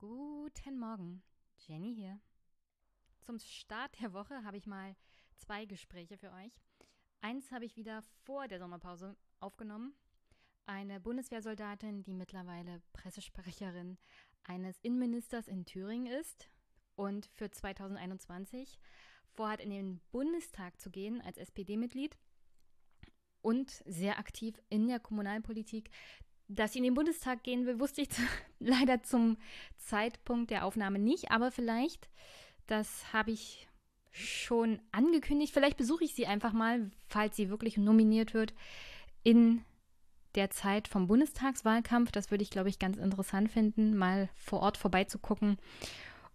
Guten Morgen, Jenny hier. Zum Start der Woche habe ich mal zwei Gespräche für euch. Eins habe ich wieder vor der Sommerpause aufgenommen. Eine Bundeswehrsoldatin, die mittlerweile Pressesprecherin eines Innenministers in Thüringen ist und für 2021 vorhat, in den Bundestag zu gehen als SPD-Mitglied und sehr aktiv in der Kommunalpolitik dass sie in den Bundestag gehen will, wusste ich leider zum Zeitpunkt der Aufnahme nicht, aber vielleicht, das habe ich schon angekündigt, vielleicht besuche ich sie einfach mal, falls sie wirklich nominiert wird, in der Zeit vom Bundestagswahlkampf. Das würde ich, glaube ich, ganz interessant finden, mal vor Ort vorbeizugucken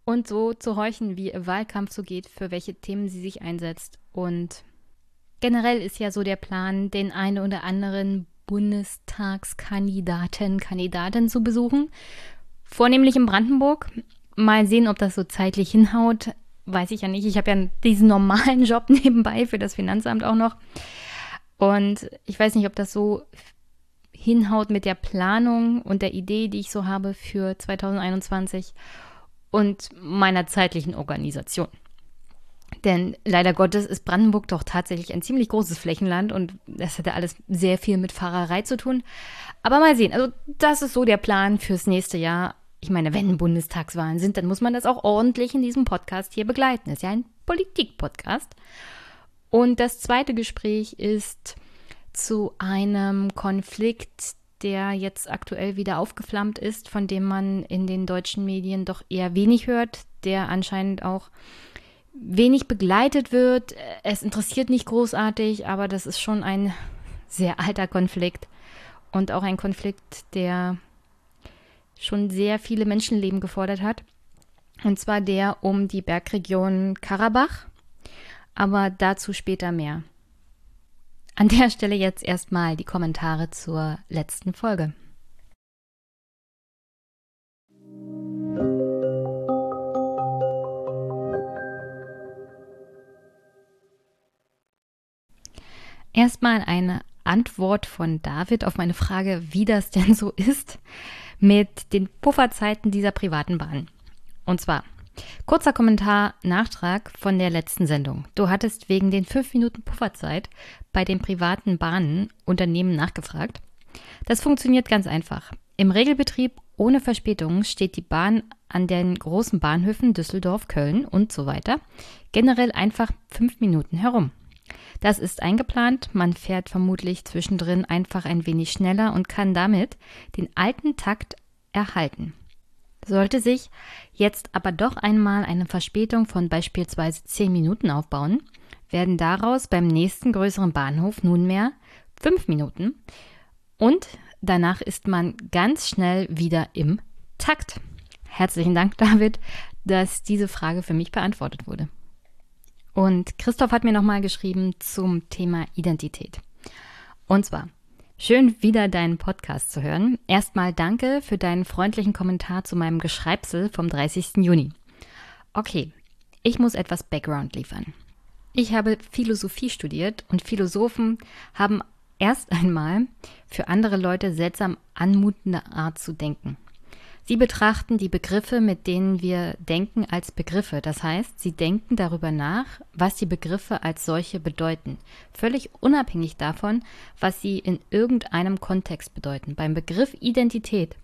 und so zu horchen, wie ihr Wahlkampf so geht, für welche Themen sie sich einsetzt. Und generell ist ja so der Plan, den einen oder anderen Bundestagskandidaten, Kandidaten zu besuchen. Vornehmlich in Brandenburg. Mal sehen, ob das so zeitlich hinhaut. Weiß ich ja nicht. Ich habe ja diesen normalen Job nebenbei für das Finanzamt auch noch. Und ich weiß nicht, ob das so hinhaut mit der Planung und der Idee, die ich so habe für 2021 und meiner zeitlichen Organisation. Denn leider Gottes ist Brandenburg doch tatsächlich ein ziemlich großes Flächenland und das hätte alles sehr viel mit Fahrerei zu tun. Aber mal sehen, also das ist so der Plan fürs nächste Jahr. Ich meine, wenn Bundestagswahlen sind, dann muss man das auch ordentlich in diesem Podcast hier begleiten. Das ist ja ein Politik-Podcast. Und das zweite Gespräch ist zu einem Konflikt, der jetzt aktuell wieder aufgeflammt ist, von dem man in den deutschen Medien doch eher wenig hört, der anscheinend auch wenig begleitet wird. Es interessiert nicht großartig, aber das ist schon ein sehr alter Konflikt und auch ein Konflikt, der schon sehr viele Menschenleben gefordert hat. Und zwar der um die Bergregion Karabach, aber dazu später mehr. An der Stelle jetzt erstmal die Kommentare zur letzten Folge. Erstmal eine Antwort von David auf meine Frage, wie das denn so ist mit den Pufferzeiten dieser privaten Bahn. Und zwar, kurzer Kommentar, Nachtrag von der letzten Sendung. Du hattest wegen den fünf Minuten Pufferzeit bei den privaten Bahnenunternehmen nachgefragt. Das funktioniert ganz einfach. Im Regelbetrieb ohne Verspätung steht die Bahn an den großen Bahnhöfen Düsseldorf, Köln und so weiter generell einfach fünf Minuten herum. Das ist eingeplant, man fährt vermutlich zwischendrin einfach ein wenig schneller und kann damit den alten Takt erhalten. Sollte sich jetzt aber doch einmal eine Verspätung von beispielsweise 10 Minuten aufbauen, werden daraus beim nächsten größeren Bahnhof nunmehr 5 Minuten und danach ist man ganz schnell wieder im Takt. Herzlichen Dank, David, dass diese Frage für mich beantwortet wurde. Und Christoph hat mir nochmal geschrieben zum Thema Identität. Und zwar, schön wieder deinen Podcast zu hören. Erstmal danke für deinen freundlichen Kommentar zu meinem Geschreibsel vom 30. Juni. Okay, ich muss etwas Background liefern. Ich habe Philosophie studiert und Philosophen haben erst einmal für andere Leute seltsam anmutende Art zu denken. Sie betrachten die Begriffe, mit denen wir denken, als Begriffe. Das heißt, sie denken darüber nach, was die Begriffe als solche bedeuten, völlig unabhängig davon, was sie in irgendeinem Kontext bedeuten. Beim Begriff Identität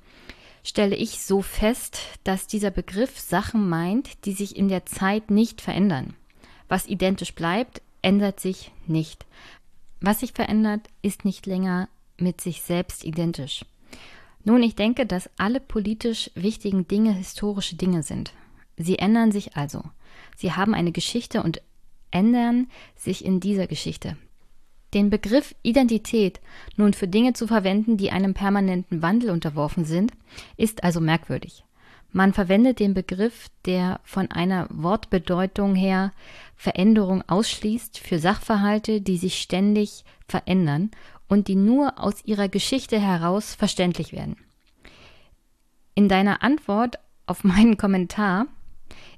stelle ich so fest, dass dieser Begriff Sachen meint, die sich in der Zeit nicht verändern. Was identisch bleibt, ändert sich nicht. Was sich verändert, ist nicht länger mit sich selbst identisch. Nun, ich denke, dass alle politisch wichtigen Dinge historische Dinge sind. Sie ändern sich also. Sie haben eine Geschichte und ändern sich in dieser Geschichte. Den Begriff Identität nun für Dinge zu verwenden, die einem permanenten Wandel unterworfen sind, ist also merkwürdig. Man verwendet den Begriff, der von einer Wortbedeutung her Veränderung ausschließt, für Sachverhalte, die sich ständig verändern und die nur aus ihrer Geschichte heraus verständlich werden. In deiner Antwort auf meinen Kommentar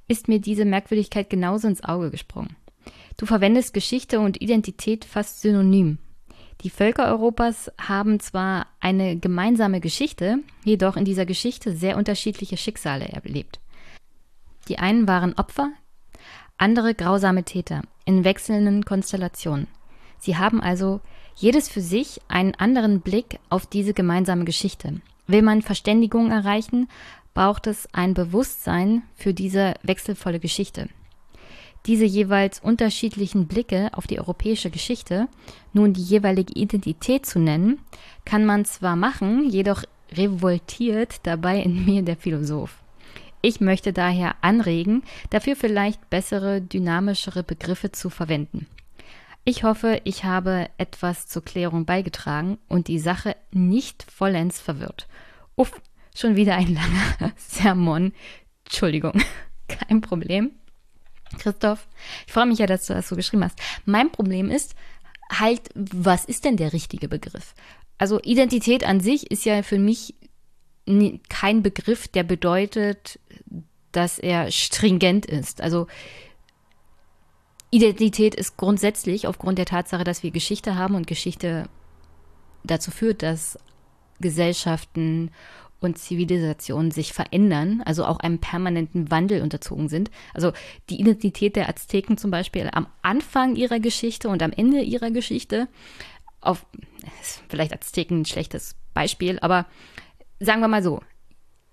ist mir diese Merkwürdigkeit genauso ins Auge gesprungen. Du verwendest Geschichte und Identität fast synonym. Die Völker Europas haben zwar eine gemeinsame Geschichte, jedoch in dieser Geschichte sehr unterschiedliche Schicksale erlebt. Die einen waren Opfer, andere grausame Täter in wechselnden Konstellationen. Sie haben also jedes für sich einen anderen Blick auf diese gemeinsame Geschichte. Will man Verständigung erreichen, braucht es ein Bewusstsein für diese wechselvolle Geschichte. Diese jeweils unterschiedlichen Blicke auf die europäische Geschichte, nun die jeweilige Identität zu nennen, kann man zwar machen, jedoch revoltiert dabei in mir der Philosoph. Ich möchte daher anregen, dafür vielleicht bessere, dynamischere Begriffe zu verwenden. Ich hoffe, ich habe etwas zur Klärung beigetragen und die Sache nicht vollends verwirrt. Uff, schon wieder ein langer Sermon. Entschuldigung, kein Problem. Christoph, ich freue mich ja, dass du das so geschrieben hast. Mein Problem ist halt, was ist denn der richtige Begriff? Also Identität an sich ist ja für mich kein Begriff, der bedeutet, dass er stringent ist. Also Identität ist grundsätzlich aufgrund der Tatsache, dass wir Geschichte haben und Geschichte dazu führt, dass Gesellschaften und Zivilisationen sich verändern, also auch einem permanenten Wandel unterzogen sind. Also die Identität der Azteken zum Beispiel am Anfang ihrer Geschichte und am Ende ihrer Geschichte, auf vielleicht Azteken ein schlechtes Beispiel, aber sagen wir mal so,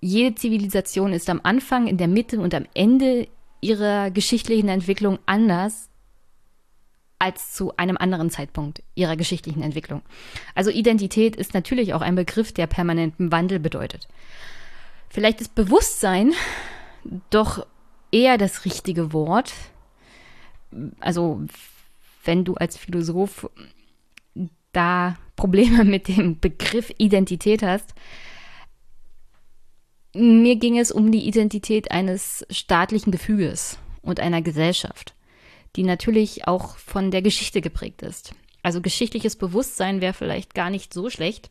jede Zivilisation ist am Anfang, in der Mitte und am Ende ihrer geschichtlichen Entwicklung anders als zu einem anderen Zeitpunkt ihrer geschichtlichen Entwicklung. Also Identität ist natürlich auch ein Begriff, der permanenten Wandel bedeutet. Vielleicht ist Bewusstsein doch eher das richtige Wort. Also wenn du als Philosoph da Probleme mit dem Begriff Identität hast, mir ging es um die Identität eines staatlichen Gefüges und einer Gesellschaft, die natürlich auch von der Geschichte geprägt ist. Also geschichtliches Bewusstsein wäre vielleicht gar nicht so schlecht,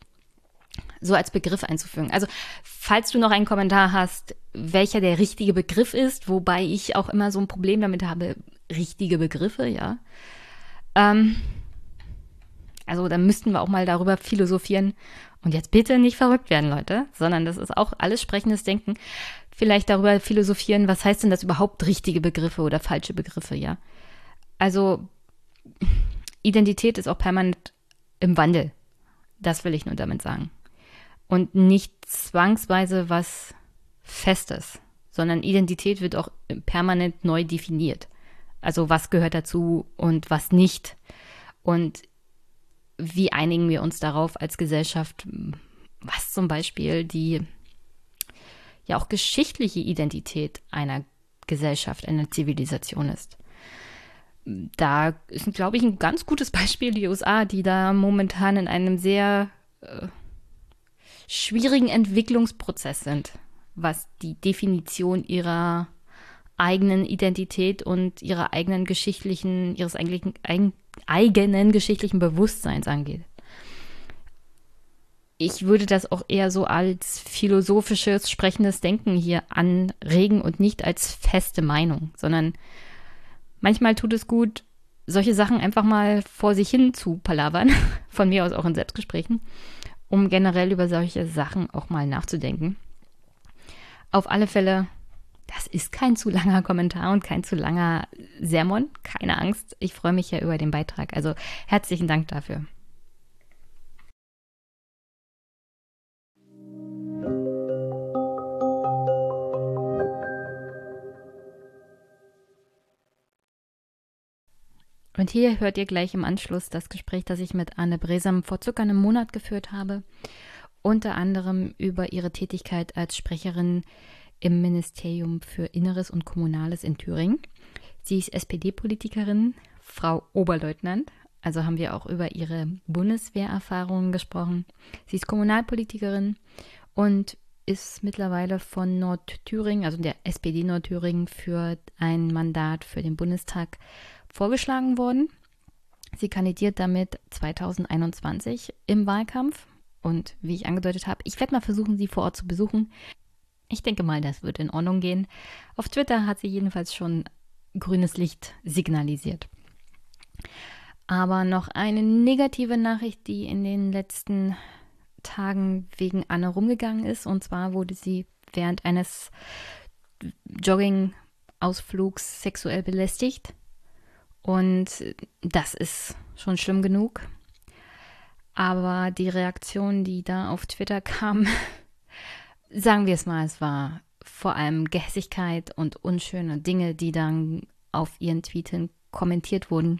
so als Begriff einzufügen. Also falls du noch einen Kommentar hast, welcher der richtige Begriff ist, wobei ich auch immer so ein Problem damit habe, richtige Begriffe, ja. Ähm, also dann müssten wir auch mal darüber philosophieren, und jetzt bitte nicht verrückt werden, Leute, sondern das ist auch alles sprechendes Denken. Vielleicht darüber philosophieren, was heißt denn das überhaupt richtige Begriffe oder falsche Begriffe, ja? Also Identität ist auch permanent im Wandel. Das will ich nur damit sagen. Und nicht zwangsweise was Festes, sondern Identität wird auch permanent neu definiert. Also was gehört dazu und was nicht. Und wie einigen wir uns darauf als Gesellschaft, was zum Beispiel die ja auch geschichtliche Identität einer Gesellschaft, einer Zivilisation ist. Da ist, glaube ich, ein ganz gutes Beispiel die USA, die da momentan in einem sehr äh, schwierigen Entwicklungsprozess sind, was die Definition ihrer eigenen Identität und ihrer eigenen geschichtlichen, ihres eigentlichen, eigenen geschichtlichen Bewusstseins angeht. Ich würde das auch eher so als philosophisches, sprechendes Denken hier anregen und nicht als feste Meinung, sondern manchmal tut es gut, solche Sachen einfach mal vor sich hin zu palavern, von mir aus auch in Selbstgesprächen, um generell über solche Sachen auch mal nachzudenken. Auf alle Fälle das ist kein zu langer Kommentar und kein zu langer Sermon. Keine Angst, ich freue mich ja über den Beitrag. Also herzlichen Dank dafür. Und hier hört ihr gleich im Anschluss das Gespräch, das ich mit Anne Bresam vor circa einem Monat geführt habe. Unter anderem über ihre Tätigkeit als Sprecherin im Ministerium für Inneres und Kommunales in Thüringen. Sie ist SPD-Politikerin, Frau Oberleutnant, also haben wir auch über ihre Bundeswehrerfahrungen gesprochen. Sie ist Kommunalpolitikerin und ist mittlerweile von Nordthüringen, also der SPD Nordthüringen, für ein Mandat für den Bundestag vorgeschlagen worden. Sie kandidiert damit 2021 im Wahlkampf. Und wie ich angedeutet habe, ich werde mal versuchen, sie vor Ort zu besuchen. Ich denke mal, das wird in Ordnung gehen. Auf Twitter hat sie jedenfalls schon grünes Licht signalisiert. Aber noch eine negative Nachricht, die in den letzten Tagen wegen Anne rumgegangen ist. Und zwar wurde sie während eines Jogging Ausflugs sexuell belästigt. Und das ist schon schlimm genug. Aber die Reaktion, die da auf Twitter kam, sagen wir es mal, es war vor allem Gehässigkeit und unschöne Dinge, die dann auf ihren Tweet hin kommentiert wurden.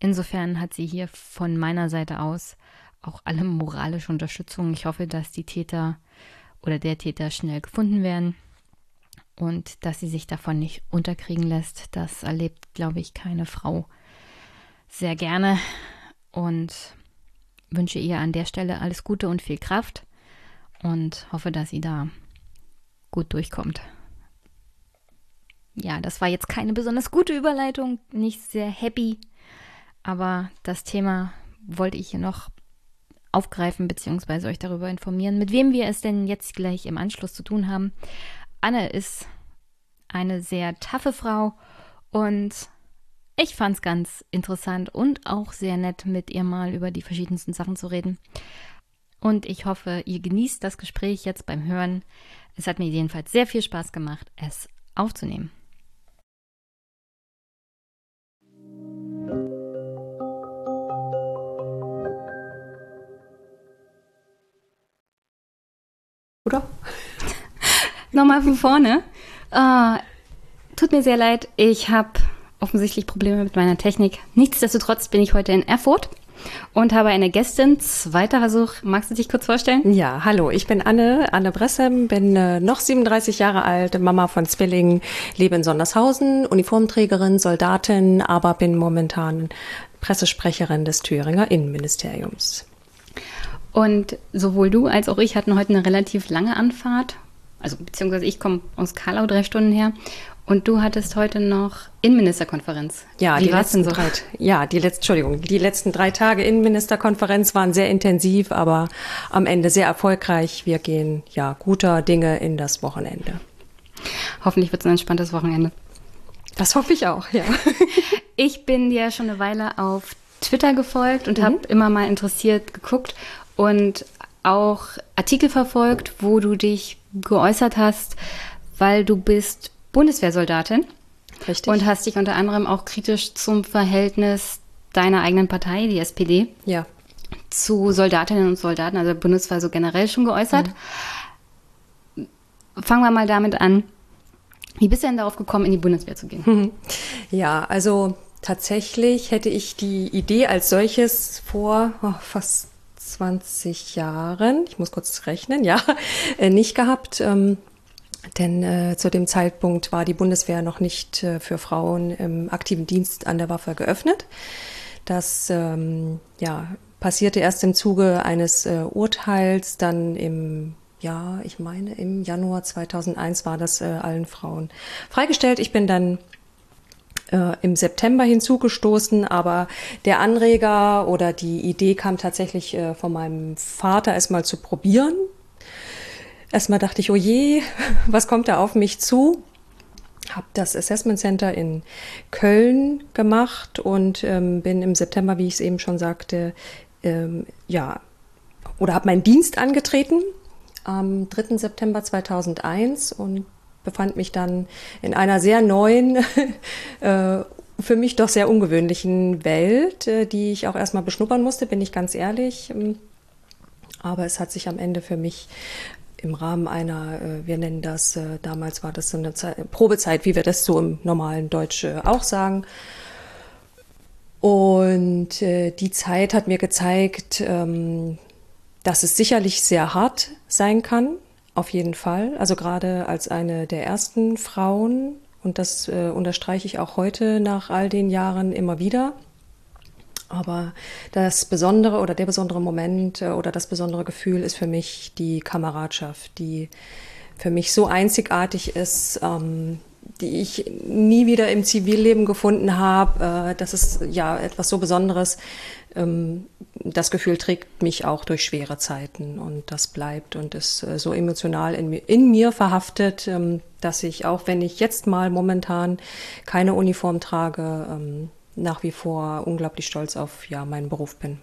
Insofern hat sie hier von meiner Seite aus auch alle moralische Unterstützung. Ich hoffe, dass die Täter oder der Täter schnell gefunden werden und dass sie sich davon nicht unterkriegen lässt. Das erlebt, glaube ich, keine Frau sehr gerne und wünsche ihr an der Stelle alles Gute und viel Kraft und hoffe, dass sie da gut durchkommt. Ja, das war jetzt keine besonders gute Überleitung, nicht sehr happy, aber das Thema wollte ich hier noch aufgreifen bzw. euch darüber informieren, mit wem wir es denn jetzt gleich im Anschluss zu tun haben. Anne ist eine sehr taffe Frau und ich fand es ganz interessant und auch sehr nett, mit ihr mal über die verschiedensten Sachen zu reden. Und ich hoffe, ihr genießt das Gespräch jetzt beim Hören. Es hat mir jedenfalls sehr viel Spaß gemacht, es aufzunehmen. Nochmal von vorne. Uh, tut mir sehr leid, ich habe offensichtlich Probleme mit meiner Technik. Nichtsdestotrotz bin ich heute in Erfurt und habe eine Gästin. Zweiter Versuch. Magst du dich kurz vorstellen? Ja, hallo, ich bin Anne, Anne Bressem, bin äh, noch 37 Jahre alt, Mama von Zwillingen, lebe in Sondershausen, Uniformträgerin, Soldatin, aber bin momentan Pressesprecherin des Thüringer Innenministeriums. Und sowohl du als auch ich hatten heute eine relativ lange Anfahrt. Also beziehungsweise ich komme aus Karlau drei Stunden her und du hattest heute noch Innenministerkonferenz. Ja, Wie die letzten so? drei, ja, die letzten, Entschuldigung, die letzten drei Tage Innenministerkonferenz waren sehr intensiv, aber am Ende sehr erfolgreich. Wir gehen ja guter Dinge in das Wochenende. Hoffentlich wird es ein entspanntes Wochenende. Das hoffe ich auch, ja. ich bin dir schon eine Weile auf Twitter gefolgt und mhm. habe immer mal interessiert geguckt und auch Artikel verfolgt, wo du dich geäußert hast, weil du bist Bundeswehrsoldatin. Richtig. Und hast dich unter anderem auch kritisch zum Verhältnis deiner eigenen Partei, die SPD, ja. zu Soldatinnen und Soldaten, also Bundeswehr so generell schon geäußert. Mhm. Fangen wir mal damit an. Wie bist du denn darauf gekommen, in die Bundeswehr zu gehen? Ja, also tatsächlich hätte ich die Idee als solches vor oh, fast 20 Jahren, ich muss kurz rechnen, ja, äh, nicht gehabt. Ähm, denn äh, zu dem Zeitpunkt war die Bundeswehr noch nicht äh, für Frauen im aktiven Dienst an der Waffe geöffnet. Das ähm, ja, passierte erst im Zuge eines äh, Urteils, dann im ja, ich meine, im Januar 2001 war das äh, allen Frauen freigestellt. Ich bin dann äh, im September hinzugestoßen, aber der Anreger oder die Idee kam tatsächlich äh, von meinem Vater erstmal zu probieren. Erstmal dachte ich, oh je, was kommt da auf mich zu? Habe das Assessment Center in Köln gemacht und ähm, bin im September, wie ich es eben schon sagte, ähm, ja, oder habe meinen Dienst angetreten am 3. September 2001 und befand mich dann in einer sehr neuen, äh, für mich doch sehr ungewöhnlichen Welt, äh, die ich auch erstmal beschnuppern musste, bin ich ganz ehrlich. Aber es hat sich am Ende für mich im Rahmen einer, äh, wir nennen das, damals war das so eine Zeit, Probezeit, wie wir das so im normalen Deutsch auch sagen. Und die Zeit hat mir gezeigt, ähm, dass es sicherlich sehr hart sein kann, auf jeden Fall. Also gerade als eine der ersten Frauen, und das äh, unterstreiche ich auch heute nach all den Jahren immer wieder, aber das Besondere oder der besondere Moment äh, oder das besondere Gefühl ist für mich die Kameradschaft, die für mich so einzigartig ist, ähm, die ich nie wieder im Zivilleben gefunden habe. Äh, das ist ja etwas so Besonderes. Ähm, das Gefühl trägt mich auch durch schwere Zeiten und das bleibt und ist äh, so emotional in mir, in mir verhaftet, ähm, dass ich auch, wenn ich jetzt mal momentan keine Uniform trage, ähm, nach wie vor unglaublich stolz auf ja, meinen Beruf bin.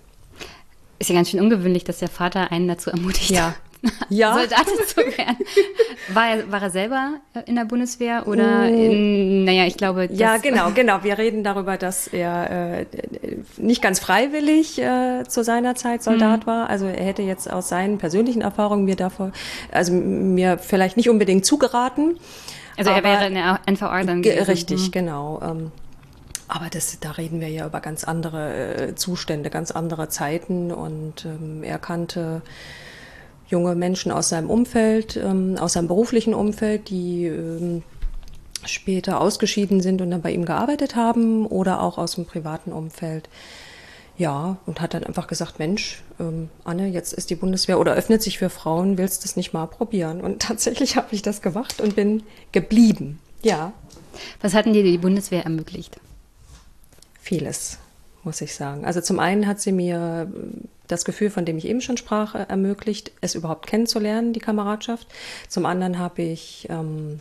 Ist ja ganz schön ungewöhnlich, dass der Vater einen dazu ermutigt. Ja, ja. Soldatin zu werden. War er, war er selber äh, in der Bundeswehr oder, in, naja, ich glaube. Ja, genau, genau. Wir reden darüber, dass er äh, nicht ganz freiwillig äh, zu seiner Zeit Soldat mhm. war. Also er hätte jetzt aus seinen persönlichen Erfahrungen mir davor, also mir vielleicht nicht unbedingt zugeraten. Also er wäre in der NVA dann gewesen. Richtig, mhm. genau. Ähm, aber das, da reden wir ja über ganz andere äh, Zustände, ganz andere Zeiten und ähm, er kannte junge Menschen aus seinem Umfeld, ähm, aus seinem beruflichen Umfeld, die ähm, später ausgeschieden sind und dann bei ihm gearbeitet haben oder auch aus dem privaten Umfeld. Ja, und hat dann einfach gesagt, Mensch, ähm, Anne, jetzt ist die Bundeswehr oder öffnet sich für Frauen, willst du es nicht mal probieren? Und tatsächlich habe ich das gemacht und bin geblieben. Ja. Was hatten dir die Bundeswehr ermöglicht? Vieles, muss ich sagen. Also zum einen hat sie mir das Gefühl, von dem ich eben schon sprach, ermöglicht, es überhaupt kennenzulernen, die Kameradschaft. Zum anderen habe ich ähm,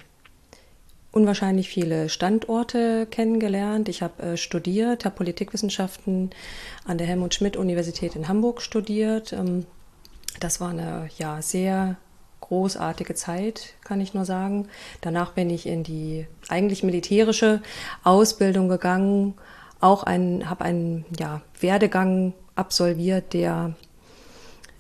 unwahrscheinlich viele Standorte kennengelernt. Ich habe äh, studiert, habe Politikwissenschaften an der Helmut Schmidt Universität in Hamburg studiert. Ähm, das war eine ja sehr großartige Zeit, kann ich nur sagen. Danach bin ich in die eigentlich militärische Ausbildung gegangen, auch ein, habe einen ja, Werdegang absolviert, der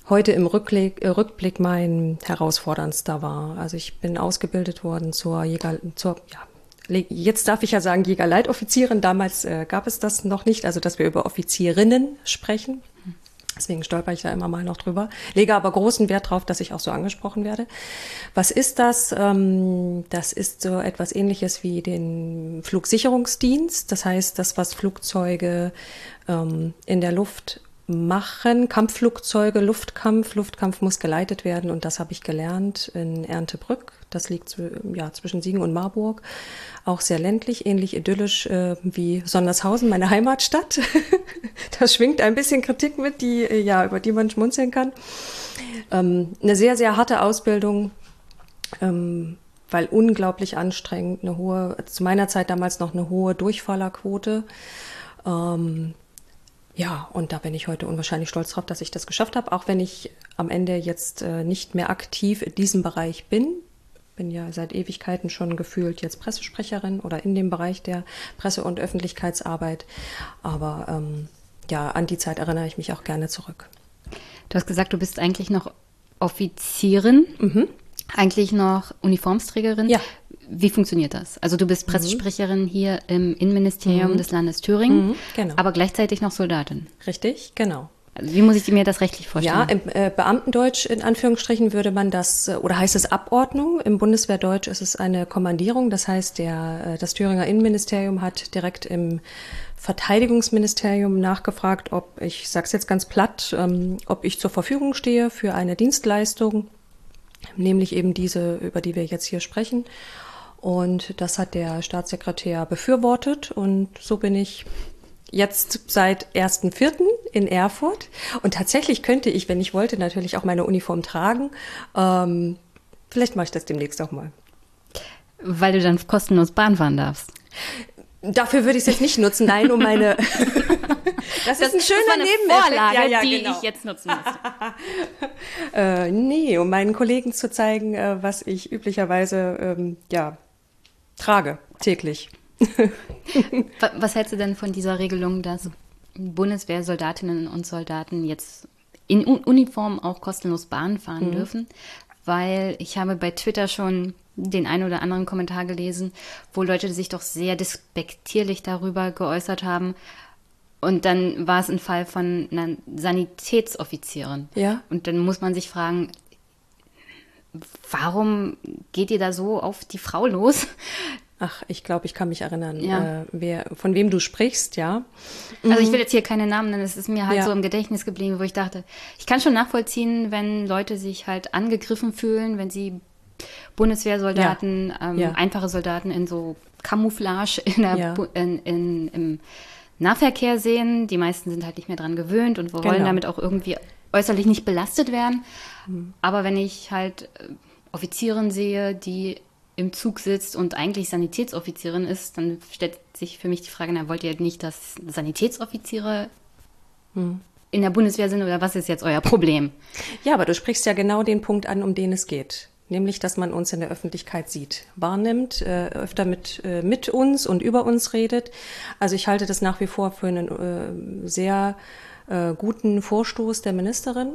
heute im Rückblick, äh, Rückblick mein herausforderndster war. Also ich bin ausgebildet worden zur Jäger, zur, ja, jetzt darf ich ja sagen Jägerleitoffizierin. Damals äh, gab es das noch nicht, also dass wir über Offizierinnen sprechen. Deswegen stolper ich da immer mal noch drüber. Lege aber großen Wert darauf, dass ich auch so angesprochen werde. Was ist das? Ähm, das ist so etwas ähnliches wie den Flugsicherungsdienst. Das heißt, das, was Flugzeuge ähm, in der Luft machen, Kampfflugzeuge, Luftkampf. Luftkampf muss geleitet werden und das habe ich gelernt in Erntebrück. Das liegt ja, zwischen Siegen und Marburg. Auch sehr ländlich, ähnlich idyllisch äh, wie Sondershausen, meine Heimatstadt. da schwingt ein bisschen Kritik mit, die, äh, ja, über die man schmunzeln kann. Ähm, eine sehr, sehr harte Ausbildung. Ähm, weil unglaublich anstrengend, eine hohe, zu meiner Zeit damals noch eine hohe Durchfallerquote. Ähm, ja, und da bin ich heute unwahrscheinlich stolz drauf, dass ich das geschafft habe, auch wenn ich am Ende jetzt äh, nicht mehr aktiv in diesem Bereich bin. Bin ja seit Ewigkeiten schon gefühlt jetzt Pressesprecherin oder in dem Bereich der Presse- und Öffentlichkeitsarbeit. Aber ähm, ja, an die Zeit erinnere ich mich auch gerne zurück. Du hast gesagt, du bist eigentlich noch Offizierin. Mhm eigentlich noch Uniformsträgerin. Ja. Wie funktioniert das? Also du bist mhm. Pressesprecherin mhm. hier im Innenministerium mhm. des Landes Thüringen, mhm, genau. aber gleichzeitig noch Soldatin. Richtig, genau. Also wie muss ich mir das rechtlich vorstellen? Ja, im äh, Beamtendeutsch in Anführungsstrichen würde man das, äh, oder heißt es Abordnung. Im Bundeswehrdeutsch ist es eine Kommandierung. Das heißt, der, äh, das Thüringer Innenministerium hat direkt im Verteidigungsministerium nachgefragt, ob, ich sage es jetzt ganz platt, ähm, ob ich zur Verfügung stehe für eine Dienstleistung, nämlich eben diese, über die wir jetzt hier sprechen. Und das hat der Staatssekretär befürwortet und so bin ich jetzt seit 1.4. in Erfurt. Und tatsächlich könnte ich, wenn ich wollte, natürlich auch meine Uniform tragen. Ähm, vielleicht mache ich das demnächst auch mal. Weil du dann kostenlos Bahn fahren darfst. Dafür würde ich es jetzt nicht nutzen, nein, um meine. das, das, ist ein schöner Nebeneffekt, ja, ja, die genau. ich jetzt nutzen muss. äh, nee, um meinen Kollegen zu zeigen, äh, was ich üblicherweise ähm, ja trage täglich. was hältst du denn von dieser Regelung, dass Bundeswehrsoldatinnen und Soldaten jetzt in Uniform auch kostenlos Bahn fahren mhm. dürfen? Weil ich habe bei Twitter schon den einen oder anderen Kommentar gelesen, wo Leute sich doch sehr despektierlich darüber geäußert haben. Und dann war es ein Fall von einer Sanitätsoffizierin. Ja. Und dann muss man sich fragen, warum geht ihr da so auf die Frau los? Ach, ich glaube, ich kann mich erinnern, ja. äh, wer, von wem du sprichst, ja. Also ich mhm. will jetzt hier keine Namen nennen, es ist mir halt ja. so im Gedächtnis geblieben, wo ich dachte, ich kann schon nachvollziehen, wenn Leute sich halt angegriffen fühlen, wenn sie Bundeswehrsoldaten, ja. Ähm, einfache Soldaten in so Camouflage in der, in, in, im Nahverkehr sehen. Die meisten sind halt nicht mehr dran gewöhnt und wollen genau. damit auch irgendwie äußerlich nicht belastet werden. Mhm. Aber wenn ich halt äh, Offizierin sehe, die im Zug sitzt und eigentlich Sanitätsoffizierin ist, dann stellt sich für mich die Frage, na, wollt ihr nicht, dass Sanitätsoffiziere mhm in der Bundeswehr sind oder was ist jetzt euer Problem? Ja, aber du sprichst ja genau den Punkt an, um den es geht. Nämlich, dass man uns in der Öffentlichkeit sieht, wahrnimmt, äh, öfter mit, äh, mit uns und über uns redet. Also ich halte das nach wie vor für einen äh, sehr äh, guten Vorstoß der Ministerin.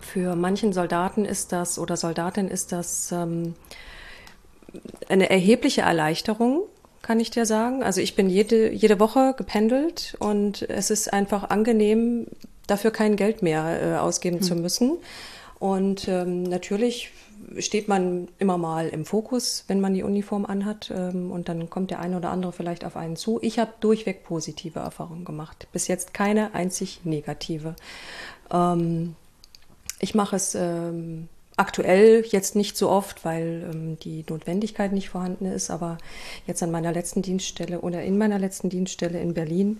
Für manchen Soldaten ist das oder Soldatin ist das ähm, eine erhebliche Erleichterung, kann ich dir sagen. Also ich bin jede, jede Woche gependelt und es ist einfach angenehm, dafür kein Geld mehr äh, ausgeben hm. zu müssen. Und ähm, natürlich steht man immer mal im Fokus, wenn man die Uniform anhat. Ähm, und dann kommt der eine oder andere vielleicht auf einen zu. Ich habe durchweg positive Erfahrungen gemacht. Bis jetzt keine einzig negative. Ähm, ich mache es ähm, aktuell jetzt nicht so oft, weil die Notwendigkeit nicht vorhanden ist. Aber jetzt an meiner letzten Dienststelle oder in meiner letzten Dienststelle in Berlin,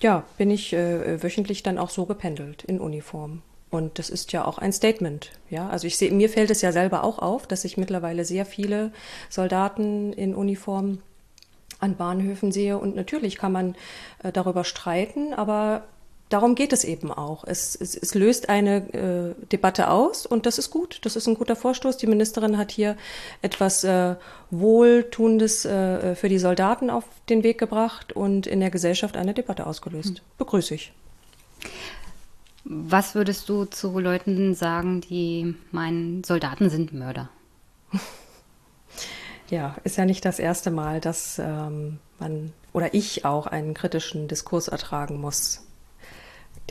ja, bin ich äh, wöchentlich dann auch so gependelt in Uniform. Und das ist ja auch ein Statement. Ja, also ich sehe, mir fällt es ja selber auch auf, dass ich mittlerweile sehr viele Soldaten in Uniform an Bahnhöfen sehe. Und natürlich kann man äh, darüber streiten, aber darum geht es eben auch. Es, es, es löst eine äh, Debatte aus und das ist gut. Das ist ein guter Vorstoß. Die Ministerin hat hier etwas äh, Wohltuendes äh, für die Soldaten auf den Weg gebracht und in der Gesellschaft eine Debatte ausgelöst. Hm. Begrüße ich. Was würdest du zu Leuten sagen, die meinen, Soldaten sind Mörder? Ja, ist ja nicht das erste Mal, dass ähm, man oder ich auch einen kritischen Diskurs ertragen muss.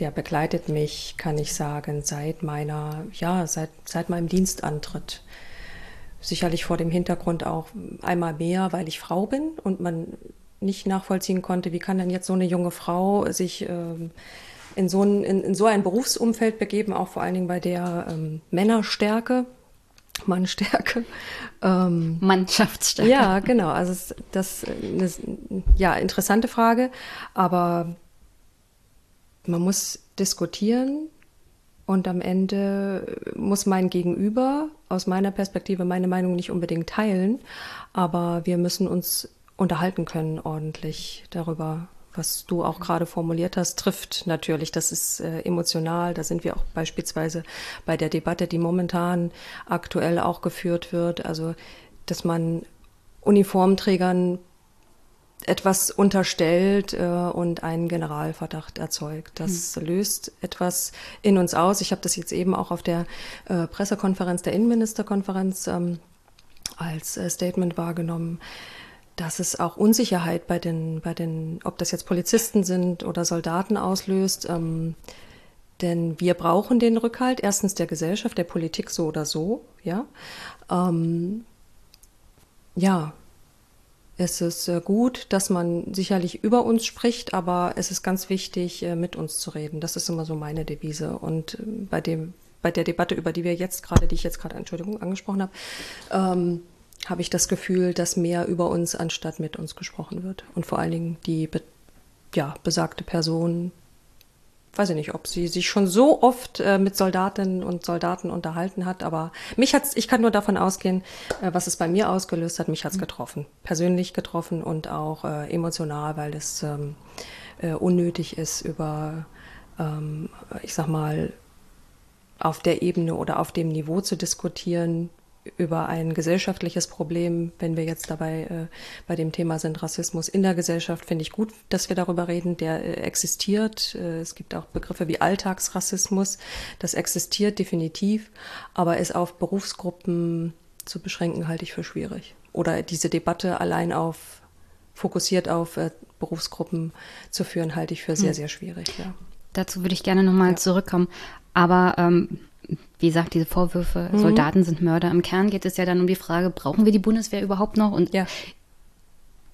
Der begleitet mich, kann ich sagen, seit meiner, ja, seit, seit meinem Dienstantritt. Sicherlich vor dem Hintergrund auch einmal mehr, weil ich Frau bin und man nicht nachvollziehen konnte, wie kann denn jetzt so eine junge Frau sich ähm, in so ein, in, in so ein Berufsumfeld begeben, auch vor allen Dingen bei der ähm, Männerstärke, Mannstärke. Ähm, Mannschaftsstärke. Ja, genau. Also das, ist eine ja, interessante Frage, aber man muss diskutieren und am Ende muss mein Gegenüber aus meiner Perspektive meine Meinung nicht unbedingt teilen, aber wir müssen uns unterhalten können ordentlich darüber, was du auch gerade formuliert hast, trifft natürlich. Das ist äh, emotional. Da sind wir auch beispielsweise bei der Debatte, die momentan aktuell auch geführt wird. Also, dass man Uniformträgern etwas unterstellt äh, und einen Generalverdacht erzeugt. Das hm. löst etwas in uns aus. Ich habe das jetzt eben auch auf der äh, Pressekonferenz der Innenministerkonferenz ähm, als äh, Statement wahrgenommen dass es auch Unsicherheit bei den, bei den, ob das jetzt Polizisten sind oder Soldaten auslöst. Ähm, denn wir brauchen den Rückhalt erstens der Gesellschaft, der Politik so oder so. Ja, ähm, ja es ist äh, gut, dass man sicherlich über uns spricht, aber es ist ganz wichtig, äh, mit uns zu reden. Das ist immer so meine Devise. Und äh, bei dem, bei der Debatte, über die wir jetzt gerade, die ich jetzt gerade, Entschuldigung, angesprochen habe, ähm, habe ich das Gefühl, dass mehr über uns anstatt mit uns gesprochen wird. Und vor allen Dingen die be ja, besagte Person, weiß ich nicht, ob sie sich schon so oft äh, mit Soldatinnen und Soldaten unterhalten hat, aber mich hat's, ich kann nur davon ausgehen, äh, was es bei mir ausgelöst hat, mich hat's mhm. getroffen. Persönlich getroffen und auch äh, emotional, weil es ähm, äh, unnötig ist, über, ähm, ich sag mal, auf der Ebene oder auf dem Niveau zu diskutieren, über ein gesellschaftliches Problem, wenn wir jetzt dabei äh, bei dem Thema sind, Rassismus in der Gesellschaft, finde ich gut, dass wir darüber reden. Der äh, existiert. Äh, es gibt auch Begriffe wie Alltagsrassismus. Das existiert definitiv, aber es auf Berufsgruppen zu beschränken, halte ich für schwierig. Oder diese Debatte allein auf fokussiert auf äh, Berufsgruppen zu führen, halte ich für sehr, hm. sehr schwierig. Ja. Dazu würde ich gerne nochmal ja. zurückkommen. Aber ähm, wie gesagt, diese Vorwürfe, mhm. Soldaten sind Mörder. Im Kern geht es ja dann um die Frage, brauchen wir die Bundeswehr überhaupt noch? Und ja.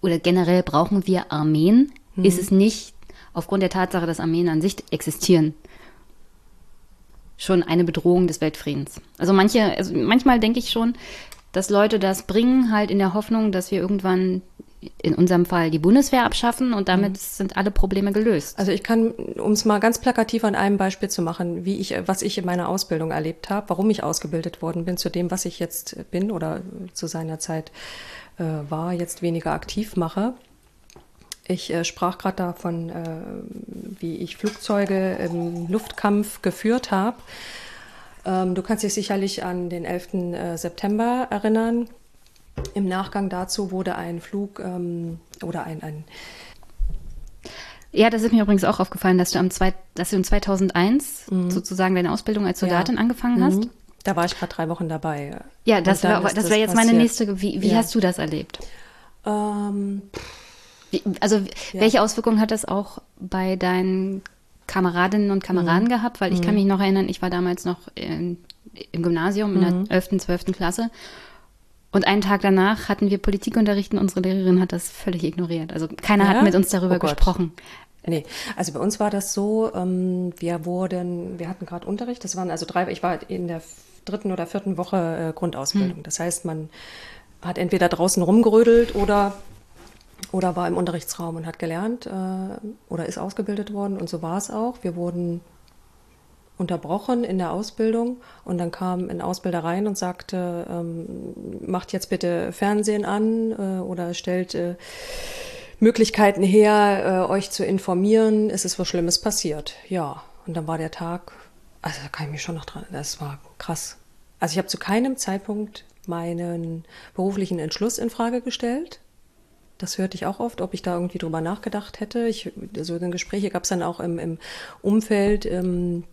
oder generell brauchen wir Armeen? Mhm. Ist es nicht aufgrund der Tatsache, dass Armeen an sich existieren, schon eine Bedrohung des Weltfriedens? Also manche, also manchmal denke ich schon, dass Leute das bringen, halt in der Hoffnung, dass wir irgendwann in unserem Fall die Bundeswehr abschaffen und damit mhm. sind alle Probleme gelöst. Also ich kann, um es mal ganz plakativ an einem Beispiel zu machen, wie ich, was ich in meiner Ausbildung erlebt habe, warum ich ausgebildet worden bin zu dem, was ich jetzt bin oder zu seiner Zeit äh, war, jetzt weniger aktiv mache. Ich äh, sprach gerade davon, äh, wie ich Flugzeuge im Luftkampf geführt habe. Ähm, du kannst dich sicherlich an den 11. Äh, September erinnern. Im Nachgang dazu wurde ein Flug ähm, oder ein, ein ja, das ist mir übrigens auch aufgefallen, dass du, am zwei, dass du in 2001 mhm. sozusagen deine Ausbildung als Soldatin ja. angefangen hast. Mhm. Da war ich gerade drei Wochen dabei. Ja, das wäre wär jetzt meine nächste. Wie, wie ja. hast du das erlebt? Ähm, wie, also, ja. welche Auswirkungen hat das auch bei deinen Kameradinnen und Kameraden mhm. gehabt? Weil ich kann mhm. mich noch erinnern, ich war damals noch in, im Gymnasium in der 11., mhm. 12. Klasse. Und einen Tag danach hatten wir Politikunterricht und unsere Lehrerin hat das völlig ignoriert. Also keiner ja? hat mit uns darüber oh gesprochen. Nee, also bei uns war das so, ähm, wir wurden, wir hatten gerade Unterricht, das waren also drei, ich war in der dritten oder vierten Woche äh, Grundausbildung. Hm. Das heißt, man hat entweder draußen rumgerödelt oder, oder war im Unterrichtsraum und hat gelernt äh, oder ist ausgebildet worden. Und so war es auch. Wir wurden unterbrochen in der Ausbildung und dann kam ein Ausbilder rein und sagte, ähm, macht jetzt bitte Fernsehen an äh, oder stellt äh, Möglichkeiten her, äh, euch zu informieren, ist es was Schlimmes passiert. Ja, und dann war der Tag, also da kann ich mich schon noch dran, das war krass. Also ich habe zu keinem Zeitpunkt meinen beruflichen Entschluss in Frage gestellt. Das hörte ich auch oft, ob ich da irgendwie drüber nachgedacht hätte. Ich, so also Gespräche gab es dann auch im, im Umfeld, ähm,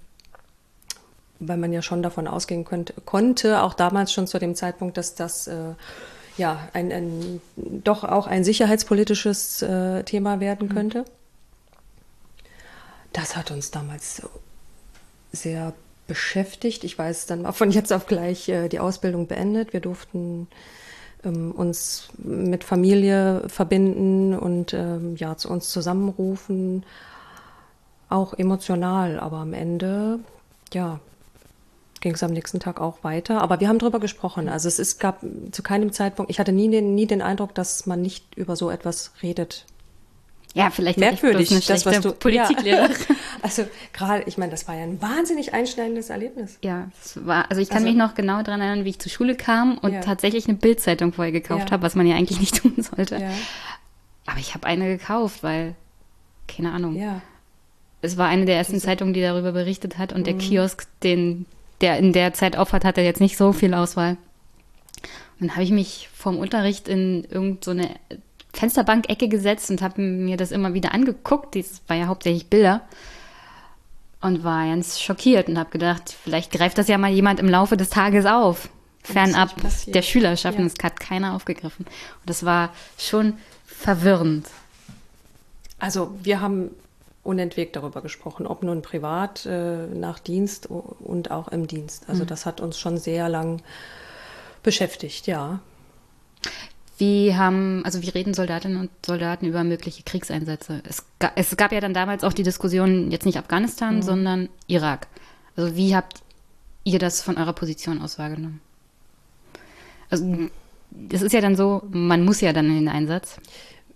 weil man ja schon davon ausgehen könnte, konnte, auch damals schon zu dem Zeitpunkt, dass das äh, ja ein, ein, doch auch ein sicherheitspolitisches äh, Thema werden mhm. könnte. Das hat uns damals sehr beschäftigt. Ich weiß, dann war von jetzt auf gleich äh, die Ausbildung beendet. Wir durften ähm, uns mit Familie verbinden und ähm, ja zu uns zusammenrufen, auch emotional. Aber am Ende, ja, ging es am nächsten Tag auch weiter. Aber wir haben darüber gesprochen. Also es ist, gab zu keinem Zeitpunkt, ich hatte nie den, nie den Eindruck, dass man nicht über so etwas redet. Ja, vielleicht merkwürdig, eine das was du Politiklehrerin. Ja. Also gerade, ich meine, das war ja ein wahnsinnig einschneidendes Erlebnis. Ja, es war, also ich kann also, mich noch genau daran erinnern, wie ich zur Schule kam und ja. tatsächlich eine Bildzeitung vorher gekauft ja. habe, was man ja eigentlich nicht tun sollte. Aber ich habe eine gekauft, weil keine Ahnung. Ja. Es war eine der ersten Zeitungen, die darüber berichtet hat und mhm. der Kiosk, den der in der Zeit aufhat, hatte jetzt nicht so viel Auswahl. Und dann habe ich mich vom Unterricht in irgendeine so Fensterbank-Ecke gesetzt und habe mir das immer wieder angeguckt. Das war ja hauptsächlich Bilder. Und war ganz schockiert und habe gedacht, vielleicht greift das ja mal jemand im Laufe des Tages auf. Fernab der Schülerschaft. Ja. das hat keiner aufgegriffen. Und das war schon verwirrend. Also wir haben unentwegt darüber gesprochen, ob nun privat, äh, nach Dienst und auch im Dienst. Also mhm. das hat uns schon sehr lang beschäftigt, ja. Wie haben, also wie reden Soldatinnen und Soldaten über mögliche Kriegseinsätze? Es, ga, es gab ja dann damals auch die Diskussion, jetzt nicht Afghanistan, mhm. sondern Irak. Also wie habt ihr das von eurer Position aus wahrgenommen? Also es ist ja dann so, man muss ja dann in den Einsatz.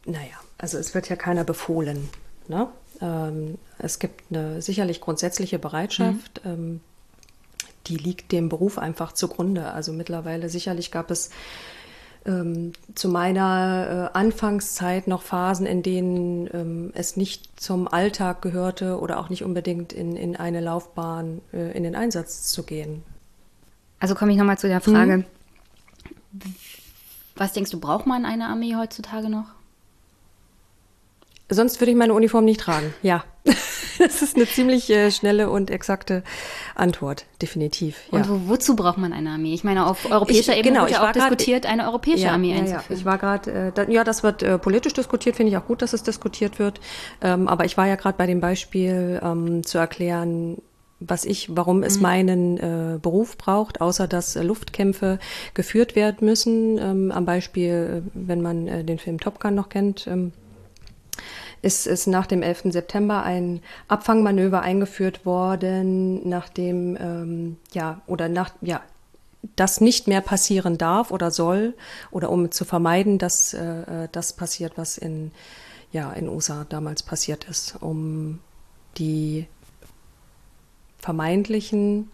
Naja, also es wird ja keiner befohlen. Ne? Ähm, es gibt eine sicherlich grundsätzliche Bereitschaft. Mhm. Ähm, die liegt dem Beruf einfach zugrunde. Also mittlerweile sicherlich gab es ähm, zu meiner äh, Anfangszeit noch Phasen, in denen ähm, es nicht zum Alltag gehörte oder auch nicht unbedingt in, in eine Laufbahn äh, in den Einsatz zu gehen. Also komme ich nochmal zu der Frage. Mhm. Was denkst du, braucht man eine Armee heutzutage noch? Sonst würde ich meine Uniform nicht tragen. Ja. Das ist eine ziemlich äh, schnelle und exakte Antwort, definitiv. Ja. Und wo, wozu braucht man eine Armee? Ich meine, auf europäischer ich, Ebene genau, wird ja auch diskutiert, eine europäische ja, Armee einzuführen. Ja, ich war gerade, äh, da, ja, das wird äh, politisch diskutiert, finde ich auch gut, dass es diskutiert wird. Ähm, aber ich war ja gerade bei dem Beispiel ähm, zu erklären, was ich, warum es mhm. meinen äh, Beruf braucht, außer dass äh, Luftkämpfe geführt werden müssen. Ähm, am Beispiel, äh, wenn man äh, den Film Top Gun noch kennt, ähm, ist, ist nach dem 11. September ein Abfangmanöver eingeführt worden, nachdem, ähm, ja, oder nach, ja, das nicht mehr passieren darf oder soll, oder um zu vermeiden, dass äh, das passiert, was in, ja, in USA damals passiert ist, um die vermeintlichen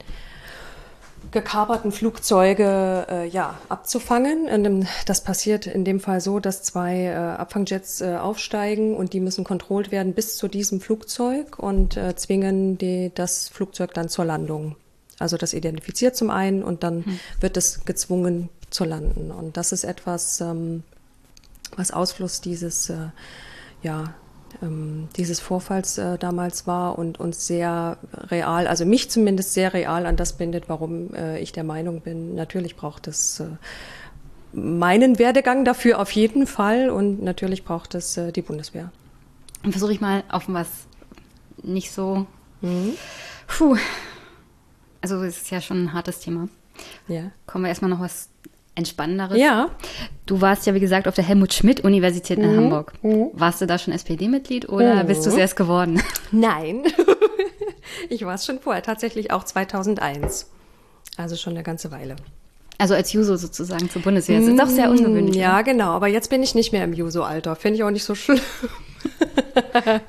gekaperten Flugzeuge äh, ja, abzufangen. Das passiert in dem Fall so, dass zwei äh, Abfangjets äh, aufsteigen und die müssen kontrolliert werden bis zu diesem Flugzeug und äh, zwingen die, das Flugzeug dann zur Landung. Also das identifiziert zum einen und dann hm. wird es gezwungen zu landen. Und das ist etwas, ähm, was Ausfluss dieses äh, ja, ähm, dieses Vorfalls äh, damals war und uns sehr real, also mich zumindest sehr real an das bindet, warum äh, ich der Meinung bin, natürlich braucht es äh, meinen Werdegang dafür auf jeden Fall und natürlich braucht es äh, die Bundeswehr. Und versuche ich mal auf was nicht so. Mhm. Puh. Also es ist ja schon ein hartes Thema. Ja. Kommen wir erstmal noch was Entspannenderes. Ja. Du warst ja, wie gesagt, auf der Helmut-Schmidt-Universität in mhm. Hamburg. Mhm. Warst du da schon SPD-Mitglied oder mhm. bist du es erst geworden? Nein. ich war es schon vorher, tatsächlich auch 2001. Also schon eine ganze Weile. Also als Juso sozusagen zur Bundeswehr. Das ist doch sehr ungewöhnlich. Ja, genau. Aber jetzt bin ich nicht mehr im Juso-Alter. Finde ich auch nicht so schlimm.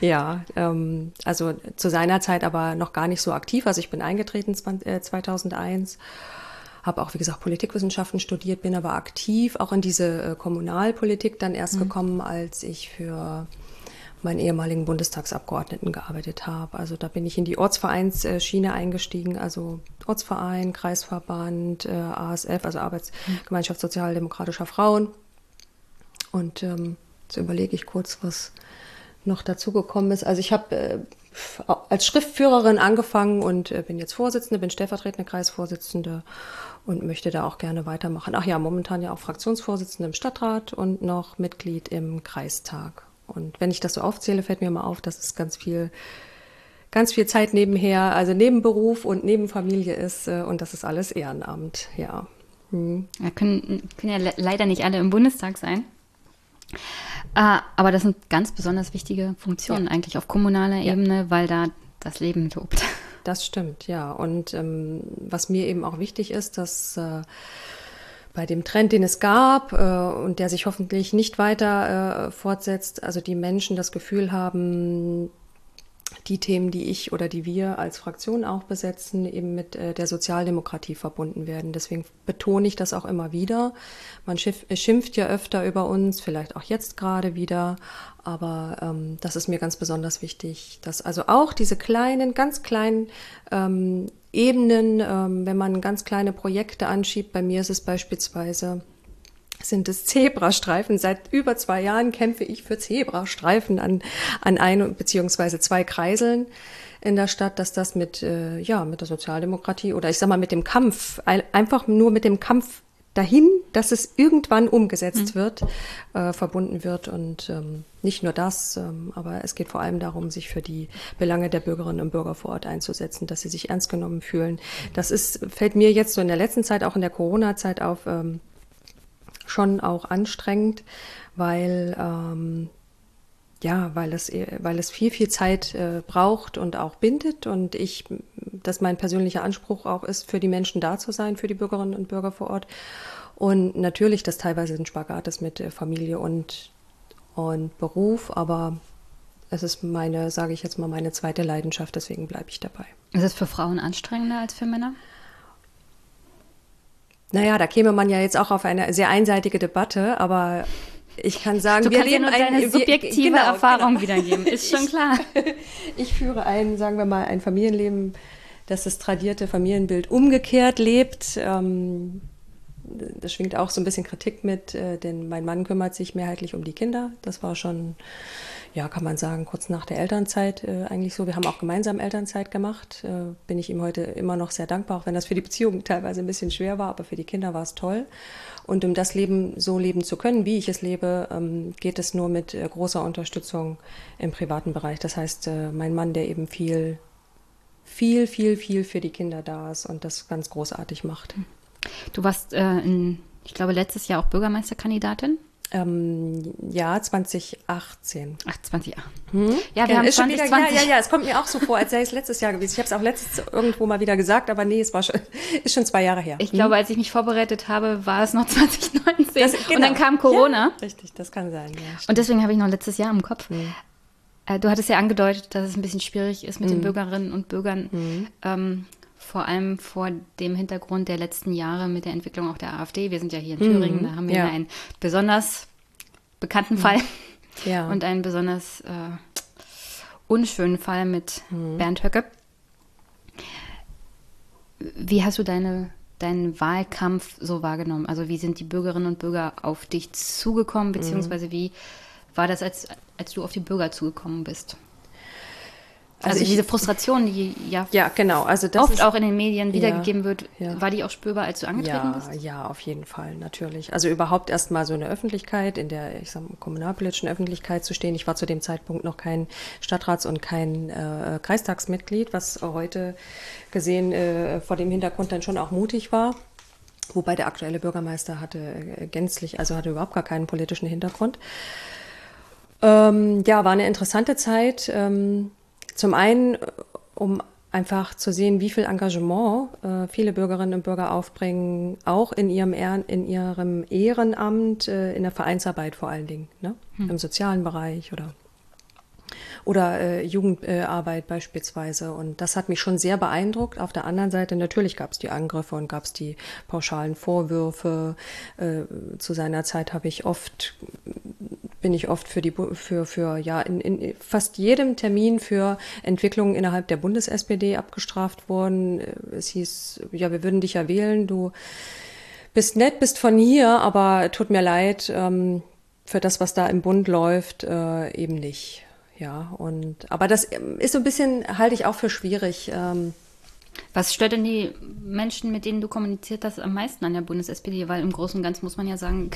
ja, ähm, also zu seiner Zeit aber noch gar nicht so aktiv. Also ich bin eingetreten 2001 habe auch, wie gesagt, Politikwissenschaften studiert, bin aber aktiv auch in diese äh, Kommunalpolitik dann erst mhm. gekommen, als ich für meinen ehemaligen Bundestagsabgeordneten gearbeitet habe. Also da bin ich in die Ortsvereinsschiene eingestiegen, also Ortsverein, Kreisverband, äh, ASF, also Arbeitsgemeinschaft Sozialdemokratischer Frauen. Und ähm, jetzt überlege ich kurz, was noch dazugekommen ist. Also ich habe äh, als Schriftführerin angefangen und äh, bin jetzt Vorsitzende, bin stellvertretende Kreisvorsitzende und möchte da auch gerne weitermachen. Ach ja, momentan ja auch Fraktionsvorsitzende im Stadtrat und noch Mitglied im Kreistag. Und wenn ich das so aufzähle, fällt mir mal auf, dass es ganz viel, ganz viel Zeit nebenher, also neben Beruf und neben Familie ist äh, und das ist alles Ehrenamt, ja. Hm. ja können, können ja leider nicht alle im Bundestag sein. Uh, aber das sind ganz besonders wichtige Funktionen ja. eigentlich auf kommunaler. Ebene, weil da das Leben tobt. Das stimmt, ja. Und ähm, was mir eben auch wichtig ist, dass äh, bei dem Trend, den es gab äh, und der sich hoffentlich nicht weiter äh, fortsetzt, also die Menschen das Gefühl haben, die Themen, die ich oder die wir als Fraktion auch besetzen, eben mit äh, der Sozialdemokratie verbunden werden. Deswegen betone ich das auch immer wieder. Man schimpft ja öfter über uns, vielleicht auch jetzt gerade wieder, aber ähm, das ist mir ganz besonders wichtig, dass also auch diese kleinen, ganz kleinen ähm, Ebenen, ähm, wenn man ganz kleine Projekte anschiebt, bei mir ist es beispielsweise sind es Zebrastreifen. Seit über zwei Jahren kämpfe ich für Zebrastreifen an, an ein beziehungsweise zwei Kreiseln in der Stadt, dass das mit, äh, ja, mit der Sozialdemokratie oder ich sag mal mit dem Kampf, einfach nur mit dem Kampf dahin, dass es irgendwann umgesetzt mhm. wird, äh, verbunden wird. Und ähm, nicht nur das, ähm, aber es geht vor allem darum, sich für die Belange der Bürgerinnen und Bürger vor Ort einzusetzen, dass sie sich ernst genommen fühlen. Das ist, fällt mir jetzt so in der letzten Zeit, auch in der Corona-Zeit auf, ähm, schon auch anstrengend, weil ähm, ja, weil es, weil es viel, viel Zeit äh, braucht und auch bindet und ich, dass mein persönlicher Anspruch auch ist, für die Menschen da zu sein, für die Bürgerinnen und Bürger vor Ort. Und natürlich, dass teilweise ein Spagat ist mit äh, Familie und, und Beruf, aber es ist meine, sage ich jetzt mal, meine zweite Leidenschaft, deswegen bleibe ich dabei. Ist es für Frauen anstrengender als für Männer? Naja, da käme man ja jetzt auch auf eine sehr einseitige Debatte, aber ich kann sagen, du wir kannst leben ja nur deine ein, subjektive wir, genau, Erfahrung genau. wiedergeben, ist schon klar. Ich, ich führe ein, sagen wir mal, ein Familienleben, das das tradierte Familienbild umgekehrt lebt. Ähm, das schwingt auch so ein bisschen Kritik mit, äh, denn mein Mann kümmert sich mehrheitlich um die Kinder. Das war schon ja, kann man sagen, kurz nach der Elternzeit äh, eigentlich so. Wir haben auch gemeinsam Elternzeit gemacht. Äh, bin ich ihm heute immer noch sehr dankbar, auch wenn das für die Beziehung teilweise ein bisschen schwer war, aber für die Kinder war es toll. Und um das Leben so leben zu können, wie ich es lebe, ähm, geht es nur mit äh, großer Unterstützung im privaten Bereich. Das heißt, äh, mein Mann, der eben viel, viel, viel, viel für die Kinder da ist und das ganz großartig macht. Du warst äh, in, ich glaube, letztes Jahr auch Bürgermeisterkandidatin. Ähm, ja, 2018. Ach, 2018. Hm? Ja, wir ja, haben 2020. Wieder, ja, ja, ja, es kommt mir auch so vor, als sei es letztes Jahr gewesen. Ich habe es auch letztes irgendwo mal wieder gesagt, aber nee, es war schon, ist schon zwei Jahre her. Ich hm? glaube, als ich mich vorbereitet habe, war es noch 2019. Das, genau. Und dann kam Corona. Ja, richtig, das kann sein. Ja, und deswegen habe ich noch letztes Jahr im Kopf. Hm. Äh, du hattest ja angedeutet, dass es ein bisschen schwierig ist mit den hm. Bürgerinnen und Bürgern. Hm. Ähm, vor allem vor dem Hintergrund der letzten Jahre mit der Entwicklung auch der AfD. Wir sind ja hier in Thüringen, mhm, da haben wir ja. einen besonders bekannten mhm. Fall ja. und einen besonders äh, unschönen Fall mit mhm. Bernd Höcke. Wie hast du deine, deinen Wahlkampf so wahrgenommen? Also wie sind die Bürgerinnen und Bürger auf dich zugekommen, beziehungsweise wie war das, als, als du auf die Bürger zugekommen bist? Also, also ich, diese Frustration, die ja, ja genau. also oft ist, auch in den Medien wiedergegeben ja, wird, ja. war die auch spürbar, als du angetreten ja, bist? Ja, auf jeden Fall, natürlich. Also überhaupt erst mal so in der Öffentlichkeit, in der, ich sag kommunalpolitischen Öffentlichkeit zu stehen. Ich war zu dem Zeitpunkt noch kein Stadtrats- und kein äh, Kreistagsmitglied, was heute gesehen äh, vor dem Hintergrund dann schon auch mutig war. Wobei der aktuelle Bürgermeister hatte äh, gänzlich, also hatte überhaupt gar keinen politischen Hintergrund. Ähm, ja, war eine interessante Zeit. Ähm, zum einen, um einfach zu sehen, wie viel Engagement äh, viele Bürgerinnen und Bürger aufbringen, auch in ihrem, Ehren, in ihrem Ehrenamt, äh, in der Vereinsarbeit vor allen Dingen, ne? Hm. im sozialen Bereich oder oder äh, Jugendarbeit beispielsweise. Und das hat mich schon sehr beeindruckt. Auf der anderen Seite natürlich gab es die Angriffe und gab es die pauschalen Vorwürfe. Äh, zu seiner Zeit habe ich oft bin ich oft für die für für ja in, in fast jedem Termin für Entwicklungen innerhalb der Bundes-SPD abgestraft worden. Äh, es hieß, ja, wir würden dich ja wählen, du bist nett, bist von hier, aber tut mir leid, ähm, für das, was da im Bund läuft, äh, eben nicht. Ja, und aber das ähm, ist so ein bisschen, halte ich auch für schwierig. Ähm, was stört denn die Menschen, mit denen du kommuniziert hast, am meisten an der Bundes-SPD? Weil im Großen und Ganzen muss man ja sagen,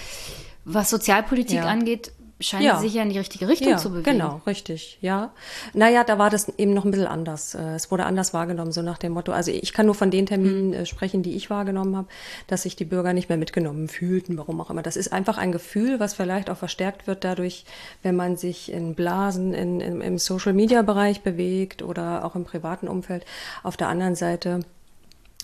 was Sozialpolitik ja. angeht, scheinen ja. sich ja in die richtige Richtung ja, zu bewegen. Genau, richtig, ja. Naja, da war das eben noch ein bisschen anders. Äh, es wurde anders wahrgenommen, so nach dem Motto, also ich kann nur von den Terminen mhm. sprechen, die ich wahrgenommen habe, dass sich die Bürger nicht mehr mitgenommen fühlten, warum auch immer. Das ist einfach ein Gefühl, was vielleicht auch verstärkt wird dadurch, wenn man sich in Blasen in, in im Social-Media-Bereich bewegt oder auch im privaten Umfeld. Auf der anderen Seite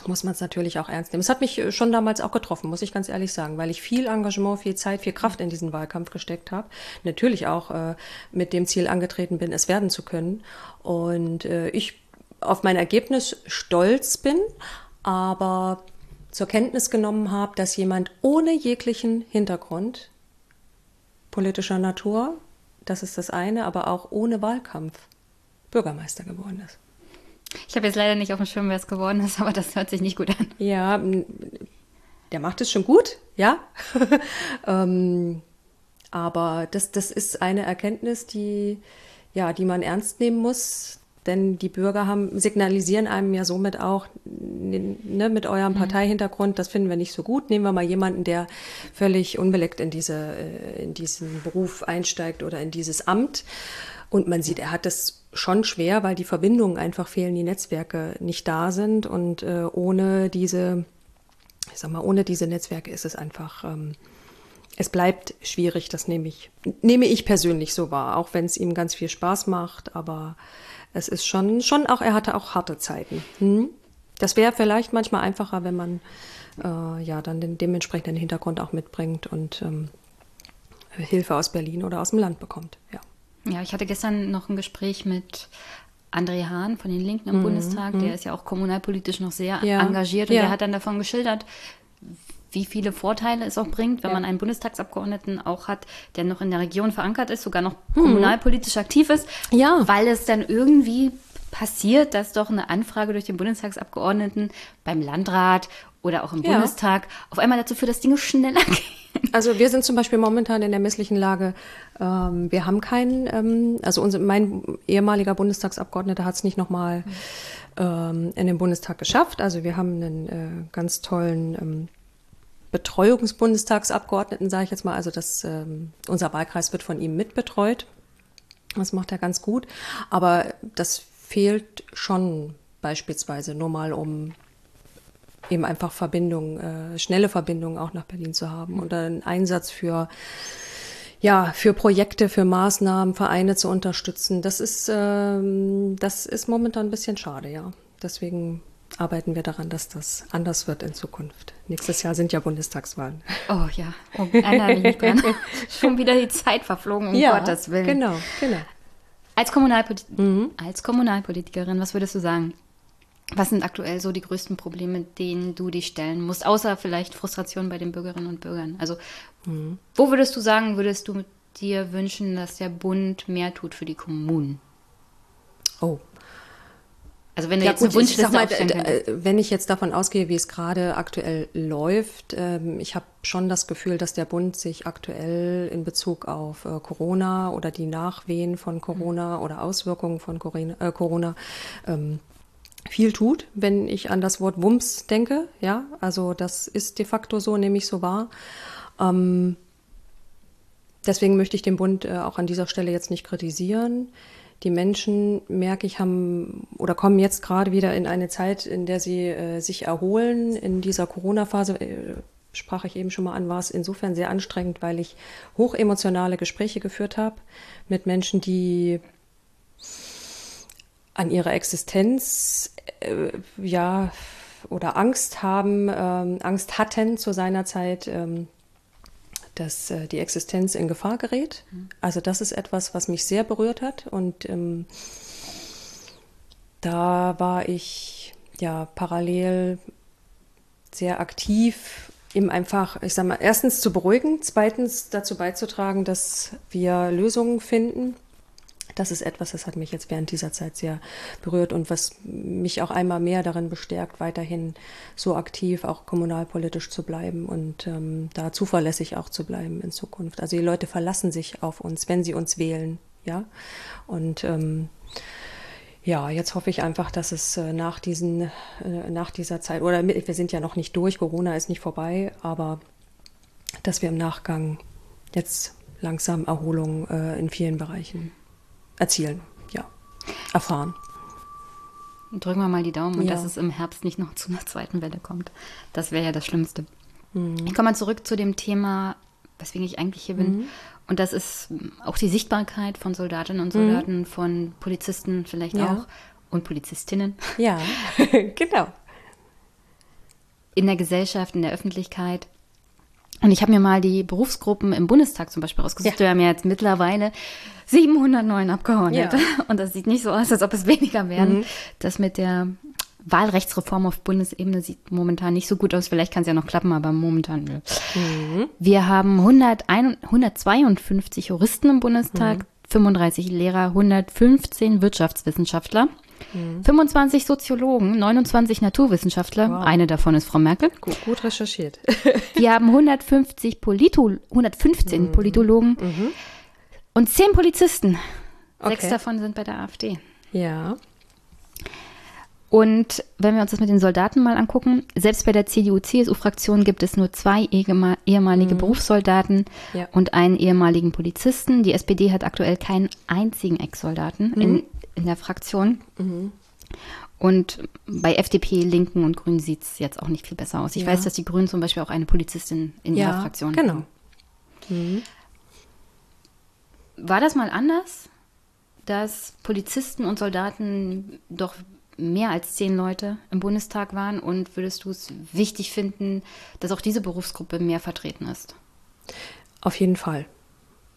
muss man es natürlich auch ernst nehmen. Es hat mich äh, schon damals auch getroffen, muss ich ganz ehrlich sagen, weil ich viel Engagement, viel Zeit, viel Kraft in diesen Wahlkampf gesteckt habe. Natürlich auch äh, mit dem Ziel angetreten bin, es werden zu können. Und äh, ich auf mein Ergebnis stolz bin, aber zur Kenntnis genommen habe, dass jemand ohne jeglichen Hintergrund politischer Natur, das ist das eine, aber auch ohne Wahlkampf Bürgermeister geworden ist. Ich habe jetzt leider nicht auf dem Schirm, wer es geworden ist, aber das hört sich nicht gut an. Ja, der macht es schon gut, ja. ähm, aber das, das ist eine Erkenntnis, die, ja, die man ernst nehmen muss. Denn die Bürger haben, signalisieren einem ja somit auch, ne, mit eurem mhm. Parteihintergrund, das finden wir nicht so gut. Nehmen wir mal jemanden, der völlig unbeleckt in, diese, äh, in diesen Beruf einsteigt oder in dieses Amt. Und man sieht, er hat das schon schwer, weil die Verbindungen einfach fehlen, die Netzwerke nicht da sind. Und äh, ohne diese, ich sag mal, ohne diese Netzwerke ist es einfach, ähm, es bleibt schwierig, das nehme ich, nehme ich persönlich so wahr, auch wenn es ihm ganz viel Spaß macht, aber es ist schon, schon auch, er hatte auch harte Zeiten. Hm? Das wäre vielleicht manchmal einfacher, wenn man äh, ja dann den dementsprechenden Hintergrund auch mitbringt und ähm, Hilfe aus Berlin oder aus dem Land bekommt. Ja. Ja, ich hatte gestern noch ein Gespräch mit André Hahn von den Linken im mhm. Bundestag. Der mhm. ist ja auch kommunalpolitisch noch sehr ja. engagiert und ja. der hat dann davon geschildert, wie viele Vorteile es auch bringt, wenn ja. man einen Bundestagsabgeordneten auch hat, der noch in der Region verankert ist, sogar noch mhm. kommunalpolitisch aktiv ist, ja. weil es dann irgendwie passiert, dass doch eine Anfrage durch den Bundestagsabgeordneten beim Landrat oder auch im ja. Bundestag auf einmal dazu führt, dass Dinge schneller gehen. Also wir sind zum Beispiel momentan in der misslichen Lage, ähm, wir haben keinen, ähm, also unser, mein ehemaliger Bundestagsabgeordneter hat es nicht nochmal ähm, in den Bundestag geschafft. Also wir haben einen äh, ganz tollen ähm, Betreuungsbundestagsabgeordneten, sage ich jetzt mal. Also das, ähm, unser Wahlkreis wird von ihm mitbetreut. Das macht er ganz gut. Aber das fehlt schon beispielsweise nur mal um eben einfach Verbindungen, äh, schnelle Verbindungen auch nach Berlin zu haben und einen Einsatz für ja, für Projekte, für Maßnahmen, Vereine zu unterstützen. Das ist, ähm, das ist momentan ein bisschen schade, ja. Deswegen arbeiten wir daran, dass das anders wird in Zukunft. Nächstes Jahr sind ja Bundestagswahlen. Oh ja, oh, erinnere mich dran. Schon wieder die Zeit verflogen, um ja, Gottes Willen. Genau, genau. Als, Kommunalpolit mhm. als Kommunalpolitikerin, was würdest du sagen? Was sind aktuell so die größten Probleme, denen du dich stellen musst, außer vielleicht Frustration bei den Bürgerinnen und Bürgern? Also, mhm. wo würdest du sagen, würdest du dir wünschen, dass der Bund mehr tut für die Kommunen? Oh, also wenn du ja, jetzt gut, eine Wunschliste mal, äh, wenn ich jetzt davon ausgehe, wie es gerade aktuell läuft, ähm, ich habe schon das Gefühl, dass der Bund sich aktuell in Bezug auf äh, Corona oder die Nachwehen von Corona mhm. oder Auswirkungen von Corona, äh, Corona ähm, viel tut, wenn ich an das Wort Wumms denke. Ja, also das ist de facto so, nehme ich so wahr. Ähm, deswegen möchte ich den Bund äh, auch an dieser Stelle jetzt nicht kritisieren die Menschen, merke ich, haben oder kommen jetzt gerade wieder in eine Zeit, in der sie äh, sich erholen. In dieser Corona-Phase äh, sprach ich eben schon mal an, war es insofern sehr anstrengend, weil ich hochemotionale Gespräche geführt habe mit Menschen, die an ihre Existenz äh, ja oder Angst haben, ähm, Angst hatten zu seiner Zeit, ähm, dass äh, die Existenz in Gefahr gerät. Also das ist etwas, was mich sehr berührt hat. Und ähm, da war ich ja parallel sehr aktiv, ihm einfach, ich sage mal, erstens zu beruhigen, zweitens dazu beizutragen, dass wir Lösungen finden das ist etwas, das hat mich jetzt während dieser Zeit sehr berührt und was mich auch einmal mehr darin bestärkt, weiterhin so aktiv, auch kommunalpolitisch zu bleiben und ähm, da zuverlässig auch zu bleiben in Zukunft. Also die Leute verlassen sich auf uns, wenn sie uns wählen, ja. Und ähm, ja, jetzt hoffe ich einfach, dass es äh, nach diesen, äh, nach dieser Zeit, oder wir sind ja noch nicht durch, Corona ist nicht vorbei, aber dass wir im Nachgang jetzt langsam Erholung äh, in vielen Bereichen erzielen, ja, erfahren. Drücken wir mal die Daumen und ja. dass es im Herbst nicht noch zu einer zweiten Welle kommt. Das wäre ja das Schlimmste. Mhm. Ich komme mal zurück zu dem Thema, weswegen ich eigentlich hier bin. Mhm. Und das ist auch die Sichtbarkeit von Soldatinnen und Soldaten, mhm. von Polizisten vielleicht ja. auch und Polizistinnen. Ja, genau. In der Gesellschaft, in der Öffentlichkeit. Und ich habe mir mal die Berufsgruppen im Bundestag zum Beispiel rausgesucht. Wir haben ja jetzt mittlerweile 709 Abgeordnete. Ja. Und das sieht nicht so aus, als ob es weniger werden. Mhm. Das mit der Wahlrechtsreform auf Bundesebene sieht momentan nicht so gut aus. Vielleicht kann es ja noch klappen, aber momentan. Mhm. Wir haben 101, 152 Juristen im Bundestag, mhm. 35 Lehrer, 115 Wirtschaftswissenschaftler. 25 mhm. Soziologen, 29 Naturwissenschaftler, wow. eine davon ist Frau Merkel. Gut, gut recherchiert. Wir haben 150 Polito 115 mhm. Politologen mhm. und 10 Polizisten. Okay. Sechs davon sind bei der AfD. Ja. Und wenn wir uns das mit den Soldaten mal angucken, selbst bei der CDU-CSU-Fraktion gibt es nur zwei ehemalige mhm. Berufssoldaten ja. und einen ehemaligen Polizisten. Die SPD hat aktuell keinen einzigen Ex-Soldaten mhm. in, in der Fraktion. Mhm. Und bei FDP, Linken und Grünen sieht es jetzt auch nicht viel besser aus. Ich ja. weiß, dass die Grünen zum Beispiel auch eine Polizistin in ja, ihrer Fraktion genau. haben. Mhm. War das mal anders, dass Polizisten und Soldaten doch mehr als zehn Leute im Bundestag waren? Und würdest du es wichtig finden, dass auch diese Berufsgruppe mehr vertreten ist? Auf jeden Fall.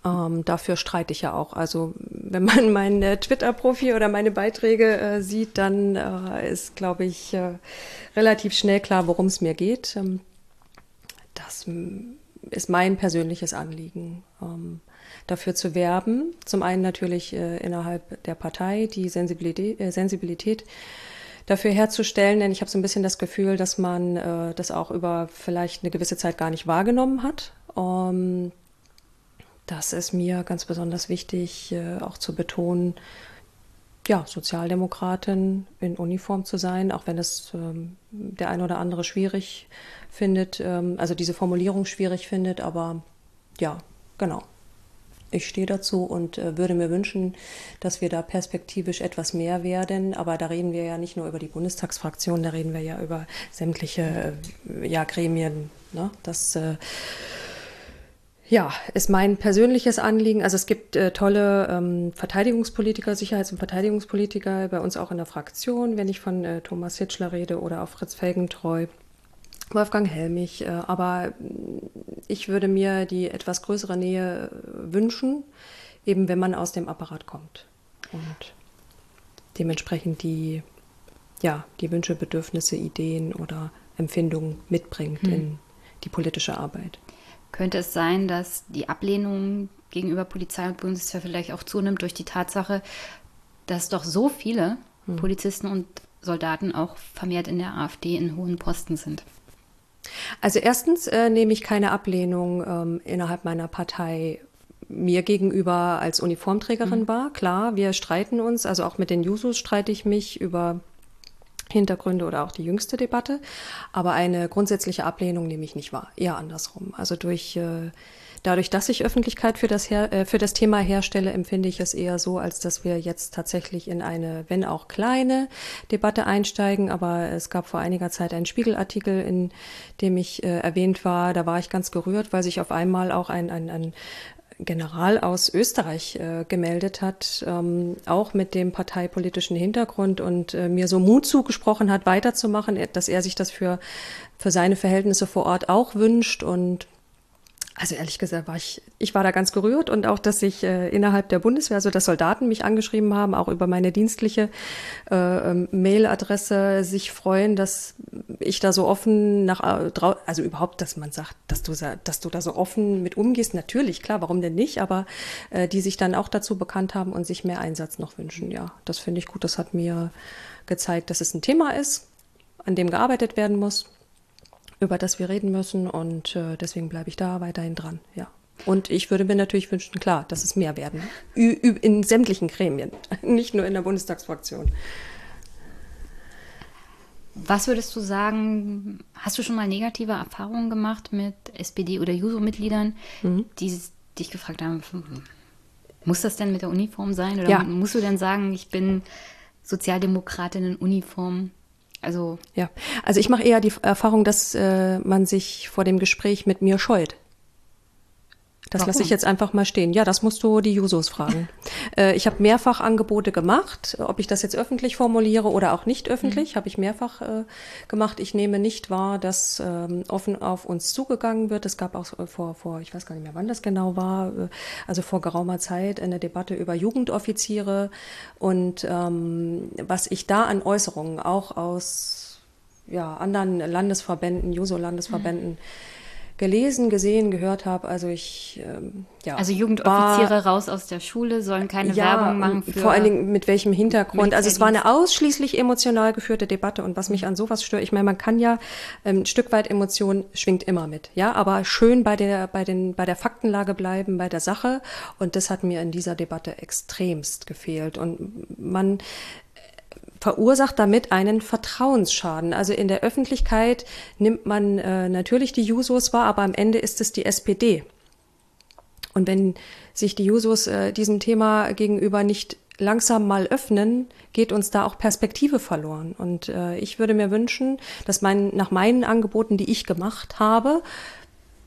Ähm, dafür streite ich ja auch. Also wenn man mein äh, Twitter-Profil oder meine Beiträge äh, sieht, dann äh, ist, glaube ich, äh, relativ schnell klar, worum es mir geht. Ähm, das ist mein persönliches Anliegen, ähm, dafür zu werben. Zum einen natürlich äh, innerhalb der Partei die Sensibilität, Sensibilität dafür herzustellen, denn ich habe so ein bisschen das Gefühl, dass man das auch über vielleicht eine gewisse Zeit gar nicht wahrgenommen hat. Ähm, das ist mir ganz besonders wichtig, äh, auch zu betonen, ja, Sozialdemokratin in Uniform zu sein, auch wenn es ähm, der ein oder andere schwierig findet, ähm, also diese Formulierung schwierig findet, aber ja, genau. Ich stehe dazu und äh, würde mir wünschen, dass wir da perspektivisch etwas mehr werden. Aber da reden wir ja nicht nur über die Bundestagsfraktion, da reden wir ja über sämtliche äh, ja, Gremien. Ne? Das äh, ja, ist mein persönliches Anliegen. Also es gibt äh, tolle ähm, Verteidigungspolitiker, Sicherheits- und Verteidigungspolitiker bei uns auch in der Fraktion, wenn ich von äh, Thomas Hitschler rede oder auch Fritz Felgentreu, Wolfgang Helmich. Äh, aber ich würde mir die etwas größere Nähe äh, wünschen, eben wenn man aus dem Apparat kommt und dementsprechend die ja, die Wünsche, Bedürfnisse, Ideen oder Empfindungen mitbringt hm. in die politische Arbeit. Könnte es sein, dass die Ablehnung gegenüber Polizei und Bundeswehr vielleicht auch zunimmt durch die Tatsache, dass doch so viele hm. Polizisten und Soldaten auch vermehrt in der AfD in hohen Posten sind? Also erstens äh, nehme ich keine Ablehnung ähm, innerhalb meiner Partei mir gegenüber als Uniformträgerin mhm. wahr. Klar, wir streiten uns, also auch mit den Jusos streite ich mich über Hintergründe oder auch die jüngste Debatte. Aber eine grundsätzliche Ablehnung nehme ich nicht wahr, eher andersrum. Also durch äh, Dadurch, dass ich Öffentlichkeit für das, her äh, für das Thema herstelle, empfinde ich es eher so, als dass wir jetzt tatsächlich in eine, wenn auch kleine, Debatte einsteigen. Aber es gab vor einiger Zeit einen Spiegelartikel, in dem ich äh, erwähnt war. Da war ich ganz gerührt, weil sich auf einmal auch ein, ein, ein General aus Österreich äh, gemeldet hat, ähm, auch mit dem parteipolitischen Hintergrund und äh, mir so Mut zugesprochen hat, weiterzumachen, dass er sich das für, für seine Verhältnisse vor Ort auch wünscht und also ehrlich gesagt war ich, ich war da ganz gerührt und auch, dass sich äh, innerhalb der Bundeswehr, also dass Soldaten mich angeschrieben haben, auch über meine dienstliche äh, ähm, Mailadresse sich freuen, dass ich da so offen nach, äh, also überhaupt, dass man sagt, dass du, dass du da so offen mit umgehst. Natürlich, klar, warum denn nicht? Aber äh, die sich dann auch dazu bekannt haben und sich mehr Einsatz noch wünschen. Ja, das finde ich gut. Das hat mir gezeigt, dass es ein Thema ist, an dem gearbeitet werden muss über das wir reden müssen und äh, deswegen bleibe ich da weiterhin dran, ja. Und ich würde mir natürlich wünschen, klar, dass es mehr werden. Ü in sämtlichen Gremien, nicht nur in der Bundestagsfraktion. Was würdest du sagen, hast du schon mal negative Erfahrungen gemacht mit SPD- oder Juso-Mitgliedern, mhm. die dich gefragt haben, hm, muss das denn mit der Uniform sein? Oder ja. musst du denn sagen, ich bin Sozialdemokratin in Uniform? Also ja, also ich mache eher die Erfahrung, dass äh, man sich vor dem Gespräch mit mir scheut. Das lasse ich jetzt einfach mal stehen. Ja, das musst du die Jusos fragen. äh, ich habe mehrfach Angebote gemacht. Ob ich das jetzt öffentlich formuliere oder auch nicht öffentlich, mhm. habe ich mehrfach äh, gemacht. Ich nehme nicht wahr, dass ähm, offen auf uns zugegangen wird. Es gab auch vor, vor, ich weiß gar nicht mehr, wann das genau war, äh, also vor geraumer Zeit eine Debatte über Jugendoffiziere. Und ähm, was ich da an Äußerungen auch aus ja, anderen Landesverbänden, Juso-Landesverbänden, mhm gelesen, gesehen, gehört habe. Also ich, ähm, ja. Also Jugendoffiziere war, raus aus der Schule, sollen keine ja, Werbung machen für. Vor allen Dingen mit welchem Hintergrund. Also es war eine ausschließlich emotional geführte Debatte und was mich an sowas stört, ich meine, man kann ja ähm, ein Stück weit Emotion schwingt immer mit, ja, aber schön bei der, bei den, bei der Faktenlage bleiben, bei der Sache. Und das hat mir in dieser Debatte extremst gefehlt. Und man verursacht damit einen Vertrauensschaden. Also in der Öffentlichkeit nimmt man äh, natürlich die Jusos wahr, aber am Ende ist es die SPD. Und wenn sich die Jusos äh, diesem Thema gegenüber nicht langsam mal öffnen, geht uns da auch Perspektive verloren. Und äh, ich würde mir wünschen, dass mein, nach meinen Angeboten, die ich gemacht habe,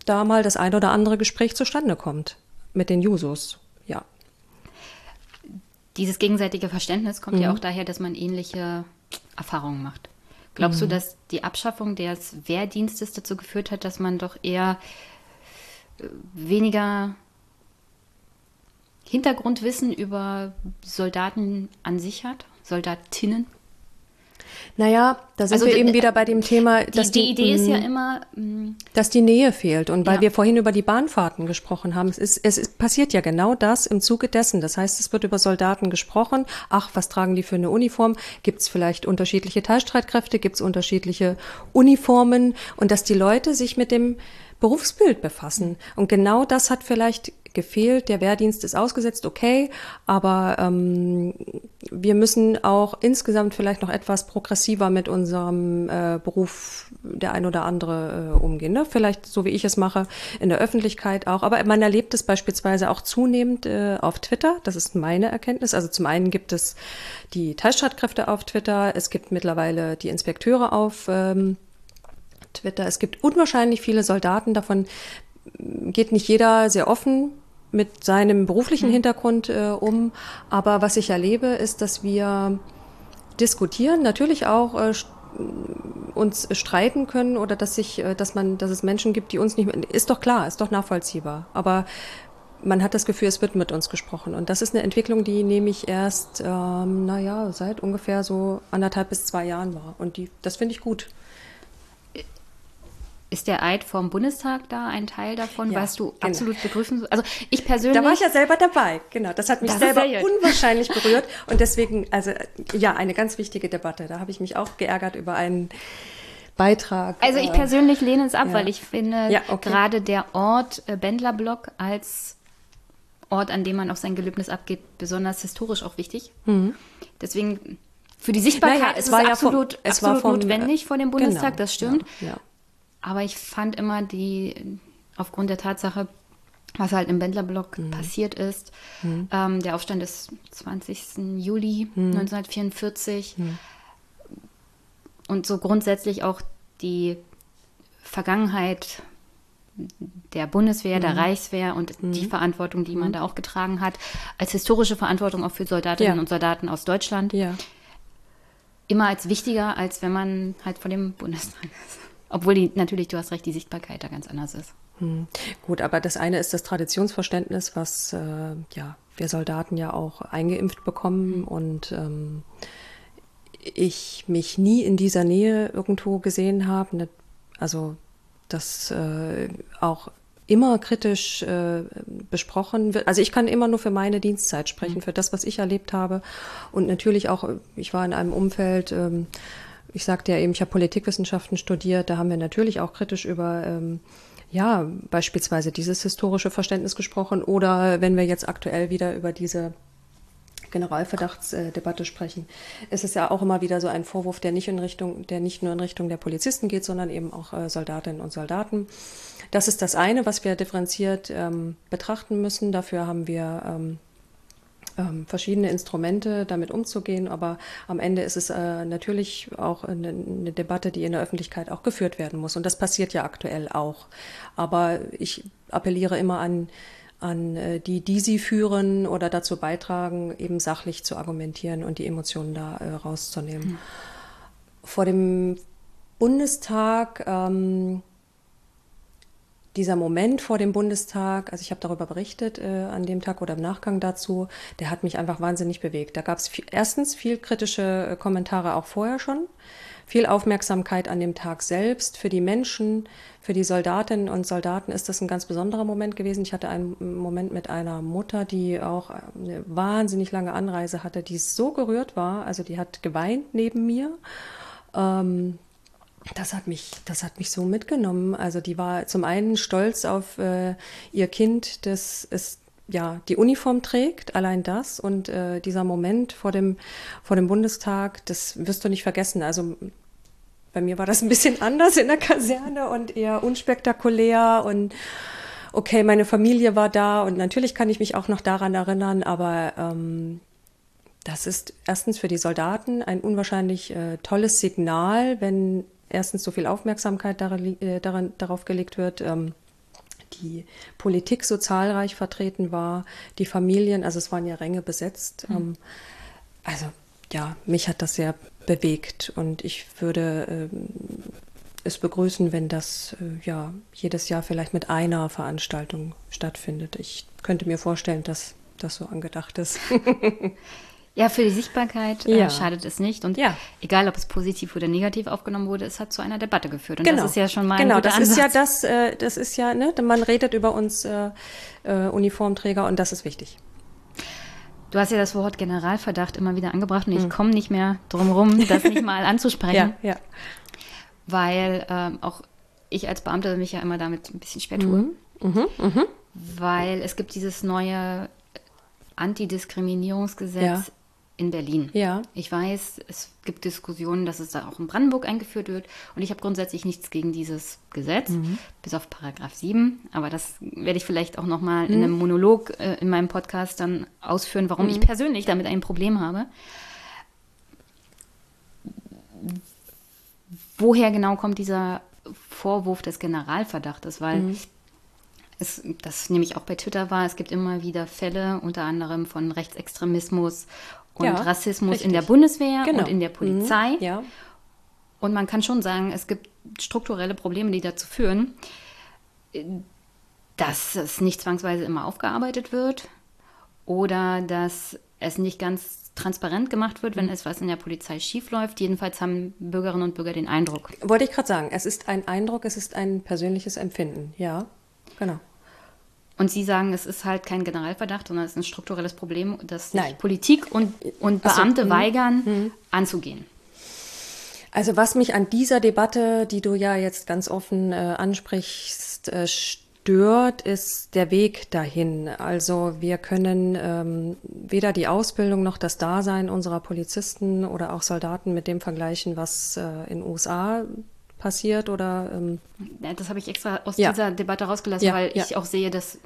da mal das ein oder andere Gespräch zustande kommt mit den Jusos. Ja dieses gegenseitige Verständnis kommt mhm. ja auch daher, dass man ähnliche Erfahrungen macht. Glaubst mhm. du, dass die Abschaffung des Wehrdienstes dazu geführt hat, dass man doch eher äh, weniger Hintergrundwissen über Soldaten an sich hat, Soldatinnen? Naja, da sind also wir eben wieder bei dem Thema, dass die, die Idee ist ja mm, immer, mm, dass die Nähe fehlt. Und weil ja. wir vorhin über die Bahnfahrten gesprochen haben, es ist, es ist, passiert ja genau das im Zuge dessen. Das heißt, es wird über Soldaten gesprochen. Ach, was tragen die für eine Uniform? Gibt es vielleicht unterschiedliche Teilstreitkräfte? Gibt es unterschiedliche Uniformen? Und dass die Leute sich mit dem Berufsbild befassen. Und genau das hat vielleicht gefehlt. Der Wehrdienst ist ausgesetzt, okay, aber ähm, wir müssen auch insgesamt vielleicht noch etwas progressiver mit unserem äh, Beruf der ein oder andere äh, umgehen. Ne? Vielleicht so wie ich es mache, in der Öffentlichkeit auch. Aber man erlebt es beispielsweise auch zunehmend äh, auf Twitter. Das ist meine Erkenntnis. Also zum einen gibt es die Teilstreitkräfte auf Twitter, es gibt mittlerweile die Inspekteure auf ähm, Twitter. Es gibt unwahrscheinlich viele Soldaten, davon geht nicht jeder sehr offen mit seinem beruflichen mhm. Hintergrund äh, um. Aber was ich erlebe, ist, dass wir diskutieren, natürlich auch äh, uns streiten können oder dass sich, äh, dass man, dass es Menschen gibt, die uns nicht, ist doch klar, ist doch nachvollziehbar. Aber man hat das Gefühl, es wird mit uns gesprochen. Und das ist eine Entwicklung, die nehme ich erst, ähm, naja, seit ungefähr so anderthalb bis zwei Jahren war. Und die, das finde ich gut. Ist der Eid vom Bundestag da ein Teil davon, Ja, was du genau. absolut begrüßen Also ich persönlich. Da war ich ja selber dabei, genau. Das hat mich Das ist selber unwahrscheinlich berührt. Und deswegen, also ja, eine ganz wichtige Debatte. Da habe ich mich auch geärgert über einen Beitrag. Also ich äh, persönlich lehne es ab, ja. weil ich finde, Ja, okay. gerade der Ort äh, Bendlerblock als Ort, an dem man auch sein Gelöbnis abgeht, besonders historisch auch wichtig. Deswegen für die Sichtbarkeit Mhm. Naja, ist es war es ja vom- absolut, es war absolut vom, notwendig äh, vor dem Bundestag, genau, das stimmt. Ja. Aber ich fand immer die, aufgrund der Tatsache, was halt im Bendlerblock Mhm. passiert ist, ähm, der Aufstand des 20. Juli Mhm. 1944 und so grundsätzlich auch die Vergangenheit der Bundeswehr, Mhm. der Reichswehr und die Verantwortung, die man da auch getragen hat, als historische Verantwortung auch für Soldatinnen Ja. und Soldaten aus Deutschland, ja. immer als wichtiger, als wenn man halt vor dem Bundestag ist. Obwohl die, natürlich, du hast recht, die Sichtbarkeit da ganz anders ist. Hm. Gut, aber das eine ist das Traditionsverständnis, was äh, ja wir Soldaten ja auch eingeimpft bekommen und ähm, ich mich nie in dieser Nähe irgendwo gesehen habe. Ne- Also das äh, auch immer kritisch äh, besprochen wird. Also ich kann immer nur für meine Dienstzeit sprechen, für das, was ich erlebt habe. Und natürlich auch, ich war in einem Umfeld, ähm, ich sagte ja eben, ich habe Politikwissenschaften studiert, da haben wir natürlich auch kritisch über ähm, ja, beispielsweise dieses historische Verständnis gesprochen oder wenn wir jetzt aktuell wieder über diese Generalverdachtsdebatte sprechen, ist es ja auch immer wieder so ein Vorwurf, der nicht in Richtung, der nicht nur in Richtung der Polizisten geht, sondern eben auch äh, Soldatinnen und Soldaten. Das ist das eine, was wir differenziert ähm, betrachten müssen. Dafür haben wir ähm, ähm, verschiedene Instrumente, damit umzugehen. Aber am Ende ist es äh, natürlich auch eine, eine Debatte, die in der Öffentlichkeit auch geführt werden muss. Und das passiert ja aktuell auch. Aber ich appelliere immer an, an äh, die, die sie führen oder dazu beitragen, eben sachlich zu argumentieren und die Emotionen da äh, rauszunehmen. Vor dem Bundestag ähm, dieser Moment vor dem Bundestag, also ich habe darüber berichtet äh, an dem Tag oder im Nachgang dazu, der hat mich einfach wahnsinnig bewegt. Da gab es erstens viel kritische äh, Kommentare auch vorher schon, viel Aufmerksamkeit an dem Tag selbst. Für die Menschen, für die Soldatinnen und Soldaten ist das ein ganz besonderer Moment gewesen. Ich hatte einen Moment mit einer Mutter, die auch eine wahnsinnig lange Anreise hatte, die so gerührt war, also die hat geweint neben mir. Ähm, das hat mich, das hat mich so mitgenommen. Also die war zum einen stolz auf äh, ihr Kind, das es ja die Uniform trägt, allein das und äh, dieser Moment vor dem vor dem Bundestag, das wirst du nicht vergessen. Also bei mir war das ein bisschen anders in der Kaserne und eher unspektakulär und okay, meine Familie war da und natürlich kann ich mich auch noch daran erinnern, aber ähm, das ist erstens für die Soldaten ein unwahrscheinlich äh, tolles Signal, wenn erstens so viel Aufmerksamkeit daran, äh, daran, darauf gelegt wird, ähm, die Politik so zahlreich vertreten war, die Familien, also es waren ja Ränge besetzt. Ähm, also ja, mich hat das sehr bewegt und ich würde ähm, es begrüßen, wenn das äh, ja jedes Jahr vielleicht mit einer Veranstaltung stattfindet. Ich könnte mir vorstellen, dass das so angedacht ist. Ja, für die Sichtbarkeit Ja. äh, schadet es nicht. Und Ja. egal, ob es positiv oder negativ aufgenommen wurde, es hat zu einer Debatte geführt. Und genau. das ist ja schon mal genau, ein guter das ist ja Ansatz. das, äh, das ist ja, ne, man redet über uns äh, äh, Uniformträger und das ist wichtig. Du hast ja das Wort Generalverdacht immer wieder angebracht und ich komme nicht mehr drum rum, das nicht mal anzusprechen, ja. weil ähm, auch ich als Beamte mich ja immer damit ein bisschen schwer tue. Mhm. Weil es gibt dieses neue Antidiskriminierungsgesetz Ja. In Berlin. Ja. Ich weiß, es gibt Diskussionen, dass es da auch in Brandenburg eingeführt wird. Und ich habe grundsätzlich nichts gegen dieses Gesetz, Mhm. bis auf Paragraph 7. Aber das werde ich vielleicht auch nochmal Mhm. in einem Monolog äh, in meinem Podcast dann ausführen, warum ich persönlich damit ein Problem habe. Woher genau kommt dieser Vorwurf des Generalverdachtes? Weil Mhm. es, das nehme ich auch bei Twitter wahr, es gibt immer wieder Fälle, unter anderem von Rechtsextremismus und Ja, Rassismus richtig. in der Bundeswehr Genau. und in der Polizei. Mhm. Ja. Und man kann schon sagen, es gibt strukturelle Probleme, die dazu führen, dass es nicht zwangsweise immer aufgearbeitet wird oder dass es nicht ganz transparent gemacht wird, wenn es was in der Polizei schiefläuft. Jedenfalls haben Bürgerinnen und Bürger den Eindruck. Wollte ich gerade sagen, es ist ein Eindruck, es ist ein persönliches Empfinden. Ja, genau. Und Sie sagen, es ist halt kein Generalverdacht, sondern es ist ein strukturelles Problem, das sich Politik und, und Beamte so, mhm. weigern, mh. anzugehen. Also was mich an dieser Debatte, die du ja jetzt ganz offen äh, ansprichst, äh, stört, ist der Weg dahin. Also wir können ähm, weder die Ausbildung noch das Dasein unserer Polizisten oder auch Soldaten mit dem vergleichen, was äh, in USA passiert oder ähm ja, das habe ich extra aus ja. dieser Debatte rausgelassen, ja, weil ich auch sehe, dass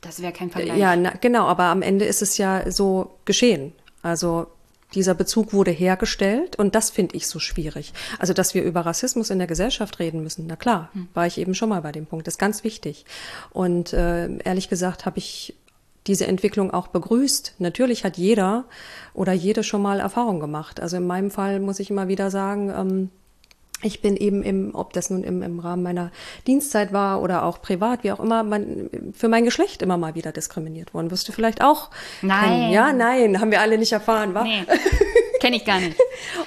das wäre kein Vergleich. Ja, na, genau, aber am Ende ist es ja so geschehen. Also dieser Bezug wurde hergestellt und das finde ich so schwierig. Also, dass wir über Rassismus in der Gesellschaft reden müssen, na klar, hm. war ich eben schon mal bei dem Punkt. Das ist ganz wichtig. Und äh, ehrlich gesagt habe ich diese Entwicklung auch begrüßt. Natürlich hat jeder oder jede schon mal Erfahrung gemacht. Also in meinem Fall muss ich immer wieder sagen, ähm, ich bin eben im, ob das nun im, im Rahmen meiner Dienstzeit war oder auch privat, wie auch immer, man, für mein Geschlecht immer mal wieder diskriminiert worden. Wirst du vielleicht auch? Nein. Kennen? Ja, nein, haben wir alle nicht erfahren, wa? Nee. Kenne ich gar nicht.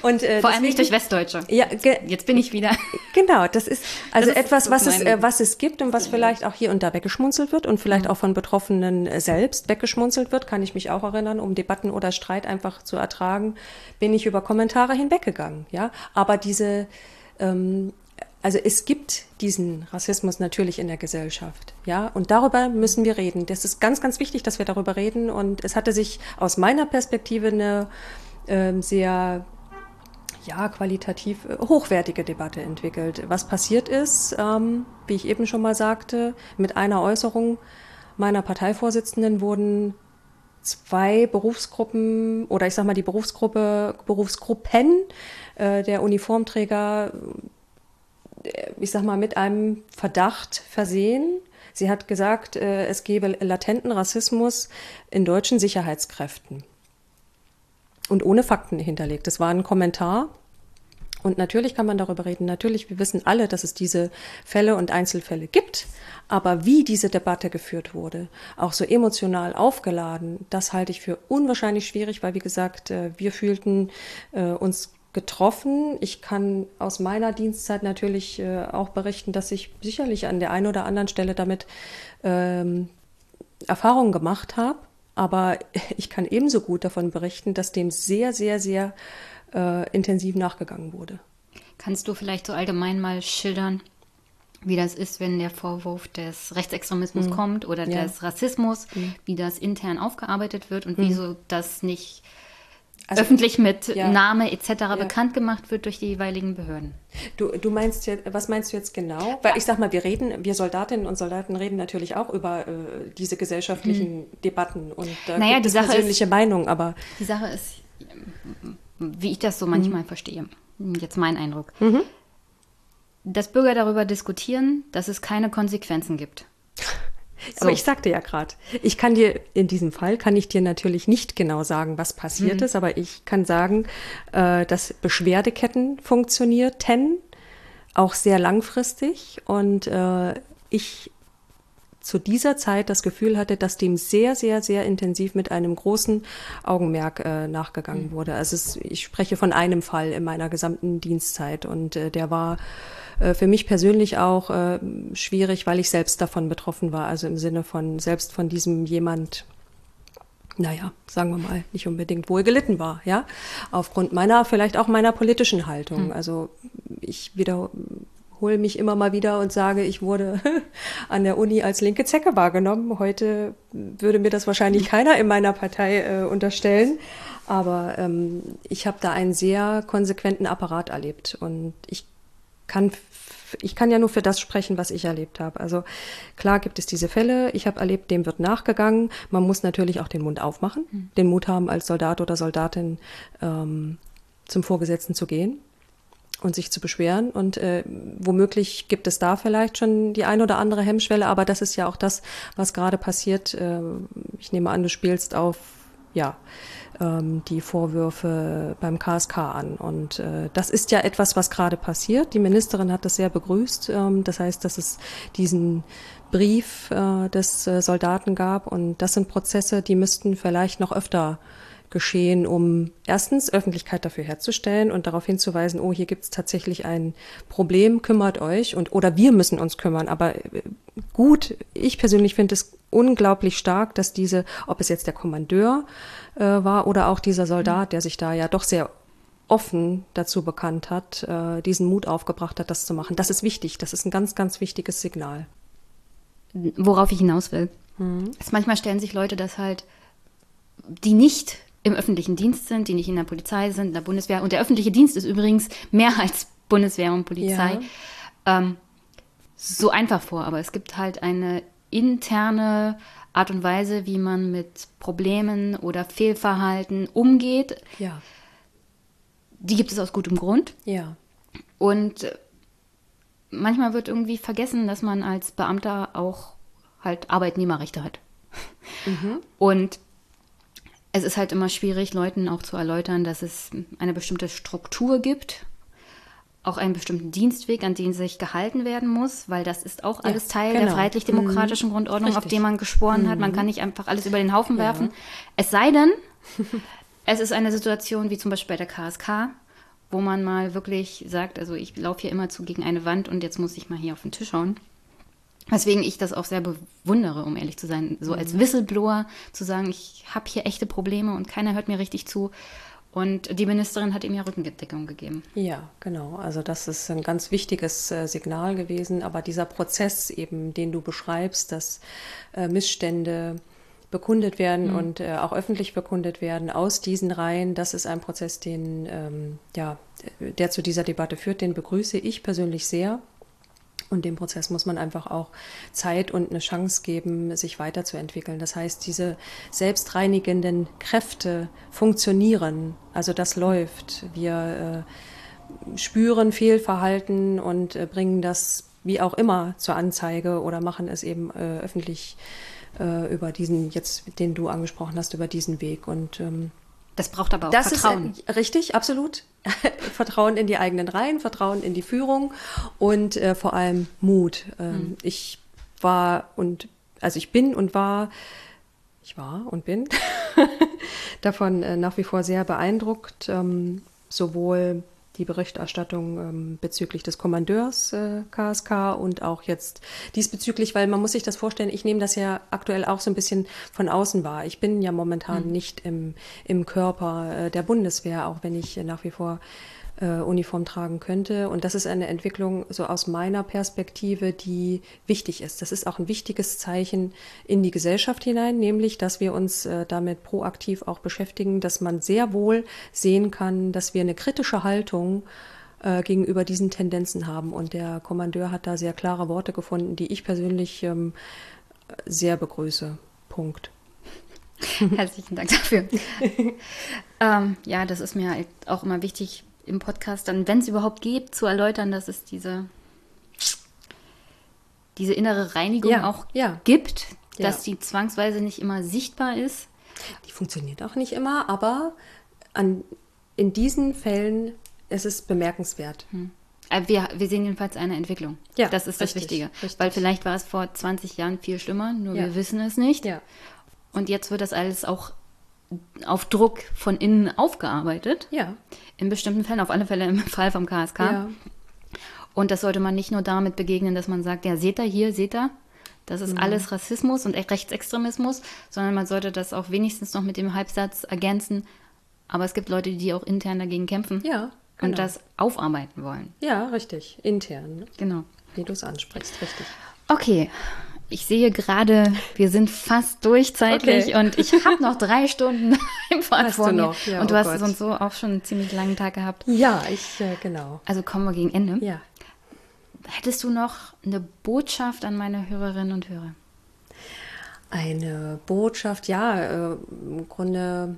Und, äh, Vor allem nicht durch Westdeutsche. Ja, jetzt bin ich wieder. Genau, das ist also das ist, etwas, was es, äh, was es gibt und was vielleicht auch hier und da weggeschmunzelt wird und vielleicht mhm. auch von Betroffenen äh, selbst weggeschmunzelt wird, kann ich mich auch erinnern, um Debatten oder Streit einfach zu ertragen, bin ich über Kommentare hinweggegangen. Ja, aber diese ähm, also es gibt diesen Rassismus natürlich in der Gesellschaft, ja, und darüber müssen wir reden. Das ist ganz, ganz wichtig, dass wir darüber reden. Und es hatte sich aus meiner Perspektive eine äh, sehr ja, qualitativ äh, hochwertige Debatte entwickelt. Was passiert ist, ähm, wie ich eben schon mal sagte, mit einer Äußerung meiner Parteivorsitzenden wurden zwei Berufsgruppen oder ich sag mal die Berufsgruppe, Berufsgruppen äh, der Uniformträger, äh, ich sag mal, mit einem Verdacht versehen. Sie hat gesagt, äh, es gebe latenten Rassismus in deutschen Sicherheitskräften. Und ohne Fakten hinterlegt. Das war ein Kommentar und natürlich kann man darüber reden. Natürlich, wir wissen alle, dass es diese Fälle und Einzelfälle gibt. Aber wie diese Debatte geführt wurde, auch so emotional aufgeladen, das halte ich für unwahrscheinlich schwierig, weil, wie gesagt, äh, wir fühlten uns getroffen. Ich kann aus meiner Dienstzeit natürlich äh, auch berichten, dass ich sicherlich an der einen oder anderen Stelle damit ähm, Erfahrungen gemacht habe. Aber ich kann ebenso gut davon berichten, dass dem sehr, sehr, sehr äh, intensiv nachgegangen wurde. Kannst du vielleicht so allgemein mal schildern, wie das ist, wenn der Vorwurf des Rechtsextremismus mhm. kommt oder ja. des Rassismus, mhm. wie das intern aufgearbeitet wird und mhm. wieso das nicht also, öffentlich mit ja. Name etc. Ja. bekannt gemacht wird durch die jeweiligen Behörden. Du, du meinst jetzt, was meinst du jetzt genau? Weil ich sag mal, wir reden, wir Soldatinnen und Soldaten reden natürlich auch über äh, diese gesellschaftlichen mhm. Debatten und da naja, es persönliche ist, Meinung, aber die Sache ist, wie ich das so manchmal mhm. verstehe, jetzt mein Eindruck, mhm. dass Bürger darüber diskutieren, dass es keine Konsequenzen gibt. So. Aber ich sagte ja gerade, ich kann dir in diesem Fall kann ich dir natürlich nicht genau sagen, was passiert mhm. ist, aber ich kann sagen, äh, dass Beschwerdeketten funktionierten, auch sehr langfristig und äh, ich zu dieser Zeit das Gefühl hatte, dass dem sehr, sehr, sehr intensiv mit einem großen Augenmerk äh, nachgegangen mhm. wurde. Also es, ich spreche von einem Fall in meiner gesamten Dienstzeit und äh, der war äh, für mich persönlich auch äh, schwierig, weil ich selbst davon betroffen war. Also im Sinne von selbst von diesem jemand, naja, sagen wir mal, nicht unbedingt wohl gelitten war, ja, aufgrund meiner, vielleicht auch meiner politischen Haltung. Hm. Also ich wiederhole mich immer mal wieder und sage, ich wurde an der Uni als linke Zecke wahrgenommen. Heute würde mir das wahrscheinlich keiner in meiner Partei äh, unterstellen. Aber ähm, ich habe da einen sehr konsequenten Apparat erlebt und ich kann ich kann ja nur für das sprechen, was ich erlebt habe. Also klar gibt es diese Fälle. Ich habe erlebt, dem wird nachgegangen. Man muss natürlich auch den Mund aufmachen, mhm. den Mut haben, als Soldat oder Soldatin ähm, zum Vorgesetzten zu gehen und sich zu beschweren. Und äh, womöglich gibt es da vielleicht schon die ein oder andere Hemmschwelle, aber das ist ja auch das, was gerade passiert. Äh, ich nehme an, du spielst auf, ja, ähm, die Vorwürfe beim KSK an. Und äh, das ist ja etwas, was gerade passiert. Die Ministerin hat das sehr begrüßt. Ähm, das heißt, dass es diesen Brief äh, des äh, Soldaten gab. Und das sind Prozesse, die müssten vielleicht noch öfter geschehen, um erstens Öffentlichkeit dafür herzustellen und darauf hinzuweisen, oh, hier gibt es tatsächlich ein Problem, kümmert euch und oder wir müssen uns kümmern. Aber äh, gut, ich persönlich finde es unglaublich stark, dass diese, ob es jetzt der Kommandeur äh, war oder auch dieser Soldat, der sich da ja doch sehr offen dazu bekannt hat, äh, diesen Mut aufgebracht hat, das zu machen. Das ist wichtig. Das ist ein ganz, ganz wichtiges Signal. Worauf ich hinaus will. Ist manchmal stellen sich Leute das halt, die nicht im öffentlichen Dienst sind, die nicht in der Polizei sind, in der Bundeswehr. Und der öffentliche Dienst ist übrigens mehr als Bundeswehr und Polizei. Ja. Ähm, so einfach vor, aber es gibt halt eine interne Art und Weise, wie man mit Problemen oder Fehlverhalten umgeht. Ja. Die gibt es aus gutem Grund. Ja. Und manchmal wird irgendwie vergessen, dass man als Beamter auch halt Arbeitnehmerrechte hat. Mhm. Und es ist halt immer schwierig, Leuten auch zu erläutern, dass es eine bestimmte Struktur gibt, auch einen bestimmten Dienstweg, an den sich gehalten werden muss, weil das ist auch alles ja, Teil genau. der freiheitlich-demokratischen mhm. Grundordnung, Richtig. auf die man geschworen mhm. hat. Man mhm. kann nicht einfach alles über den Haufen ja. werfen. Es sei denn, es ist eine Situation wie zum Beispiel bei der KSK, wo man mal wirklich sagt, also ich laufe hier immer zu gegen eine Wand und jetzt muss ich mal hier auf den Tisch hauen. Weswegen ich das auch sehr bewundere, um ehrlich zu sein. So als mhm. Whistleblower zu sagen, ich habe hier echte Probleme und keiner hört mir richtig zu. Und die Ministerin hat ihm ja Rückendeckung gegeben. Ja, genau. Also das ist ein ganz wichtiges äh, Signal gewesen. Aber dieser Prozess eben, den du beschreibst, dass äh, Missstände bekundet werden mhm. und äh, auch öffentlich bekundet werden aus diesen Reihen, das ist ein Prozess, den ähm, ja, der zu dieser Debatte führt. Den begrüße ich persönlich sehr. Und dem Prozess muss man einfach auch Zeit und eine Chance geben, sich weiterzuentwickeln. Das heißt, diese selbstreinigenden Kräfte funktionieren. Also das läuft. Wir äh, spüren Fehlverhalten und äh, bringen das wie auch immer zur Anzeige oder machen es eben äh, öffentlich äh, über diesen, jetzt, den du angesprochen hast, über diesen Weg. Und ähm, das braucht aber auch das Vertrauen. Ist, äh, richtig, absolut. Vertrauen in die eigenen Reihen, Vertrauen in die Führung und äh, vor allem Mut. Ähm, mhm. Ich war und also ich bin und war, ich war und bin davon äh, nach wie vor sehr beeindruckt, ähm, sowohl die Berichterstattung ähm, bezüglich des Kommandeurs äh, KSK und auch jetzt diesbezüglich, weil man muss sich das vorstellen, ich nehme das ja aktuell auch so ein bisschen von außen wahr. Ich bin ja momentan mhm. nicht im, im Körper äh, der Bundeswehr, auch wenn ich nach wie vor äh, Uniform tragen könnte. Und das ist eine Entwicklung so aus meiner Perspektive, die wichtig ist. Das ist auch ein wichtiges Zeichen in die Gesellschaft hinein, nämlich, dass wir uns äh, damit proaktiv auch beschäftigen, dass man sehr wohl sehen kann, dass wir eine kritische Haltung äh, gegenüber diesen Tendenzen haben. Und der Kommandeur hat da sehr klare Worte gefunden, die ich persönlich ähm, sehr begrüße. Punkt. Herzlichen Dank dafür. ähm, ja, das ist mir halt auch immer wichtig, im Podcast dann, wenn es überhaupt geht, zu erläutern, dass es diese, diese innere Reinigung ja, auch ja. gibt, ja. dass die zwangsweise nicht immer sichtbar ist. Die funktioniert auch nicht immer, aber an, in diesen Fällen ist es bemerkenswert. Hm. Äh, wir, wir sehen jedenfalls eine Entwicklung. Ja, das ist das richtig, Wichtige. Richtig. Weil vielleicht war es vor 20 Jahren viel schlimmer, nur ja. wir wissen es nicht. Ja. Und jetzt wird das alles auch auf Druck von innen aufgearbeitet. Ja. In bestimmten Fällen, auf alle Fälle im Fall vom KSK. Ja. Und das sollte man nicht nur damit begegnen, dass man sagt, ja, seht ihr hier, seht ihr, das ist mhm. alles Rassismus und Rechtsextremismus, sondern man sollte das auch wenigstens noch mit dem Halbsatz ergänzen. Aber es gibt Leute, die auch intern dagegen kämpfen. Ja. Genau. Und das aufarbeiten wollen. Ja, richtig. Intern. Genau. Wie du es ansprichst, richtig. Okay, ich sehe gerade, wir sind fast durchzeitlich okay. und ich habe noch drei Stunden im Fahrt vor mir. Ja, und du oh hast Gott. und so auch schon einen ziemlich langen Tag gehabt. Ja, ich, äh, genau. Also kommen wir gegen Ende. Ja. Hättest du noch eine Botschaft an meine Hörerinnen und Hörer? Eine Botschaft, ja, äh, im Grunde,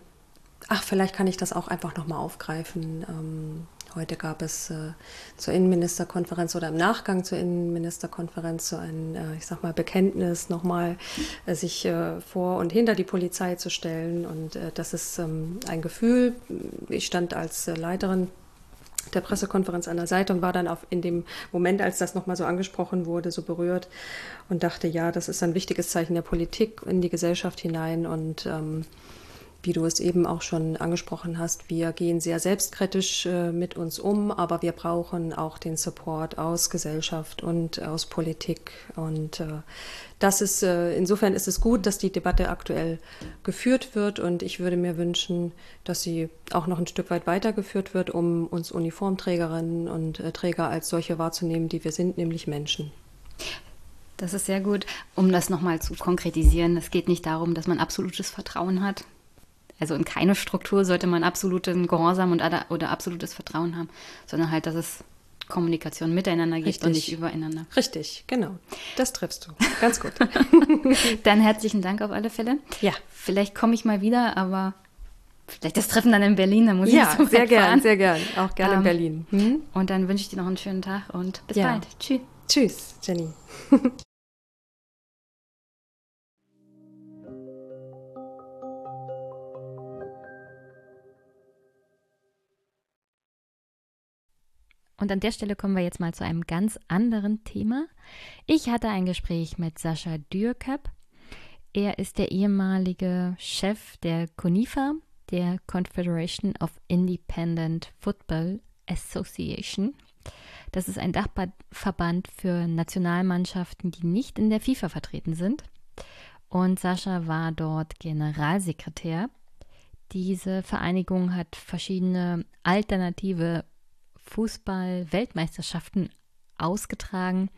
ach, vielleicht kann ich das auch einfach nochmal aufgreifen. Ähm, Heute gab es äh, zur Innenministerkonferenz oder im Nachgang zur Innenministerkonferenz so ein, äh, ich sag mal, Bekenntnis, nochmal äh, sich äh, vor und hinter die Polizei zu stellen. Und äh, das ist ähm, ein Gefühl. Ich stand als äh, Leiterin der Pressekonferenz an der Seite und war dann auf, in dem Moment, als das nochmal so angesprochen wurde, so berührt und dachte, ja, das ist ein wichtiges Zeichen der Politik in die Gesellschaft hinein und ähm, wie du es eben auch schon angesprochen hast, wir gehen sehr selbstkritisch äh, mit uns um, aber wir brauchen auch den Support aus Gesellschaft und aus Politik. Und äh, das ist, äh, insofern ist es gut, dass die Debatte aktuell geführt wird und ich würde mir wünschen, dass sie auch noch ein Stück weit weitergeführt wird, um uns Uniformträgerinnen und äh, Träger als solche wahrzunehmen, die wir sind, nämlich Menschen. Das ist sehr gut. Um das nochmal zu konkretisieren, es geht nicht darum, dass man absolutes Vertrauen hat also in keine Struktur sollte man absoluten Gehorsam und oder absolutes Vertrauen haben, sondern halt, dass es Kommunikation miteinander gibt Richtig. und nicht übereinander. Richtig, genau. Das triffst du. Ganz gut. dann herzlichen Dank auf alle Fälle. Ja. Vielleicht komme ich mal wieder, aber vielleicht das Treffen dann in Berlin, da muss ja, ich so sehr gern, sehr gern. Auch gerne ähm, in Berlin. Hm? Und dann wünsche ich dir noch einen schönen Tag und bis ja. bald. Tschüss. Tschüss, Jenny. Und an der Stelle kommen wir jetzt mal zu einem ganz anderen Thema. Ich hatte ein Gespräch mit Sascha Dürkap. Er ist der ehemalige Chef der CONIFA, der Confederation of Independent Football Association. Das ist ein Dachverband für Nationalmannschaften, die nicht in der FIFA vertreten sind. Und Sascha war dort Generalsekretär. Diese Vereinigung hat verschiedene alternative Fußball-Weltmeisterschaften ausgetragen,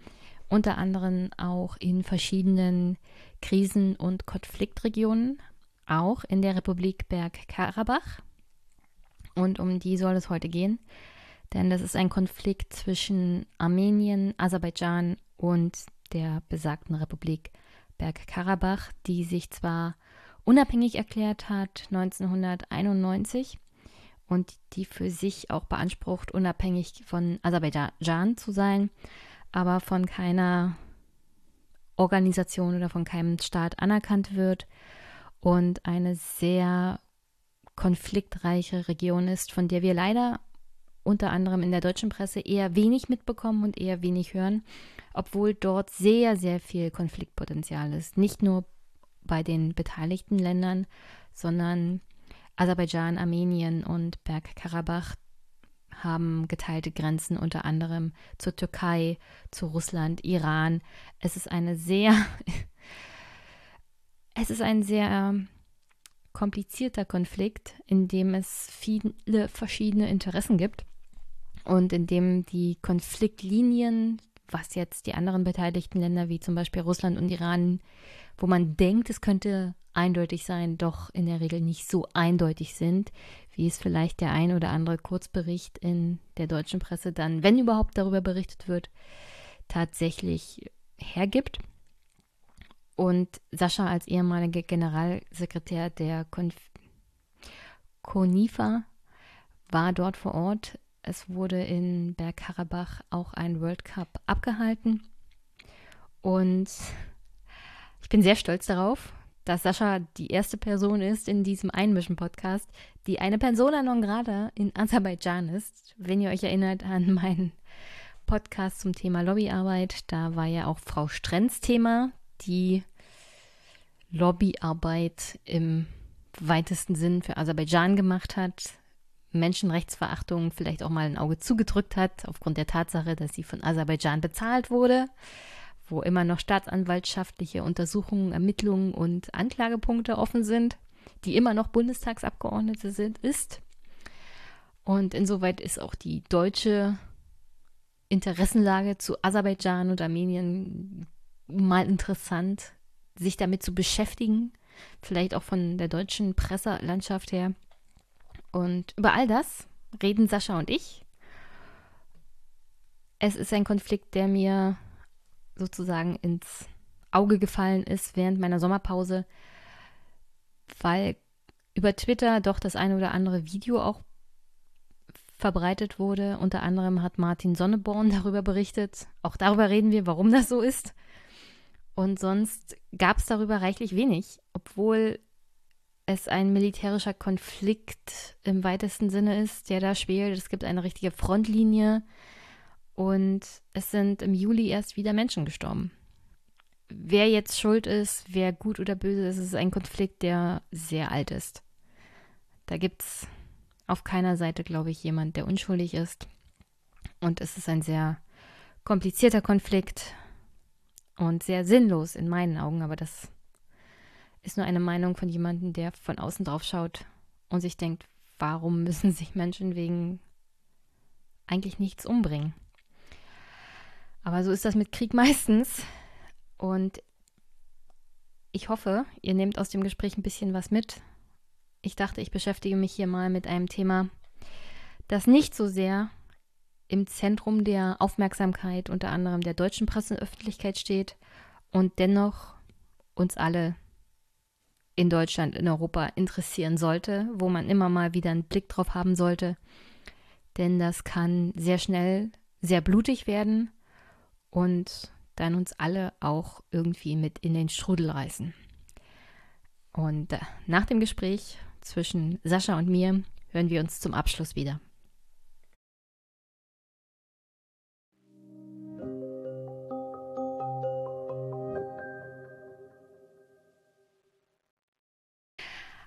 unter anderem auch in verschiedenen Krisen- und Konfliktregionen, auch in der Republik Bergkarabach. Und um die soll es heute gehen, denn das ist ein Konflikt zwischen Armenien, Aserbaidschan und der besagten Republik Bergkarabach, die sich zwar unabhängig erklärt hat 1991, und die für sich auch beansprucht, unabhängig von Aserbaidschan zu sein, aber von keiner Organisation oder von keinem Staat anerkannt wird und eine sehr konfliktreiche Region ist, von der wir leider unter anderem in der deutschen Presse eher wenig mitbekommen und eher wenig hören, obwohl dort sehr, sehr viel Konfliktpotenzial ist. Nicht nur bei den beteiligten Ländern, sondern Aserbaidschan, Armenien und Bergkarabach haben geteilte Grenzen unter anderem zur Türkei, zu Russland, Iran. Es ist eine sehr, es ist ein sehr komplizierter Konflikt, in dem es viele verschiedene Interessen gibt und in dem die Konfliktlinien, was jetzt die anderen beteiligten Länder wie zum Beispiel Russland und Iran, wo man denkt, es könnte eindeutig sein, doch in der Regel nicht so eindeutig sind, wie es vielleicht der ein oder andere Kurzbericht in der deutschen Presse dann, wenn überhaupt darüber berichtet wird, tatsächlich hergibt. Und Sascha als ehemaliger Generalsekretär der Konf CONIFA war dort vor Ort. Es wurde in Bergkarabach auch ein World Cup abgehalten. Und ich bin sehr stolz darauf, dass Sascha die erste Person ist in diesem Einmischen-Podcast, die eine Persona non grata in Aserbaidschan ist. Wenn ihr euch erinnert an meinen Podcast zum Thema Lobbyarbeit, da war ja auch Frau Strenz Thema, die Lobbyarbeit im weitesten Sinn für Aserbaidschan gemacht hat, Menschenrechtsverachtung vielleicht auch mal ein Auge zugedrückt hat, aufgrund der Tatsache, dass sie von Aserbaidschan bezahlt wurde wo immer noch staatsanwaltschaftliche Untersuchungen, Ermittlungen und Anklagepunkte offen sind, die immer noch Bundestagsabgeordnete sind, ist. Und insoweit ist auch die deutsche Interessenlage zu Aserbaidschan und Armenien mal interessant, sich damit zu beschäftigen, vielleicht auch von der deutschen Presselandschaft her. Und über all das reden Sascha und ich. Es ist ein Konflikt, der mir sozusagen ins Auge gefallen ist während meiner Sommerpause, weil über Twitter doch das eine oder andere Video auch verbreitet wurde. Unter anderem hat Martin Sonneborn darüber berichtet. Auch darüber reden wir, warum das so ist. Und sonst gab es darüber reichlich wenig, obwohl es ein militärischer Konflikt im weitesten Sinne ist, der da spielt. Es gibt eine richtige Frontlinie und es sind im Juli erst wieder Menschen gestorben. Wer jetzt schuld ist, wer gut oder böse ist, ist ein Konflikt, der sehr alt ist. Da gibt es auf keiner Seite, glaube ich, jemand, der unschuldig ist. Und es ist ein sehr komplizierter Konflikt und sehr sinnlos in meinen Augen, aber das ist nur eine Meinung von jemandem, der von außen drauf schaut und sich denkt, warum müssen sich Menschen wegen eigentlich nichts umbringen? Aber so ist das mit Krieg meistens. Und ich hoffe, ihr nehmt aus dem Gespräch ein bisschen was mit. Ich dachte, ich beschäftige mich hier mal mit einem Thema, das nicht so sehr im Zentrum der Aufmerksamkeit unter anderem der deutschen Presseöffentlichkeit steht und dennoch uns alle in Deutschland, in Europa interessieren sollte, wo man immer mal wieder einen Blick drauf haben sollte. Denn das kann sehr schnell sehr blutig werden und dann uns alle auch irgendwie mit in den Strudel reißen. Und äh, nach dem Gespräch zwischen Sascha und mir hören wir uns zum Abschluss wieder.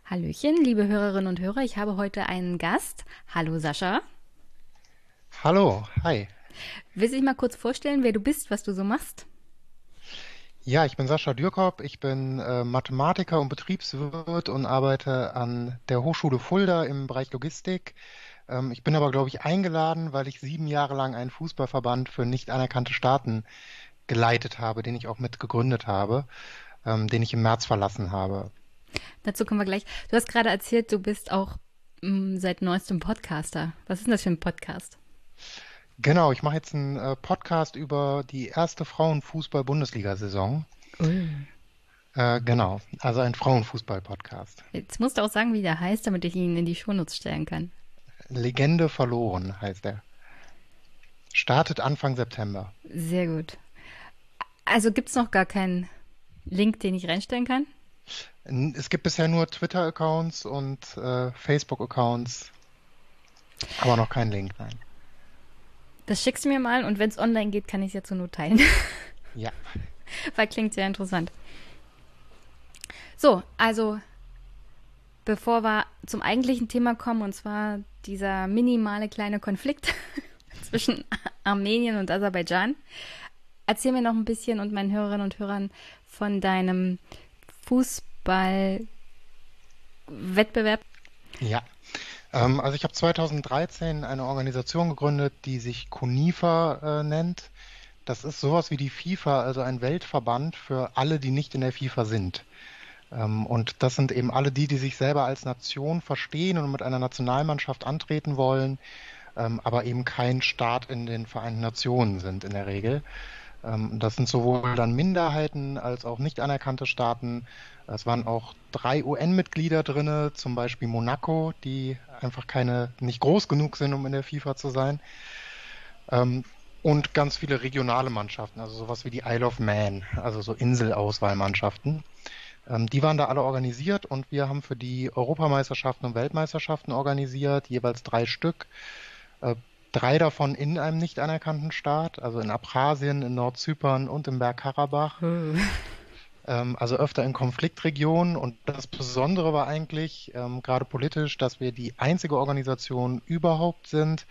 Hallöchen, liebe Hörerinnen und Hörer. Ich habe heute einen Gast. Hallo Sascha. Hallo, hi. Willst du dich mal kurz vorstellen, wer du bist, was du so machst? Ja, ich bin Sascha Dürkop. Ich bin äh, Mathematiker und Betriebswirt und arbeite an der Hochschule Fulda im Bereich Logistik. Ähm, ich bin aber, glaube ich, eingeladen, weil ich sieben Jahre lang einen Fußballverband für nicht anerkannte Staaten geleitet habe, den ich auch mit gegründet habe, ähm, den ich im März verlassen habe. Dazu kommen wir gleich. Du hast gerade erzählt, du bist auch mh, mm, seit neuestem Podcaster. Was ist denn das für ein Podcast? Genau, ich mache jetzt einen äh, Podcast über die erste Frauenfußball-Bundesliga-Saison. Äh, genau, also ein Frauenfußball-Podcast. Jetzt musst du auch sagen, wie der heißt, damit ich ihn in die Shownotes stellen kann. Legende verloren heißt er. Startet Anfang September. Sehr gut. Also gibt es noch gar keinen Link, den ich reinstellen kann? Es gibt bisher nur Twitter-Accounts und äh, Facebook-Accounts, aber noch keinen Link, nein. Das schickst du mir mal und wenn es online geht, kann ich es ja zur Not teilen. Ja. Weil klingt sehr interessant. So, also bevor wir zum eigentlichen Thema kommen, und zwar dieser minimale kleine Konflikt zwischen Armenien und Aserbaidschan, erzähl mir noch ein bisschen und meinen Hörerinnen und Hörern von deinem Fußballwettbewerb? Ja. Ähm, also ich habe 2013 eine Organisation gegründet, die sich CONIFA äh, nennt. Das ist sowas wie die FIFA, also ein Weltverband für alle, die nicht in der FIFA sind. Ähm, und das sind eben alle die, die sich selber als Nation verstehen und mit einer Nationalmannschaft antreten wollen, ähm, aber eben kein Staat in den Vereinten Nationen sind in der Regel. Ähm, das sind sowohl dann Minderheiten als auch nicht anerkannte Staaten. Es waren auch drei UN-Mitglieder drinne, zum Beispiel Monaco, die einfach keine, nicht groß genug sind, um in der FIFA zu sein. Ähm, und ganz viele regionale Mannschaften, also sowas wie die Isle of Man, also so Inselauswahlmannschaften. Ähm, die waren da alle organisiert und wir haben für die Europameisterschaften und Weltmeisterschaften organisiert, jeweils drei Stück. Drei davon in einem nicht anerkannten Staat, also in Abchasien, in Nordzypern und im Bergkarabach. Hm. Ähm, also öfter in Konfliktregionen. Und das Besondere war eigentlich, ähm, gerade politisch, dass wir die einzige Organisation überhaupt sind,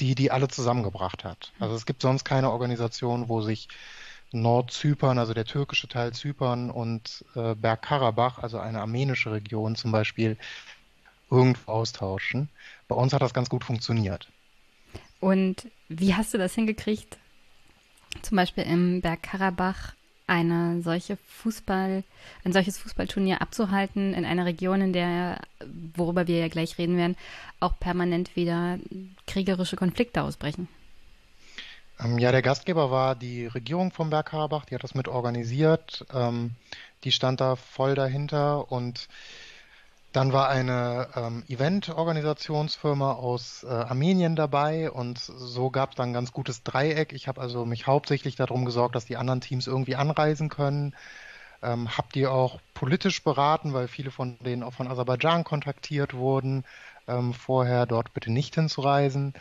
die die alle zusammengebracht hat. Also es gibt sonst keine Organisation, wo sich Nordzypern, also der türkische Teil Zypern und äh, Bergkarabach, also eine armenische Region zum Beispiel, irgendwo austauschen. Bei uns hat das ganz gut funktioniert. Und wie hast du das hingekriegt, zum Beispiel im Bergkarabach eine solche Fußball, ein solches Fußballturnier abzuhalten in einer Region, in der, worüber wir ja gleich reden werden, auch permanent wieder kriegerische Konflikte ausbrechen? Ähm, ja, der Gastgeber war die Regierung vom Bergkarabach, die hat das mit organisiert, ähm, die stand da voll dahinter und dann war eine ähm, Event-Organisationsfirma aus äh, Armenien dabei und so gab es dann ein ganz gutes Dreieck. Ich habe also mich hauptsächlich darum gesorgt, dass die anderen Teams irgendwie anreisen können. Ähm, habt ihr auch politisch beraten, weil viele von denen auch von Aserbaidschan kontaktiert wurden, ähm, vorher dort bitte nicht hinzureisen.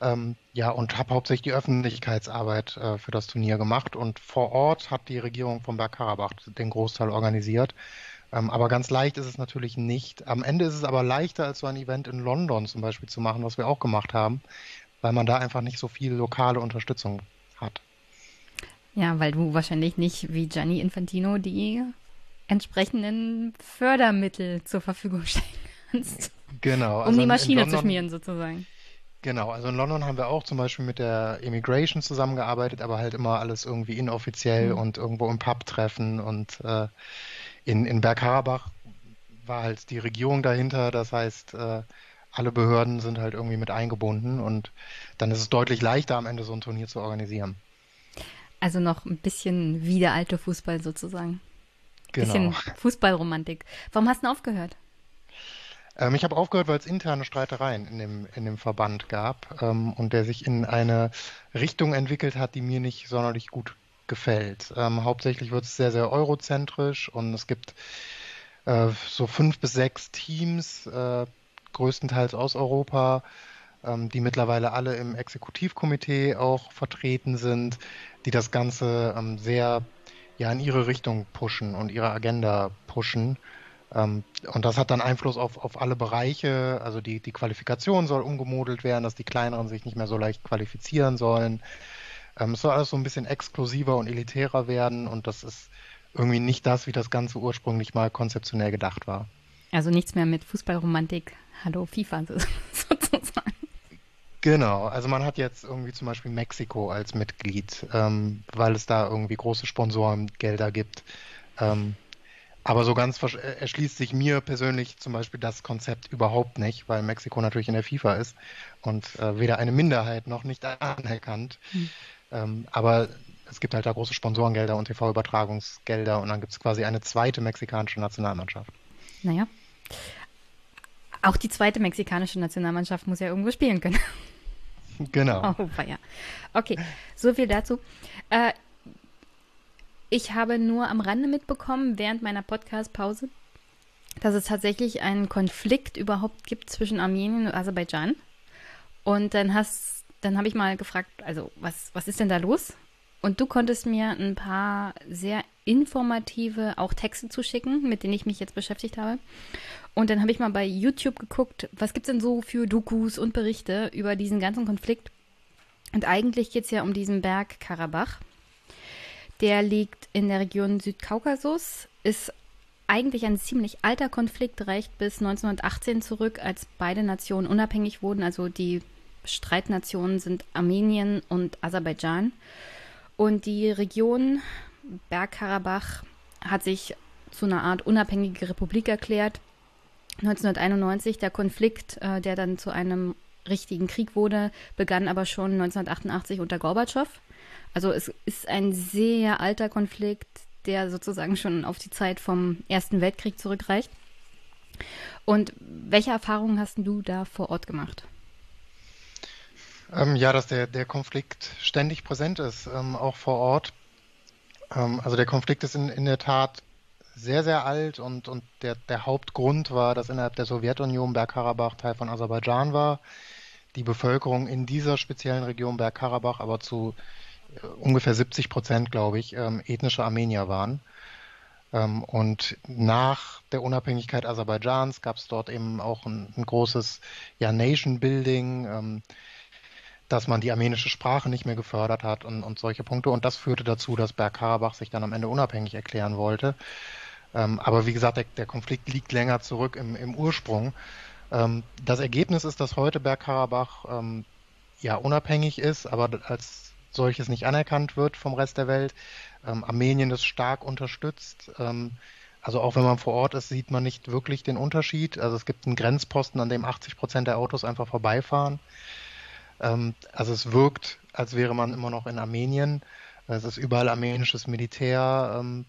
Ähm, ja, und habe hauptsächlich die Öffentlichkeitsarbeit äh, für das Turnier gemacht und vor Ort hat die Regierung von Bergkarabach den Großteil organisiert. Ähm, aber ganz leicht ist es natürlich nicht. Am Ende ist es aber leichter, als so ein Event in London zum Beispiel zu machen, was wir auch gemacht haben, weil man da einfach nicht so viel lokale Unterstützung hat. Ja, weil du wahrscheinlich nicht wie Gianni Infantino die entsprechenden Fördermittel zur Verfügung stellen kannst. Genau. Also um die Maschine London, zu schmieren sozusagen. Genau, also in London haben wir auch zum Beispiel mit der Immigration zusammengearbeitet, aber halt immer alles irgendwie inoffiziell mhm. und irgendwo im Pub treffen und äh, in, in Bergkarabach war halt die Regierung dahinter, das heißt, äh, alle Behörden sind halt irgendwie mit eingebunden und dann ist es deutlich leichter, am Ende so ein Turnier zu organisieren. Also noch ein bisschen wie der alte Fußball sozusagen. Genau. Bisschen Fußballromantik. Warum hast du denn aufgehört? Ähm, ich habe aufgehört, weil es interne Streitereien in dem, in dem Verband gab ähm, und der sich in eine Richtung entwickelt hat, die mir nicht sonderlich gut gefällt. Ähm, hauptsächlich wird es sehr, sehr eurozentrisch und es gibt äh, so fünf bis sechs Teams, äh, größtenteils aus Europa, ähm, die mittlerweile alle im Exekutivkomitee auch vertreten sind, die das Ganze ähm, sehr ja in ihre Richtung pushen und ihre Agenda pushen. Ähm, und das hat dann Einfluss auf, auf alle Bereiche. Also die, die Qualifikation soll umgemodelt werden, dass die Kleineren sich nicht mehr so leicht qualifizieren sollen. Ähm, es soll alles so ein bisschen exklusiver und elitärer werden und das ist irgendwie nicht das, wie das Ganze ursprünglich mal konzeptionell gedacht war. Also nichts mehr mit Fußballromantik, hallo FIFA sozusagen. Genau, also man hat jetzt irgendwie zum Beispiel Mexiko als Mitglied, ähm, weil es da irgendwie große Sponsorengelder gibt. Ähm, aber so ganz erschließt sich mir persönlich zum Beispiel das Konzept überhaupt nicht, weil Mexiko natürlich in der FIFA ist und äh, weder eine Minderheit noch nicht anerkannt. Hm. Ähm, aber es gibt halt da große Sponsorengelder und TV-Übertragungsgelder und dann gibt es quasi eine zweite mexikanische Nationalmannschaft. Naja. Auch die zweite mexikanische Nationalmannschaft muss ja irgendwo spielen können. Genau. Oh, ja. Okay, so viel dazu. Äh, ich habe nur am Rande mitbekommen, während meiner Podcast-Pause, dass es tatsächlich einen Konflikt überhaupt gibt zwischen Armenien und Aserbaidschan. Und dann hast, dann habe ich mal gefragt, also was, was ist denn da los? Und du konntest mir ein paar sehr informative auch Texte zuschicken, mit denen ich mich jetzt beschäftigt habe. Und dann habe ich mal bei YouTube geguckt, was gibt es denn so für Dokus und Berichte über diesen ganzen Konflikt. Und eigentlich geht es ja um diesen Berg Karabach. Der liegt in der Region Südkaukasus, ist eigentlich ein ziemlich alter Konflikt, reicht bis 1918 zurück, als beide Nationen unabhängig wurden. Also die Streitnationen sind Armenien und Aserbaidschan. Und die Region Bergkarabach hat sich zu einer Art unabhängige Republik erklärt. 1991 der Konflikt, äh, der dann zu einem richtigen Krieg wurde, begann aber schon 1988 unter Gorbatschow. Also es ist ein sehr alter Konflikt, der sozusagen schon auf die Zeit vom Ersten Weltkrieg zurückreicht. Und welche Erfahrungen hast du da vor Ort gemacht? Ähm, ja, dass der, der Konflikt ständig präsent ist, ähm, auch vor Ort. Ähm, also der Konflikt ist in, in der Tat sehr, sehr alt und, und der, der Hauptgrund war, dass innerhalb der Sowjetunion Bergkarabach Teil von Aserbaidschan war. Die Bevölkerung in dieser speziellen Region Bergkarabach aber zu äh, ungefähr 70 Prozent, glaube ich, ähm, ethnische Armenier waren. Ähm, und nach der Unabhängigkeit Aserbaidschans gab es dort eben auch ein, ein großes ja, Nation Building. Ähm, dass man die armenische Sprache nicht mehr gefördert hat und, und solche Punkte. Und das führte dazu, dass Bergkarabach sich dann am Ende unabhängig erklären wollte. Ähm, aber wie gesagt, der, der, Konflikt liegt länger zurück im, im Ursprung. Ähm, das Ergebnis ist, dass heute Bergkarabach ähm, ja unabhängig ist, aber als solches nicht anerkannt wird vom Rest der Welt. Ähm, Armenien ist stark unterstützt. Ähm, also auch wenn man vor Ort ist, sieht man nicht wirklich den Unterschied. Also es gibt einen Grenzposten, an dem 80 Prozent der Autos einfach vorbeifahren. Ähm, also es wirkt, als wäre man immer noch in Armenien. Es ist überall armenisches Militär ähm,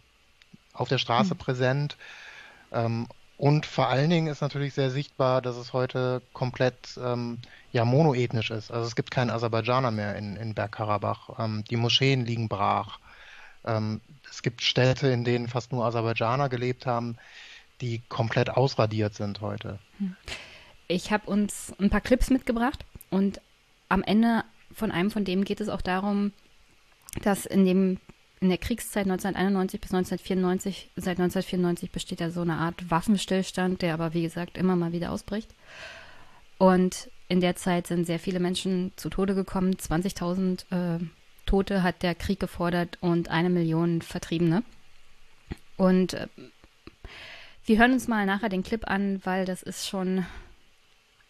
auf der Straße mhm. präsent. Ähm, und vor allen Dingen ist natürlich sehr sichtbar, dass es heute komplett ja, monoethnisch ist. Also es gibt keinen Aserbaidschaner mehr in, in Bergkarabach. Die Moscheen liegen brach. Es gibt Städte, in denen fast nur Aserbaidschaner gelebt haben, die komplett ausradiert sind heute. Hm. Ich habe uns ein paar Clips mitgebracht und am Ende von einem von dem geht es auch darum, dass in dem in der Kriegszeit 1991 bis 1994, seit 1994 besteht ja so eine Art Waffenstillstand, der aber wie gesagt immer mal wieder ausbricht. Und in der Zeit sind sehr viele Menschen zu Tode gekommen. 20.000 äh, Tote hat der Krieg gefordert und eine Million Vertriebene. Und äh, wir hören uns mal nachher den Clip an, weil das ist schon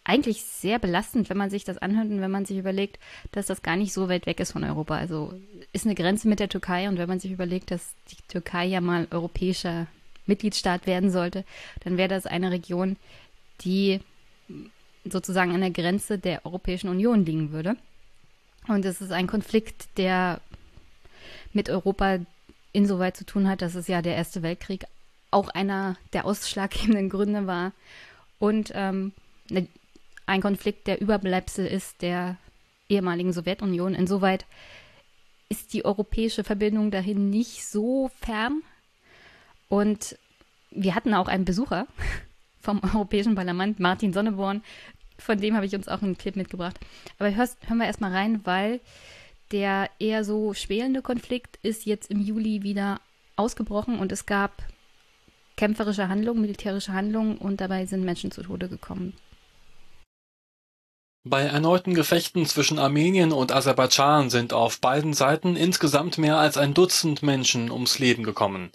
eigentlich sehr belastend, wenn man sich das anhört und wenn man sich überlegt, dass das gar nicht so weit weg ist von Europa. Also ist eine Grenze mit der Türkei und wenn man sich überlegt, dass die Türkei ja mal europäischer Mitgliedstaat werden sollte, dann wäre das eine Region, die sozusagen an der Grenze der Europäischen Union liegen würde. Und es ist ein Konflikt, der mit Europa insoweit zu tun hat, dass es ja der Erste Weltkrieg auch einer der ausschlaggebenden Gründe war. Und ähm, ein Konflikt, der Überbleibsel ist der ehemaligen Sowjetunion. Insoweit ist die europäische Verbindung dahin nicht so fern. Und wir hatten auch einen Besucher vom Europäischen Parlament, Martin Sonneborn. Von dem habe ich uns auch einen Clip mitgebracht. Aber hörst, hören wir erstmal rein, weil der eher so schwelende Konflikt ist jetzt im Juli wieder ausgebrochen und es gab kämpferische Handlungen, militärische Handlungen und dabei sind Menschen zu Tode gekommen. Bei erneuten Gefechten zwischen Armenien und Aserbaidschan sind auf beiden Seiten insgesamt mehr als ein Dutzend Menschen ums Leben gekommen.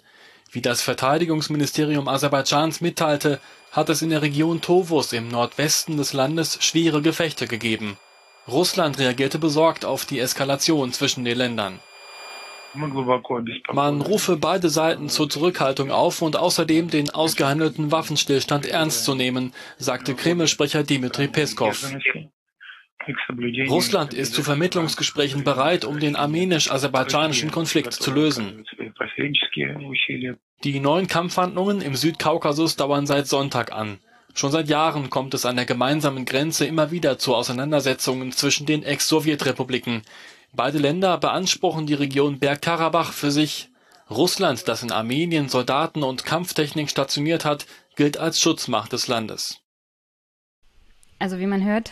Wie das Verteidigungsministerium Aserbaidschans mitteilte, hat es in der Region Tovus im Nordwesten des Landes schwere Gefechte gegeben. Russland reagierte besorgt auf die Eskalation zwischen den Ländern. Man rufe beide Seiten zur Zurückhaltung auf und außerdem den ausgehandelten Waffenstillstand ernst zu nehmen, sagte Kreml-Sprecher Dmitri Peskov. Russland ist zu Vermittlungsgesprächen bereit, um den armenisch-aserbaidschanischen Konflikt zu lösen. Die neuen Kampfhandlungen im Südkaukasus dauern seit Sonntag an. Schon seit Jahren kommt es an der gemeinsamen Grenze immer wieder zu Auseinandersetzungen zwischen den Ex-Sowjetrepubliken. Beide Länder beanspruchen die Region Bergkarabach für sich. Russland, das in Armenien Soldaten und Kampftechnik stationiert hat, gilt als Schutzmacht des Landes. Also wie man hört,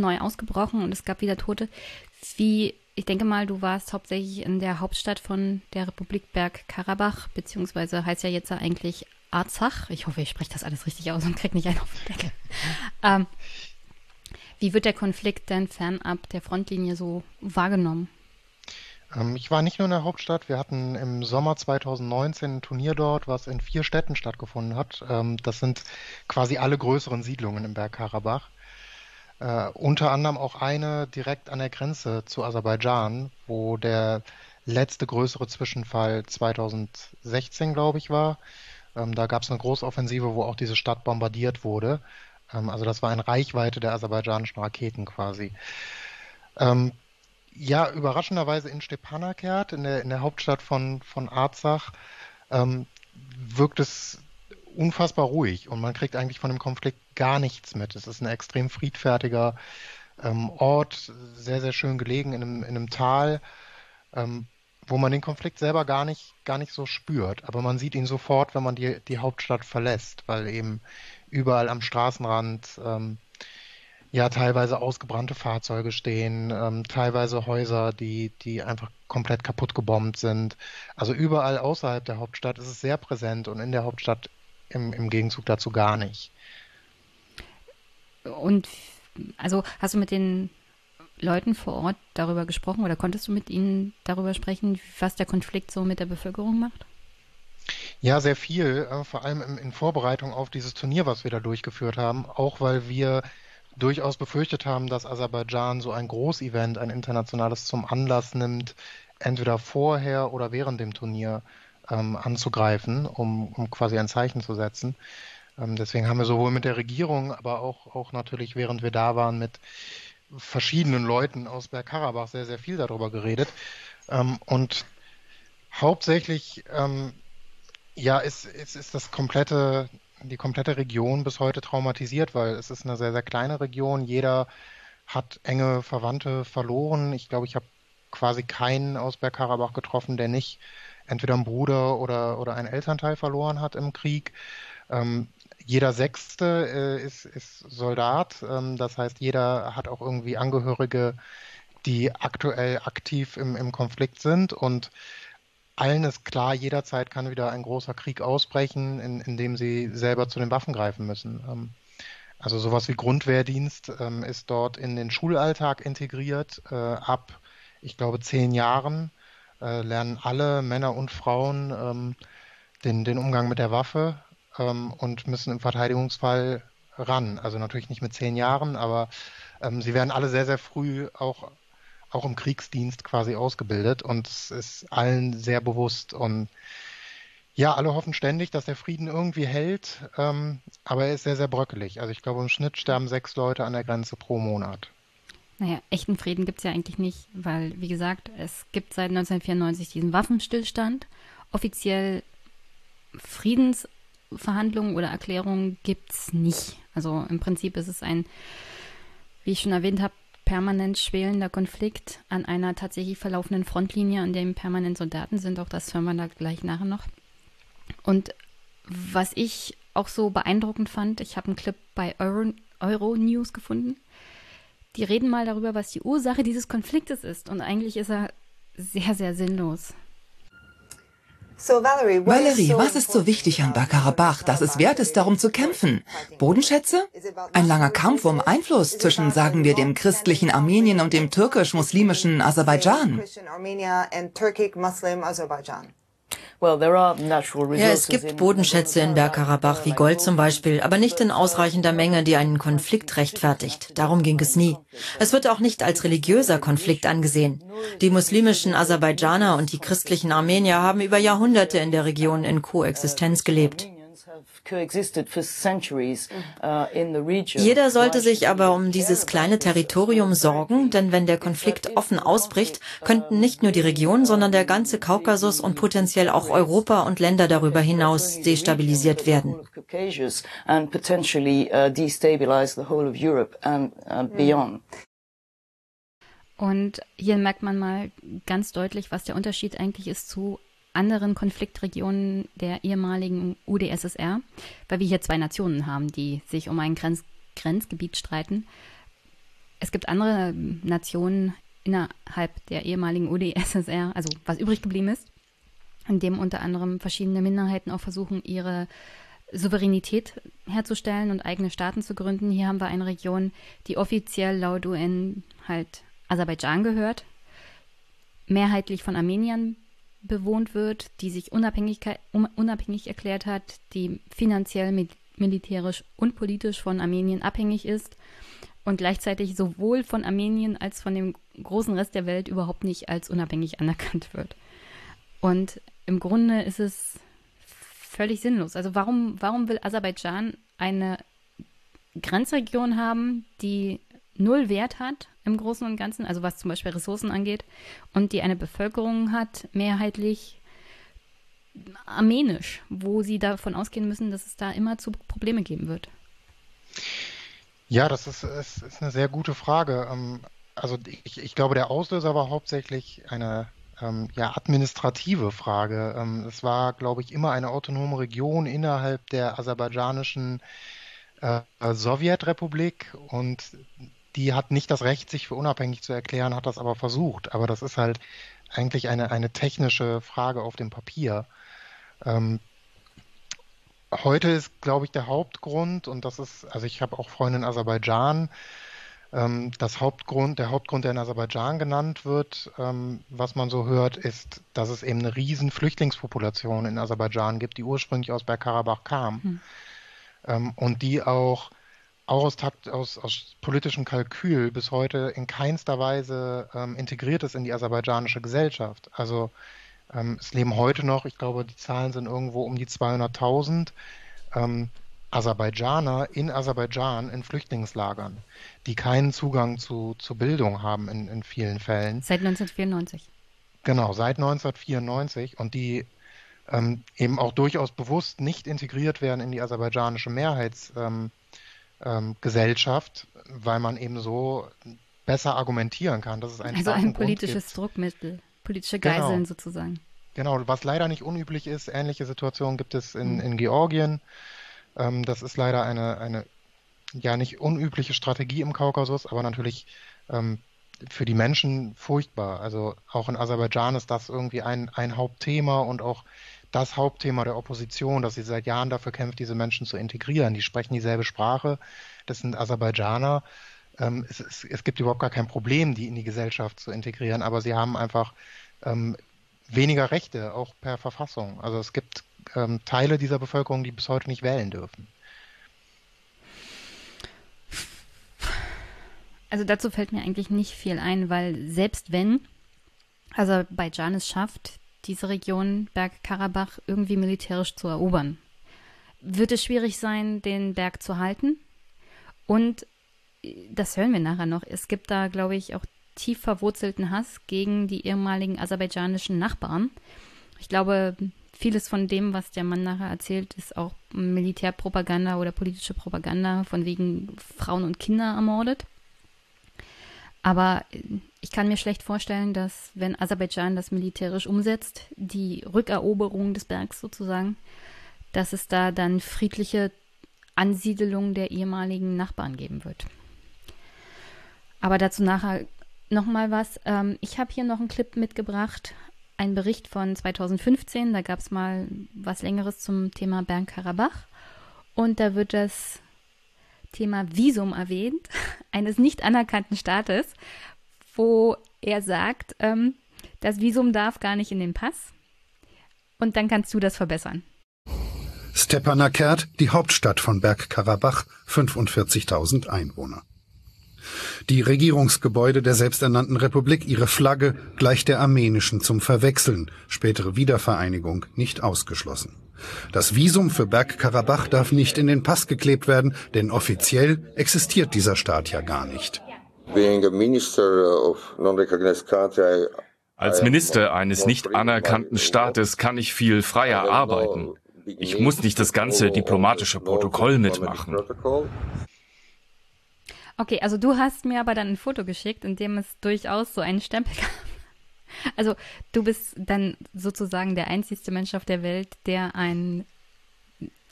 neu ausgebrochen und es gab wieder Tote. Wie, ich denke mal, du warst hauptsächlich in der Hauptstadt von der Republik Bergkarabach, beziehungsweise heißt ja jetzt eigentlich Arzach. Ich hoffe, ich spreche das alles richtig aus und krieg nicht einen auf den Deckel. Ähm, wie wird der Konflikt denn fernab der Frontlinie so wahrgenommen? Ähm, ich war nicht nur in der Hauptstadt, wir hatten im Sommer 2019 ein Turnier dort, was in vier Städten stattgefunden hat. Ähm, das sind quasi alle größeren Siedlungen im Bergkarabach. Äh, unter anderem auch eine direkt an der Grenze zu Aserbaidschan, wo der letzte größere Zwischenfall 2016, glaube ich, war. Ähm, da gab es eine Großoffensive, wo auch diese Stadt bombardiert wurde. Ähm, also das war in Reichweite der aserbaidschanischen Raketen quasi. Ähm, ja, überraschenderweise in Stepanakert, in der, in der Hauptstadt von, von Arzach, ähm, wirkt es unfassbar ruhig und man kriegt eigentlich von dem Konflikt gar nichts mit. Es ist ein extrem friedfertiger ähm, Ort, sehr, sehr schön gelegen in einem, in einem Tal, ähm, wo man den Konflikt selber gar nicht, gar nicht so spürt. Aber man sieht ihn sofort, wenn man die, die Hauptstadt verlässt, weil eben überall am Straßenrand ähm, ja teilweise ausgebrannte Fahrzeuge stehen, ähm, teilweise Häuser, die, die einfach komplett kaputt gebombt sind. Also überall außerhalb der Hauptstadt ist es sehr präsent und in der Hauptstadt im, im Gegenzug dazu gar nicht. Und also hast du mit den Leuten vor Ort darüber gesprochen oder konntest du mit ihnen darüber sprechen, was der Konflikt so mit der Bevölkerung macht? Ja, sehr viel, äh, vor allem in, in Vorbereitung auf dieses Turnier, was wir da durchgeführt haben, auch weil wir durchaus befürchtet haben, dass Aserbaidschan so ein Großevent, ein internationales zum Anlass nimmt, entweder vorher oder während dem Turnier ähm, anzugreifen, um, um quasi ein Zeichen zu setzen. Ähm, deswegen haben wir sowohl mit der Regierung, aber auch, auch natürlich, während wir da waren, mit verschiedenen Leuten aus Bergkarabach sehr, sehr viel darüber geredet. Ähm, und hauptsächlich ähm, ja, ist, ist, ist das komplette, die komplette Region bis heute traumatisiert, weil es ist eine sehr, sehr kleine Region. Jeder hat enge Verwandte verloren. Ich glaube, ich habe quasi keinen aus Bergkarabach getroffen, der nicht entweder einen Bruder oder, oder einen Elternteil verloren hat im Krieg. Ähm, jeder Sechste äh, ist, ist Soldat, ähm, das heißt, jeder hat auch irgendwie Angehörige, die aktuell aktiv im, im Konflikt sind und allen ist klar, jederzeit kann wieder ein großer Krieg ausbrechen, in, in dem sie selber zu den Waffen greifen müssen. Ähm, also sowas wie Grundwehrdienst ähm, ist dort in den Schulalltag integriert. Äh, ab, ich glaube, zehn Jahren äh, lernen alle Männer und Frauen ähm, den, den Umgang mit der Waffe ähm, und müssen im Verteidigungsfall ran. Also natürlich nicht mit zehn Jahren, aber ähm, sie werden alle sehr, sehr früh auch auch im Kriegsdienst quasi ausgebildet und es ist allen sehr bewusst und ja, alle hoffen ständig, dass der Frieden irgendwie hält, ähm, aber er ist sehr, sehr bröckelig. Also ich glaube, im Schnitt sterben sechs Leute an der Grenze pro Monat. Naja, echten Frieden gibt es ja eigentlich nicht, weil, wie gesagt, es gibt seit 1994 diesen Waffenstillstand. Offiziell Friedensverhandlungen oder Erklärungen gibt es nicht. Also im Prinzip ist es ein, wie ich schon erwähnt habe, permanent schwelender Konflikt an einer tatsächlich verlaufenden Frontlinie, an dem permanent Soldaten sind. Auch das hören wir da gleich nachher noch. Und was ich auch so beeindruckend fand, ich habe einen Clip bei Euro, Euro News gefunden. Die reden mal darüber, was die Ursache dieses Konfliktes ist. Und eigentlich ist er sehr, sehr sinnlos. Valerie, was ist so wichtig an Bergkarabach, dass es wert ist, darum zu kämpfen? Bodenschätze? Ein langer Kampf um Einfluss zwischen, sagen wir, dem christlichen Armenien und dem türkisch-muslimischen Aserbaidschan? Ja, es gibt Bodenschätze in Bergkarabach wie Gold zum Beispiel, aber nicht in ausreichender Menge, die einen Konflikt rechtfertigt. Darum ging es nie. Es wird auch nicht als religiöser Konflikt angesehen. Die muslimischen Aserbaidschaner und die christlichen Armenier haben über Jahrhunderte in der Region in Koexistenz gelebt. Uh, Jeder sollte sich aber um dieses kleine Territorium sorgen, denn wenn der Konflikt offen ausbricht, könnten nicht nur die Region, sondern der ganze Kaukasus und potenziell auch Europa und Länder darüber hinaus destabilisiert werden. Und hier merkt man mal ganz deutlich, was der Unterschied eigentlich ist zu anderen Konfliktregionen der ehemaligen UdSSR, weil wir hier zwei Nationen haben, die sich um ein Grenz Grenzgebiet streiten. Es gibt andere Nationen innerhalb der ehemaligen UdSSR, also was übrig geblieben ist, in dem unter anderem verschiedene Minderheiten auch versuchen, ihre Souveränität herzustellen und eigene Staaten zu gründen. Hier haben wir eine Region, die offiziell laut UN halt Aserbaidschan gehört, mehrheitlich von Armeniern bewohnt wird, die sich unabhängig, erklärt hat, die finanziell, militärisch und politisch von Armenien abhängig ist und gleichzeitig sowohl von Armenien als von dem großen Rest der Welt überhaupt nicht als unabhängig anerkannt wird. Und im Grunde ist es völlig sinnlos. Also warum, warum will Aserbaidschan eine Grenzregion haben, die null Wert hat im Großen und Ganzen, also was zum Beispiel Ressourcen angeht, und die eine Bevölkerung hat, mehrheitlich armenisch, wo sie davon ausgehen müssen, dass es da immer zu Probleme geben wird. Ja, das ist, ist, ist eine sehr gute Frage. Ähm, also ich, ich, glaube, der Auslöser war hauptsächlich eine ähm, ja, administrative Frage. Ähm, es war, glaube ich, immer eine autonome Region innerhalb der aserbaidschanischen äh, Sowjetrepublik und die hat nicht das Recht, sich für unabhängig zu erklären, hat das aber versucht. Aber das ist halt eigentlich eine, eine technische Frage auf dem Papier. Ähm, heute ist, glaube ich, der Hauptgrund, und das ist, also ich habe auch Freunde in Aserbaidschan, ähm, das Hauptgrund, der Hauptgrund, der in Aserbaidschan genannt wird, ähm, was man so hört, ist, dass es eben eine riesen Flüchtlingspopulation in Aserbaidschan gibt, die ursprünglich aus Bergkarabach kam hm. ähm, und die auch auch aus, Takt, aus, aus politischem Kalkül bis heute in keinster Weise ähm, integriert ist in die aserbaidschanische Gesellschaft. Also ähm, es leben heute noch, ich glaube, die Zahlen sind irgendwo um die 200.000 ähm, Aserbaidschaner in Aserbaidschan in Flüchtlingslagern, die keinen Zugang zu, zu Bildung haben in, in vielen Fällen. Seit 1994. Genau, seit 1994 und die ähm, eben auch durchaus bewusst nicht integriert werden in die aserbaidschanische Mehrheits- ähm, ähm, Gesellschaft, weil man eben so besser argumentieren kann. Dass es einen also ein politisches Druckmittel, politische Geiseln genau. sozusagen. Genau, was leider nicht unüblich ist, ähnliche Situationen gibt es in, mhm. in Georgien. Ähm, das ist leider eine, eine ja nicht unübliche Strategie im Kaukasus, aber natürlich ähm, für die Menschen furchtbar. Also auch in Aserbaidschan ist das irgendwie ein, ein Hauptthema und auch das Hauptthema der Opposition, dass sie seit Jahren dafür kämpft, diese Menschen zu integrieren. Die sprechen dieselbe Sprache, das sind Aserbaidschaner. Ähm, es, es, es, gibt überhaupt gar kein Problem, die in die Gesellschaft zu integrieren, aber sie haben einfach ähm, weniger Rechte, auch per Verfassung. Also es gibt ähm, Teile dieser Bevölkerung, die bis heute nicht wählen dürfen. Also dazu fällt mir eigentlich nicht viel ein, weil selbst wenn Aserbaidschan es schafft, diese Region Bergkarabach irgendwie militärisch zu erobern, wird es schwierig sein, den Berg zu halten. Und das hören wir nachher noch. Es gibt da, glaube ich, auch tief verwurzelten Hass gegen die ehemaligen aserbaidschanischen Nachbarn. Ich glaube, vieles von dem, was der Mann nachher erzählt, ist auch Militärpropaganda oder politische Propaganda, von wegen Frauen und Kinder ermordet. Aber äh, ich kann mir schlecht vorstellen, dass wenn Aserbaidschan das militärisch umsetzt, die Rückeroberung des Bergs sozusagen, dass es da dann friedliche Ansiedelung der ehemaligen Nachbarn geben wird. Aber dazu nachher nochmal was. Ähm, ich habe hier noch einen Clip mitgebracht, einen Bericht von 2015. Da gab es mal was Längeres zum Thema Bergkarabach. Und da wird das Thema Visum erwähnt, eines nicht anerkannten Staates, wo er sagt, ähm, das Visum darf gar nicht in den Pass. Und dann kannst du das verbessern. Stepanakert, die Hauptstadt von Bergkarabach, 45.000 Einwohner. Die Regierungsgebäude der selbsternannten Republik, ihre Flagge gleich der armenischen zum Verwechseln, spätere Wiedervereinigung nicht ausgeschlossen. Das Visum für Bergkarabach darf nicht in den Pass geklebt werden, denn offiziell existiert dieser Staat ja gar nicht. Als Minister eines nicht anerkannten Staates kann ich viel freier arbeiten. Ich muss nicht das ganze diplomatische Protokoll mitmachen. Okay, also du hast mir aber dann ein Foto geschickt, in dem es durchaus so einen Stempel gab. Also du bist dann sozusagen der einzigste Mensch auf der Welt, der einen,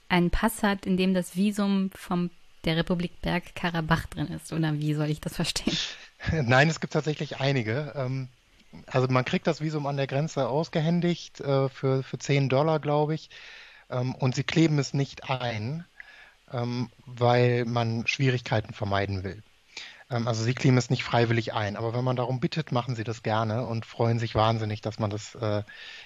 einen Pass hat, in dem das Visum vom der Republik Bergkarabach drin ist. Oder wie soll ich das verstehen? Nein, es gibt tatsächlich einige. Ähm, also man kriegt das Visum an der Grenze ausgehändigt äh, für, für 10 Dollar, glaube ich. Ähm, und sie kleben es nicht ein, ähm, weil man Schwierigkeiten vermeiden will. Also sie kleben es nicht freiwillig ein, aber wenn man darum bittet, machen sie das gerne und freuen sich wahnsinnig, dass man das äh,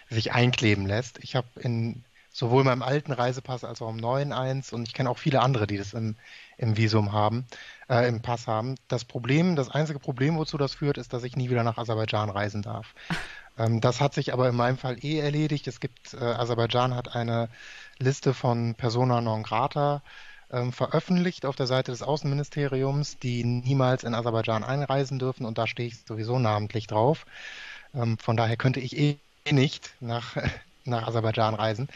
sich einkleben lässt. Ich habe in sowohl meinem alten Reisepass als auch im neuen eins und ich kenne auch viele andere, die das im, im Visum haben, äh, im Pass haben. Das Problem, das einzige Problem, wozu das führt, ist, dass ich nie wieder nach Aserbaidschan reisen darf. Ähm, das hat sich aber in meinem Fall eh erledigt. Es gibt, äh, Aserbaidschan hat eine Liste von Persona non grata ähm, veröffentlicht auf der Seite des Außenministeriums, die niemals in Aserbaidschan einreisen dürfen und da stehe ich sowieso namentlich drauf. Ähm, von daher könnte ich eh nicht nach, nach Aserbaidschan reisen.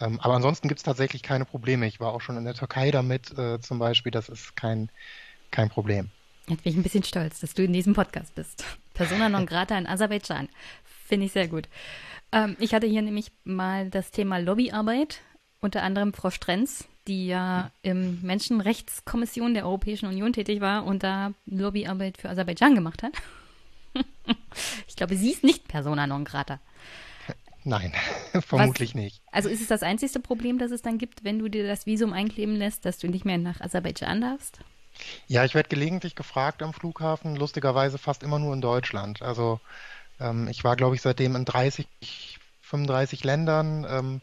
Ähm, aber ansonsten gibt es tatsächlich keine Probleme. Ich war auch schon in der Türkei damit äh, zum Beispiel. Das ist kein, kein Problem. Jetzt bin ich ein bisschen stolz, dass du in diesem Podcast bist. Persona non grata in Aserbaidschan. Finde ich sehr gut. Ähm, ich hatte hier nämlich mal das Thema Lobbyarbeit, unter anderem Frau Strenz, die ja im Menschenrechtskommission der Europäischen Union tätig war und da Lobbyarbeit für Aserbaidschan gemacht hat. ich glaube, sie ist nicht Persona non grata. Nein, vermutlich Was, nicht. Also ist es das einzigste Problem, das es dann gibt, wenn du dir das Visum einkleben lässt, dass du nicht mehr nach Aserbaidschan darfst? Ja, ich werde gelegentlich gefragt am Flughafen, lustigerweise fast immer nur in Deutschland. Also ähm, ich war, glaube ich, seitdem in 30, 35 Ländern. Ähm,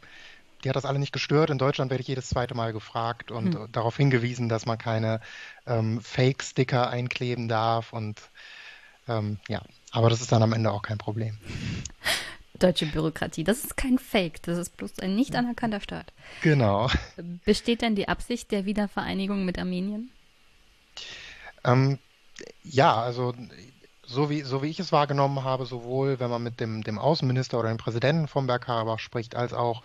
die hat das alle nicht gestört. In Deutschland werde ich jedes zweite Mal gefragt und hm. darauf hingewiesen, dass man keine ähm, Fake-Sticker einkleben darf und ähm, ja, aber das ist dann am Ende auch kein Problem. Deutsche Bürokratie, das ist kein Fake, das ist bloß ein nicht anerkannter Staat. Genau. Besteht denn die Absicht der Wiedervereinigung mit Armenien? Ähm, ja, also so wie, so wie ich es wahrgenommen habe, sowohl wenn man mit dem, dem Außenminister oder dem Präsidenten von Bergkarabach spricht, als auch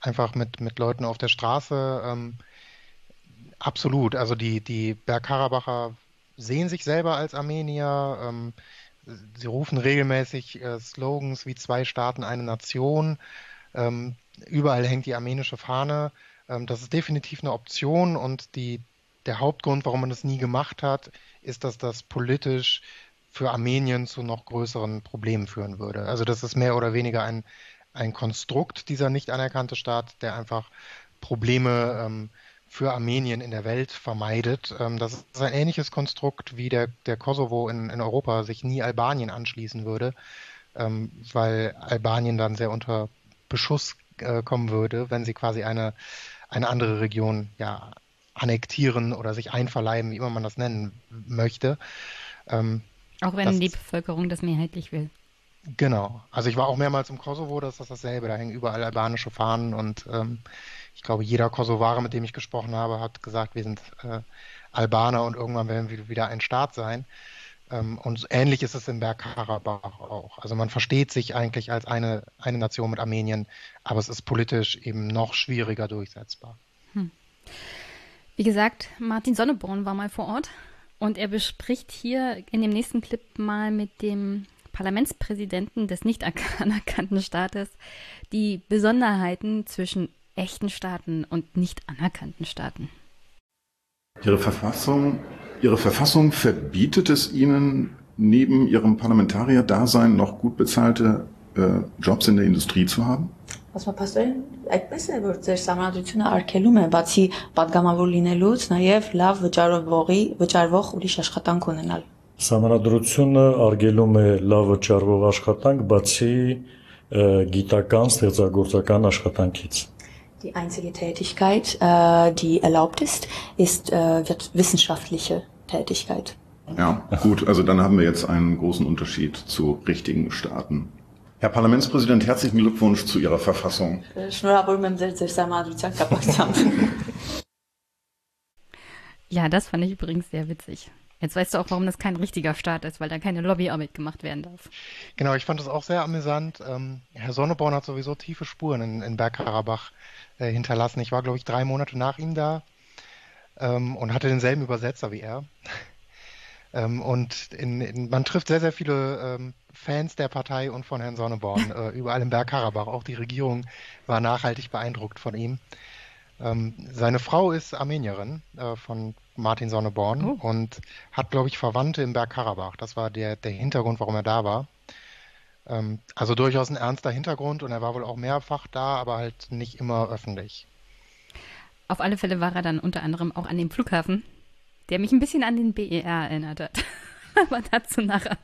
einfach mit, mit Leuten auf der Straße. Ähm, absolut. Also die, die Bergkarabacher sehen sich selber als Armenier. Ähm, sie rufen regelmäßig äh, Slogans wie zwei Staaten, eine Nation. Ähm, überall hängt die armenische Fahne. Ähm, das ist definitiv eine Option und die, der Hauptgrund, warum man das nie gemacht hat, ist, dass das politisch für Armenien zu noch größeren Problemen führen würde. Also das ist mehr oder weniger ein, ein Konstrukt, dieser nicht anerkannte Staat, der einfach Probleme ähm, für Armenien in der Welt vermeidet. Ähm, das ist ein ähnliches Konstrukt, wie der, der Kosovo in, in Europa sich nie Albanien anschließen würde, ähm, weil Albanien dann sehr unter Beschuss äh, kommen würde, wenn sie quasi eine, eine andere Region ja, annektieren oder sich einverleiben, wie immer man das nennen möchte. Ähm, auch wenn das, die Bevölkerung das mehrheitlich will. Genau. Also ich war auch mehrmals im Kosovo, das ist dasselbe. Da hängen überall albanische Fahnen und ähm, ich glaube, jeder Kosovare, mit dem ich gesprochen habe, hat gesagt, wir sind äh, Albaner und irgendwann werden wir wieder ein Staat sein. Ähm, und ähnlich ist es in Bergkarabach auch. Also man versteht sich eigentlich als eine, eine Nation mit Armenien, aber es ist politisch eben noch schwieriger durchsetzbar. Hm. Wie gesagt, Martin Sonneborn war mal vor Ort und er bespricht hier in dem nächsten Clip mal mit dem Parlamentspräsidenten des nicht anerkannten Staates die Besonderheiten zwischen echten Staaten und nicht anerkannten Staaten. Ihre Verfassung, Ihre Verfassung verbietet es Ihnen, neben Ihrem Parlamentarierdasein noch gut bezahlte äh, Jobs in der Industrie zu haben? Ասպասպասել այդպես է որ ձեր համանդրությունը արկելում է բացի падգամավոր լինելուց նաև լավ վճարվողի վճարվող ուրիշ աշխատանք ունենալ Համանդրությունը արգելում է լավ վճարվող աշխատանք բացի գիտական ստեղծագործական աշխատանքից die einzige Tätigkeit, äh, die erlaubt ist, ist äh, wissenschaftliche Tätigkeit. Ja, gut, also dann haben wir jetzt einen großen Unterschied zu richtigen Staaten. Herr Parlamentspräsident, herzlichen Glückwunsch zu Ihrer Verfassung. Ja, das fand ich übrigens sehr witzig. Jetzt weißt du auch, warum das kein richtiger Staat ist, weil da keine Lobbyarbeit gemacht werden darf. Genau, ich fand das auch sehr amüsant. Ähm, Herr Sonneborn hat sowieso tiefe Spuren in, in Bergkarabach äh, hinterlassen. Ich war, glaube ich, drei Monate nach ihm da ähm, und hatte denselben Übersetzer wie er. ähm, und in, in, man trifft sehr, sehr viele ähm, Fans der Partei und von Herrn Sonneborn äh, überall im Bergkarabach. Auch die Regierung war nachhaltig beeindruckt von ihm. Ähm, seine Frau ist Armenierin äh, von Martin Sonneborn oh. und hat, glaube ich, Verwandte im Bergkarabach. Das war der, der Hintergrund, warum er da war. Ähm, also durchaus ein ernster Hintergrund und er war wohl auch mehrfach da, aber halt nicht immer öffentlich. Auf alle Fälle war er dann unter anderem auch an dem Flughafen, der mich ein bisschen an den BER erinnert hat. aber dazu nachher.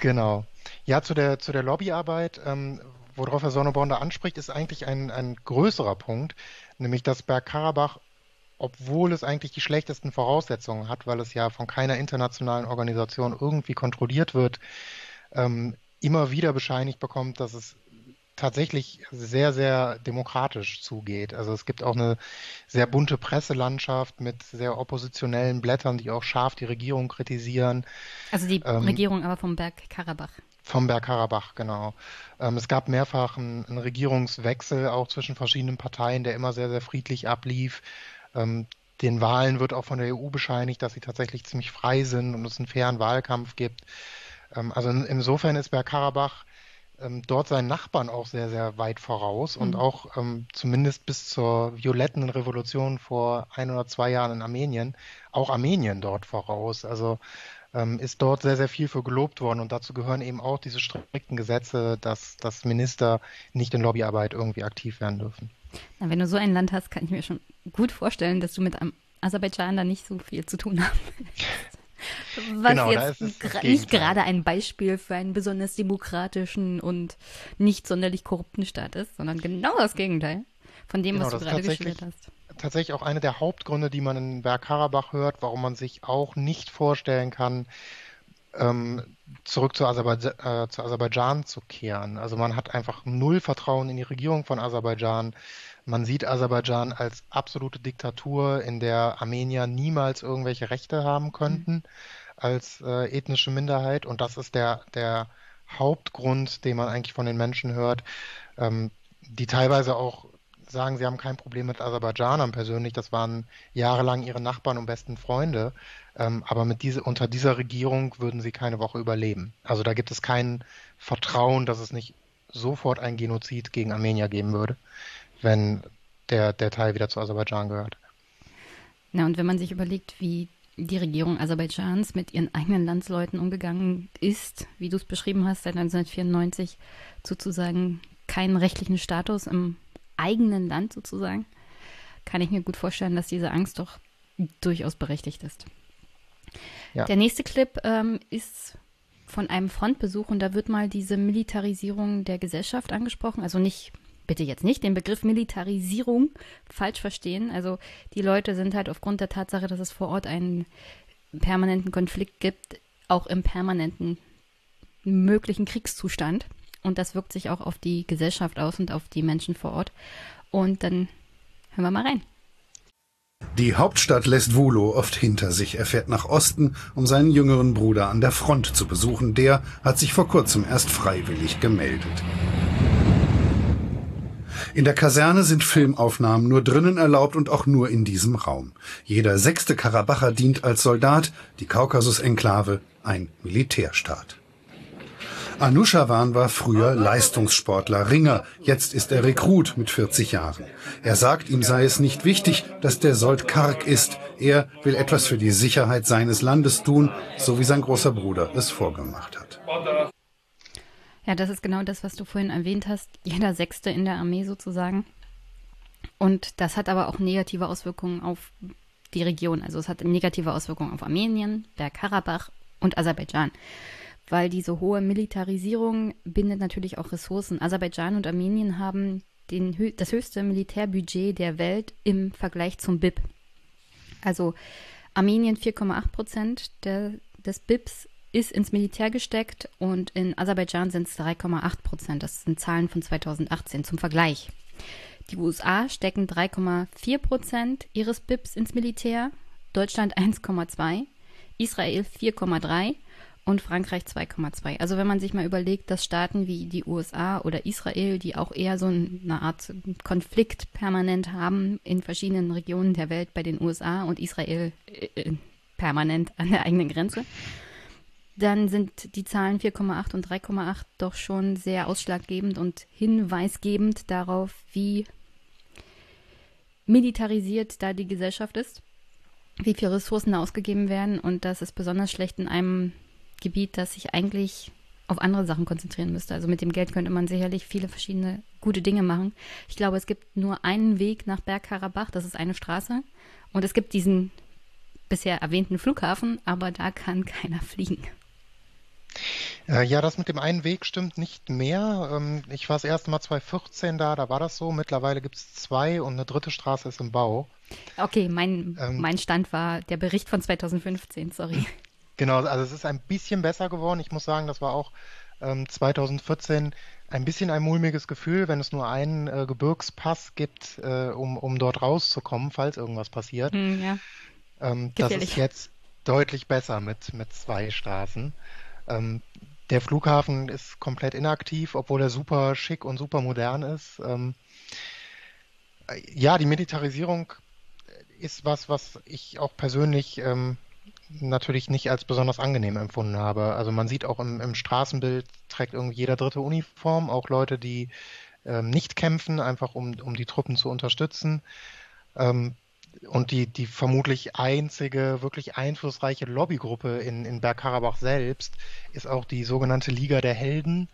Genau. Ja, zu der, zu der Lobbyarbeit, ähm, worauf Herr Sonneborn da anspricht, ist eigentlich ein, ein größerer Punkt, nämlich dass Bergkarabach, obwohl es eigentlich die schlechtesten Voraussetzungen hat, weil es ja von keiner internationalen Organisation irgendwie kontrolliert wird, ähm, immer wieder bescheinigt bekommt, dass es tatsächlich sehr, sehr demokratisch zugeht. Also es gibt auch eine sehr bunte Presselandschaft mit sehr oppositionellen Blättern, die auch scharf die Regierung kritisieren. Also die ähm, Regierung aber vom Berg Karabach. Vom Bergkarabach, genau. Ähm, es gab mehrfach einen, einen, Regierungswechsel auch zwischen verschiedenen Parteien, der immer sehr, sehr friedlich ablief. Ähm, den Wahlen wird auch von der EU bescheinigt, dass sie tatsächlich ziemlich frei sind und es einen fairen Wahlkampf gibt. Ähm, also in, insofern ist Bergkarabach ähm, dort seinen Nachbarn auch sehr, sehr weit voraus mhm. und auch ähm, zumindest bis zur violetten Revolution vor ein oder zwei Jahren in Armenien, auch Armenien dort voraus. Also ähm, ist dort sehr, sehr viel für gelobt worden und dazu gehören eben auch diese strikten Gesetze, dass, dass Minister nicht in Lobbyarbeit irgendwie aktiv werden dürfen. Na, wenn du so ein Land hast, kann ich mir schon gut vorstellen, dass du mit einem Aserbaidschan da nicht so viel zu tun haben Was genau, jetzt nicht gerade ein Beispiel für einen besonders demokratischen und nicht sonderlich korrupten Staat ist, sondern genau das Gegenteil von dem, genau, was du gerade geschildert hast tatsächlich auch eine der Hauptgründe, die man in Bergkarabach hört, warum man sich auch nicht vorstellen kann, ähm, zurück zu, Aserbaidsch äh, zu Aserbaidschan zu kehren. Also man hat einfach null Vertrauen in die Regierung von Aserbaidschan. Man sieht Aserbaidschan als absolute Diktatur, in der Armenier niemals irgendwelche Rechte haben könnten mhm. als äh, ethnische Minderheit. Und das ist der, der Hauptgrund, den man eigentlich von den Menschen hört, ähm, die teilweise auch sagen, sie haben kein Problem mit Aserbaidschanern persönlich. Das waren jahrelang ihre Nachbarn und besten Freunde. Ähm, aber mit diese, unter dieser Regierung würden sie keine Woche überleben. Also da gibt es kein Vertrauen, dass es nicht sofort ein Genozid gegen Armenier geben würde, wenn der, der Teil wieder zu Aserbaidschan gehört. Na, und wenn man sich überlegt, wie die Regierung Aserbaidschans mit ihren eigenen Landsleuten umgegangen ist, wie du es beschrieben hast, seit 1994 sozusagen keinen rechtlichen Status im eigenen Land sozusagen, kann ich mir gut vorstellen, dass diese Angst doch durchaus berechtigt ist. Ja. Der nächste Clip ähm, ist von einem Frontbesuch und da wird mal diese Militarisierung der Gesellschaft angesprochen. Also nicht, bitte jetzt nicht den Begriff Militarisierung falsch verstehen. Also die Leute sind halt aufgrund der Tatsache, dass es vor Ort einen permanenten Konflikt gibt, auch im permanenten möglichen Kriegszustand. Und das wirkt sich auch auf die Gesellschaft aus und auf die Menschen vor Ort. Und dann hören wir mal rein. Die Hauptstadt lässt Vulo oft hinter sich. Er fährt nach Osten, um seinen jüngeren Bruder an der Front zu besuchen. Der hat sich vor kurzem erst freiwillig gemeldet. In der Kaserne sind Filmaufnahmen nur drinnen erlaubt und auch nur in diesem Raum. Jeder sechste Karabacher dient als Soldat, die Kaukasus-Enklave ein Militärstaat. Anushawan war früher Leistungssportler, Ringer. Jetzt ist er Rekrut mit 40 Jahren. Er sagt, ihm sei es nicht wichtig, dass der Sold karg ist. Er will etwas für die Sicherheit seines Landes tun, so wie sein großer Bruder es vorgemacht hat. Ja, das ist genau das, was du vorhin erwähnt hast. Jeder Sechste in der Armee sozusagen. Und das hat aber auch negative Auswirkungen auf die Region. Also es hat negative Auswirkungen auf Armenien, Bergkarabach und Aserbaidschan weil diese hohe Militarisierung bindet natürlich auch Ressourcen. Aserbaidschan und Armenien haben den, das höchste Militärbudget der Welt im Vergleich zum BIP. Also Armenien 4,8 Prozent des BIPs ist ins Militär gesteckt und in Aserbaidschan sind es 3,8 Prozent. Das sind Zahlen von 2018 zum Vergleich. Die USA stecken 3,4 Prozent ihres BIPs ins Militär, Deutschland 1,2, Israel 4,3 und Frankreich 2,2. Also wenn man sich mal überlegt, dass Staaten wie die USA oder Israel, die auch eher so eine Art Konflikt permanent haben in verschiedenen Regionen der Welt bei den USA und Israel äh, äh permanent an der eigenen Grenze, dann sind die Zahlen 4,8 und 3,8 doch schon sehr ausschlaggebend und hinweisgebend darauf, wie militarisiert da die Gesellschaft ist, wie viele Ressourcen ausgegeben werden und das ist besonders schlecht in einem Gebiet, das sich eigentlich auf andere Sachen konzentrieren müsste. Also mit dem Geld könnte man sicherlich viele verschiedene gute Dinge machen. Ich glaube, es gibt nur einen Weg nach Bergkarabach, das ist eine Straße. Und es gibt diesen bisher erwähnten Flughafen, aber da kann keiner fliegen. Äh, ja, das mit dem einen Weg stimmt nicht mehr. Ähm, ich war das erste Mal 2014 da, da war das so. Mittlerweile gibt es zwei und eine dritte Straße ist im Bau. Okay, mein, ähm, mein Stand war der Bericht von 2015, sorry. Genau, also es ist ein bisschen besser geworden. Ich muss sagen, das war auch ähm, 2014 ein bisschen ein mulmiges Gefühl, wenn es nur einen äh, Gebirgspass gibt, äh, um, um dort rauszukommen, falls irgendwas passiert. Mm, ja. ähm, das ist jetzt deutlich besser mit, mit zwei Straßen. Ähm, der Flughafen ist komplett inaktiv, obwohl er super schick und super modern ist. Ähm, äh, ja, die Militarisierung ist was, was ich auch persönlich ähm, natürlich nicht als besonders angenehm empfunden habe. Also man sieht auch im, im Straßenbild trägt irgendwie jeder dritte Uniform, auch Leute, die ähm, nicht kämpfen, einfach um, um die Truppen zu unterstützen. Ähm, und die, die vermutlich einzige wirklich einflussreiche Lobbygruppe in, in Bergkarabach selbst ist auch die sogenannte Liga der Helden.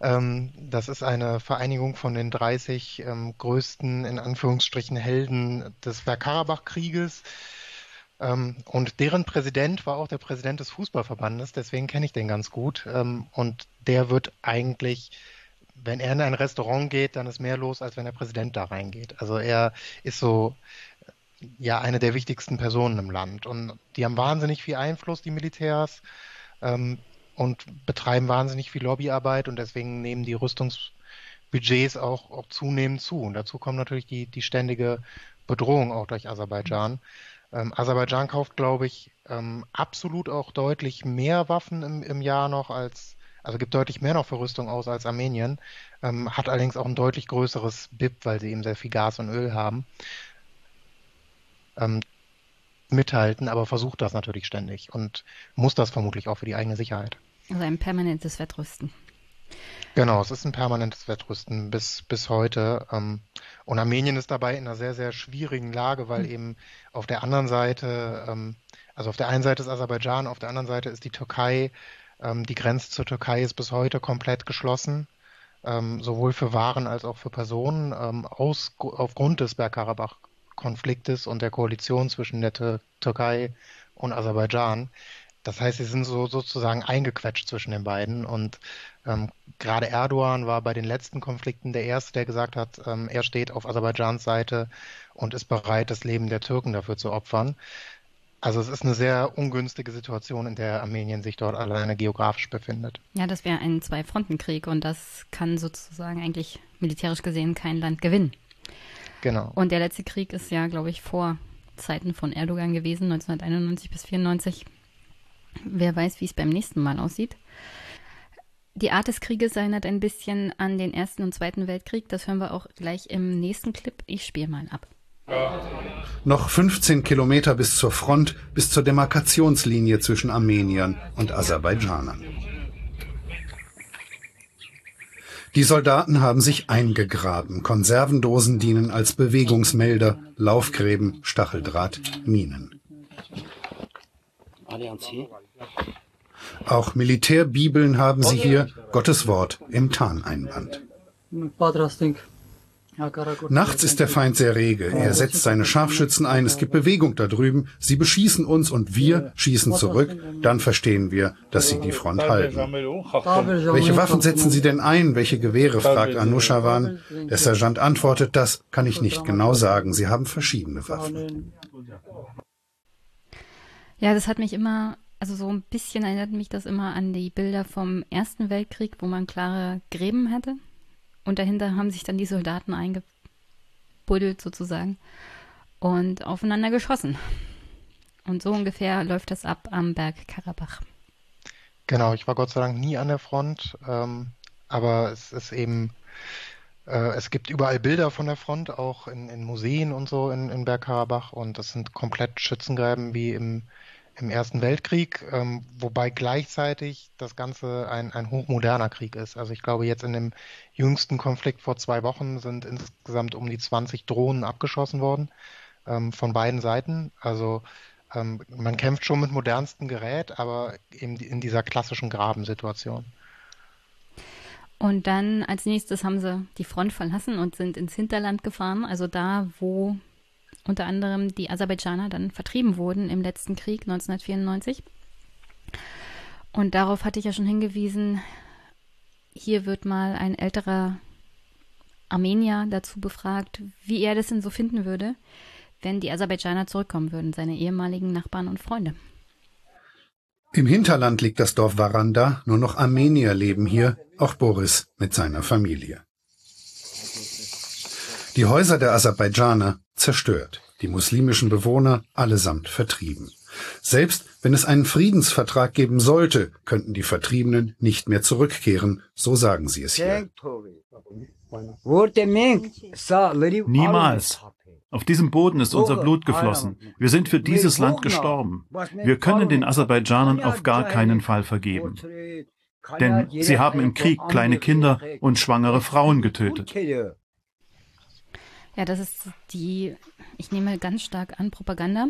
Ähm, das ist eine Vereinigung von den 30 ähm, größten, in Anführungsstrichen, Helden des Bergkarabach-Krieges. Ähm, und deren Präsident war auch der Präsident des Fußballverbandes, deswegen kenne ich den ganz gut. Ähm, und der wird eigentlich, wenn er in ein Restaurant geht, dann ist mehr los, als wenn der Präsident da reingeht. Also er ist so ja eine der wichtigsten Personen im Land. Und die haben wahnsinnig viel Einfluss, die Militärs, ähm, und betreiben wahnsinnig viel Lobbyarbeit und deswegen nehmen die Rüstungsbudgets auch, auch zunehmend zu. Und dazu kommt natürlich die, die ständige Bedrohung auch durch Aserbaidschan. Ähm, Aserbaidschan kauft, glaube ich, ähm, absolut auch deutlich mehr Waffen im, im Jahr noch als Also gibt deutlich mehr noch für Rüstung aus als Armenien, ähm, hat allerdings auch ein deutlich größeres BIP, weil sie eben sehr viel Gas und Öl haben. Ähm, mithalten, aber versucht das natürlich ständig und muss das vermutlich auch für die eigene Sicherheit. Also ein permanentes Wettrüsten. Genau, es ist ein permanentes Wettrüsten bis, bis heute. Ähm, und Armenien ist dabei in einer sehr, sehr schwierigen Lage, weil mhm. eben auf der anderen Seite, ähm, also auf der einen Seite ist Aserbaidschan, auf der anderen Seite ist die Türkei. Ähm, die Grenze zur Türkei ist bis heute komplett geschlossen, sowohl für Waren als auch für Personen, aus, aufgrund des Bergkarabach-Konfliktes und der Koalition zwischen der Tür Türkei und Aserbaidschan. Das heißt, sie sind so sozusagen eingequetscht zwischen den beiden. Und ähm, gerade Erdogan war bei den letzten Konflikten der Erste, der gesagt hat, ähm, er steht auf Aserbaidschans Seite und ist bereit, das Leben der Türken dafür zu opfern. Also es ist eine sehr ungünstige Situation, in der Armenien sich dort alleine geografisch befindet. Ja, das wäre ein Zwei-Fronten-Krieg und das kann sozusagen eigentlich militärisch gesehen kein Land gewinnen. Genau. Und der letzte Krieg ist ja, glaube ich, vor Zeiten von Erdogan gewesen, 1991 bis 1994. Wer weiß, wie es beim nächsten Mal aussieht. Die Art des Krieges erinnert ein bisschen an den Ersten und Zweiten Weltkrieg. Das hören wir auch gleich im nächsten Clip. Ich spiele mal ab. Noch 15 Kilometer bis zur Front, bis zur Demarkationslinie zwischen Armeniern und Aserbaidschanern. Die Soldaten haben sich eingegraben. Konservendosen dienen als Bewegungsmelder, Laufgräben, Stacheldraht, Minen. Auch Militärbibeln haben sie hier, Gottes Wort im Tarneinband. Nachts ist der Feind sehr rege. Er setzt seine Scharfschützen ein. Es gibt Bewegung da drüben. Sie beschießen uns und wir schießen zurück. Dann verstehen wir, dass sie die Front halten. Welche Waffen setzen Sie denn ein? Welche Gewehre? fragt Anushawan. Der Sergeant antwortet, das kann ich nicht genau sagen. Sie haben verschiedene Waffen. Ja, das hat mich immer also so ein bisschen erinnert mich das immer an die Bilder vom Ersten Weltkrieg, wo man klare Gräben hatte. Und dahinter haben sich dann die Soldaten eingebuddelt sozusagen und aufeinander geschossen. Und so ungefähr läuft das ab am Berg Karabach. Genau, ich war Gott sei Dank nie an der Front, ähm, aber es ist eben, äh, es gibt überall Bilder von der Front, auch in, in Museen und so in, in Bergkarabach und das sind komplett Schützengräben wie im im Ersten Weltkrieg, ähm, wobei gleichzeitig das Ganze ein, ein hochmoderner Krieg ist. Also ich glaube, jetzt in dem jüngsten Konflikt vor zwei Wochen sind insgesamt um die 20 Drohnen abgeschossen worden ähm, von beiden Seiten. Also ähm, man kämpft schon mit modernstem Gerät, aber eben in dieser klassischen Grabensituation. Und dann als nächstes haben sie die Front verlassen und sind ins Hinterland gefahren, also da, wo unter anderem die Aserbaidschaner dann vertrieben wurden im letzten Krieg 1994. Und darauf hatte ich ja schon hingewiesen, hier wird mal ein älterer Armenier dazu befragt, wie er das denn so finden würde, wenn die Aserbaidschaner zurückkommen würden, seine ehemaligen Nachbarn und Freunde. Im Hinterland liegt das Dorf Varanda, nur noch Armenier leben hier, auch Boris mit seiner Familie. Die Häuser der Aserbaidschaner zerstört, die muslimischen Bewohner allesamt vertrieben. Selbst wenn es einen Friedensvertrag geben sollte, könnten die Vertriebenen nicht mehr zurückkehren, so sagen sie es hier. Niemals. Auf diesem Boden ist unser Blut geflossen. Wir sind für dieses Land gestorben. Wir können den Aserbaidschanern auf gar keinen Fall vergeben. Denn sie haben im Krieg kleine Kinder und schwangere Frauen getötet. Ja, das ist die, ich nehme ganz stark an, Propaganda,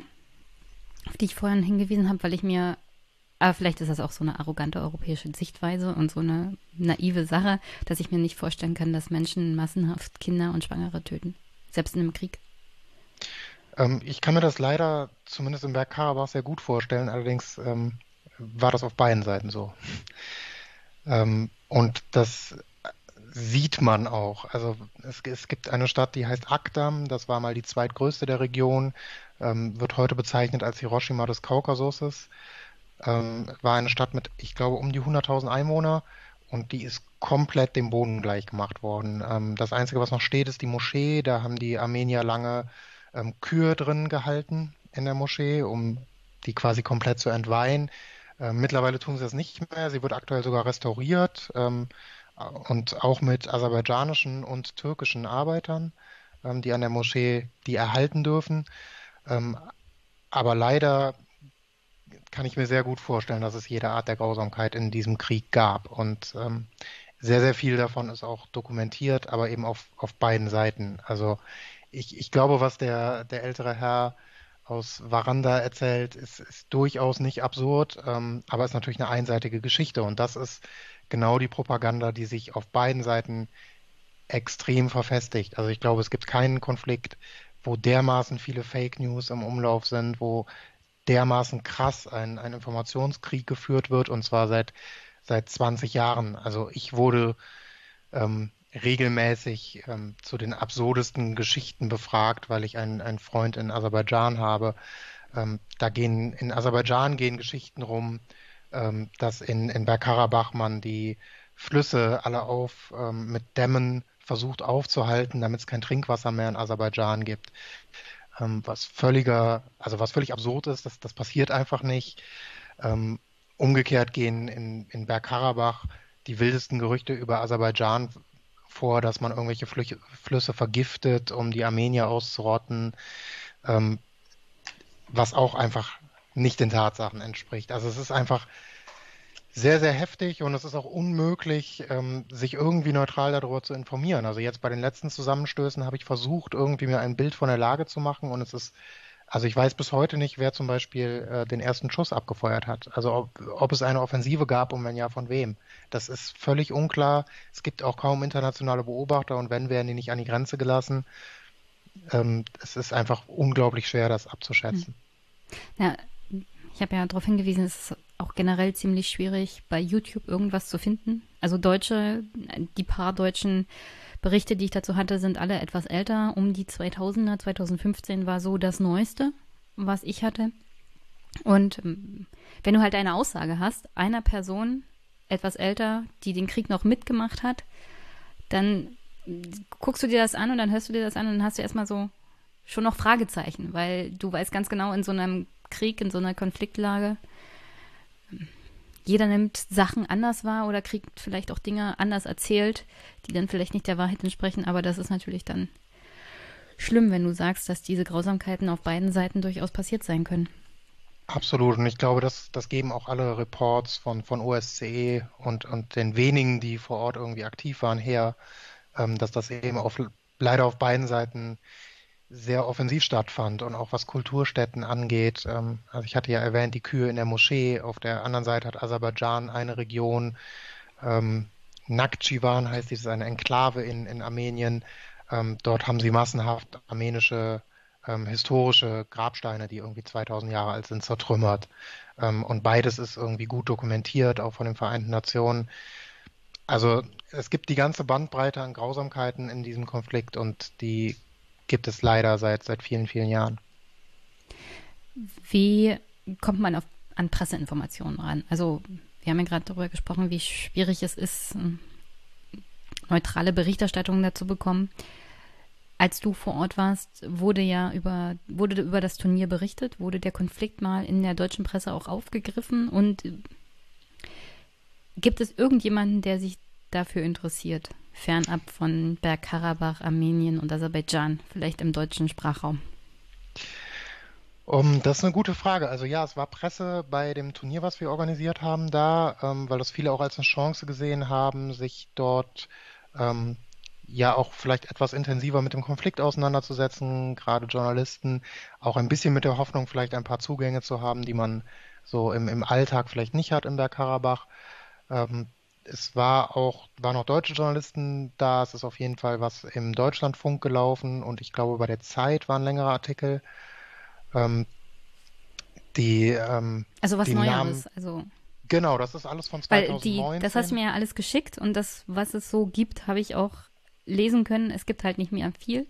auf die ich vorhin hingewiesen habe, weil ich mir, aber vielleicht ist das auch so eine arrogante europäische Sichtweise und so eine naive Sache, dass ich mir nicht vorstellen kann, dass Menschen massenhaft Kinder und Schwangere töten, selbst in einem Krieg. Ähm, ich kann mir das leider zumindest im Bergkarabach sehr gut vorstellen, allerdings ähm, war das auf beiden Seiten so. Ähm, und das sieht man auch. Also es, es, gibt eine Stadt, die heißt Akdam, das war mal die zweitgrößte der Region, ähm, wird heute bezeichnet als Hiroshima des Kaukasuses. Ähm, war eine Stadt mit, ich glaube, um die 100.000 Einwohner und die ist komplett dem Boden gleich gemacht worden. Ähm, das Einzige, was noch steht, ist die Moschee. Da haben die Armenier lange ähm, Kühe drin gehalten in der Moschee, um die quasi komplett zu entweihen. Äh, mittlerweile tun sie das nicht mehr. Sie wird aktuell sogar restauriert ähm, und auch mit aserbaidschanischen und türkischen Arbeitern, ähm, die an der Moschee die erhalten dürfen. Ähm, aber leider kann ich mir sehr gut vorstellen, dass es jede Art der Grausamkeit in diesem Krieg gab. Und ähm, sehr, sehr viel davon ist auch dokumentiert, aber eben auf, auf beiden Seiten. Also ich, ich glaube, was der, der ältere Herr aus Varanda erzählt, ist, ist durchaus nicht absurd, ähm, aber ist natürlich eine einseitige Geschichte. Und das ist genau die Propaganda, die sich auf beiden Seiten extrem verfestigt. Also ich glaube, es gibt keinen Konflikt, wo dermaßen viele Fake News im Umlauf sind, wo dermaßen krass ein, ein Informationskrieg geführt wird, und zwar seit seit 20 Jahren. Also ich wurde ähm, regelmäßig ähm, zu den absurdesten Geschichten befragt, weil ich einen, einen Freund in Aserbaidschan habe. Ähm, da gehen in Aserbaidschan gehen Geschichten rum, ähm, dass in, in Bergkarabach man die Flüsse alle auf ähm, mit Dämmen versucht aufzuhalten, damit es kein Trinkwasser mehr in Aserbaidschan gibt. Ähm, was völliger, also was völlig absurd ist, das, das passiert einfach nicht. Ähm, Umgekehrt gehen in, in Bergkarabach die wildesten Gerüchte über Aserbaidschan vor, dass man irgendwelche Flü Flüsse vergiftet, um die Armenier auszurotten, ähm, was auch einfach nicht den Tatsachen entspricht. Also es ist einfach sehr, sehr heftig und es ist auch unmöglich, ähm, sich irgendwie neutral darüber zu informieren. Also jetzt bei den letzten Zusammenstößen habe ich versucht, irgendwie mir ein Bild von der Lage zu machen und es ist also ich weiß bis heute nicht, wer zum Beispiel äh, den ersten Schuss abgefeuert hat. Also ob, ob es eine Offensive gab und wenn ja, von wem. Das ist völlig unklar. Es gibt auch kaum internationale Beobachter und wenn, werden die nicht an die Grenze gelassen. Ähm, es ist einfach unglaublich schwer, das abzuschätzen. Hm. Ja, ich habe ja darauf hingewiesen, es ist auch generell ziemlich schwierig, bei YouTube irgendwas zu finden. Also deutsche, die paar deutschen Berichte, die ich dazu hatte, sind alle etwas älter. Um die 2000er, 2015 war so das Neueste, was ich hatte. Und ähm, wenn du halt eine Aussage hast, einer Person, etwas älter, die den Krieg noch mitgemacht hat, dann guckst du dir das an und dann hörst du dir das an und dann hast du erstmal so schon noch Fragezeichen, weil du weißt ganz genau, in so einem Krieg, in so einer Konfliktlage, jeder nimmt Sachen anders wahr oder kriegt vielleicht auch Dinge anders erzählt, die dann vielleicht nicht der Wahrheit entsprechen. Aber das ist natürlich dann schlimm, wenn du sagst, dass diese Grausamkeiten auf beiden Seiten durchaus passiert sein können. Absolut. Und ich glaube, das, das geben auch alle Reports von, von OSCE und, und den wenigen, die vor Ort irgendwie aktiv waren, her, ähm, dass das eben auf, leider auf beiden Seiten sehr offensiv stattfand und auch was Kulturstätten angeht. Ähm, also ich hatte ja erwähnt, die Kühe in der Moschee. Auf der anderen Seite hat Aserbaidschan eine Region. Ähm, Nakhchivan heißt ist eine Enklave in, in Armenien. Ähm, dort haben sie massenhaft armenische ähm, historische Grabsteine, die irgendwie 2000 Jahre alt sind, zertrümmert. Ähm, und beides ist irgendwie gut dokumentiert, auch von den Vereinten Nationen. Also es gibt die ganze Bandbreite an Grausamkeiten in diesem Konflikt und die gibt es leider seit, seit vielen, vielen Jahren. Wie kommt man auf, an Presseinformationen ran? Also wir haben ja gerade darüber gesprochen, wie schwierig es ist, neutrale Berichterstattung dazu bekommen. Als du vor Ort warst, wurde ja über, wurde über das Turnier berichtet, wurde der Konflikt mal in der deutschen Presse auch aufgegriffen und gibt es irgendjemanden, der sich dafür interessiert? Fernab von Bergkarabach, Armenien und Aserbaidschan, vielleicht im deutschen Sprachraum? Um, das ist eine gute Frage. Also ja, es war Presse bei dem Turnier, was wir organisiert haben, da, ähm, weil das viele auch als eine Chance gesehen haben, sich dort ähm, ja auch vielleicht etwas intensiver mit dem Konflikt auseinanderzusetzen, gerade Journalisten, auch ein bisschen mit der Hoffnung, vielleicht ein paar Zugänge zu haben, die man so im, im Alltag vielleicht nicht hat in Bergkarabach. Ähm, es war auch, waren auch deutsche Journalisten da. Es ist auf jeden Fall was im Deutschlandfunk gelaufen und ich glaube, bei der Zeit waren längere Artikel. Ähm, die, ähm, also was die Neueres, Namen, also. Genau, das ist alles von 2019. Weil die, das hast du mir ja alles geschickt und das, was es so gibt, habe ich auch lesen können. Es gibt halt nicht mehr viel.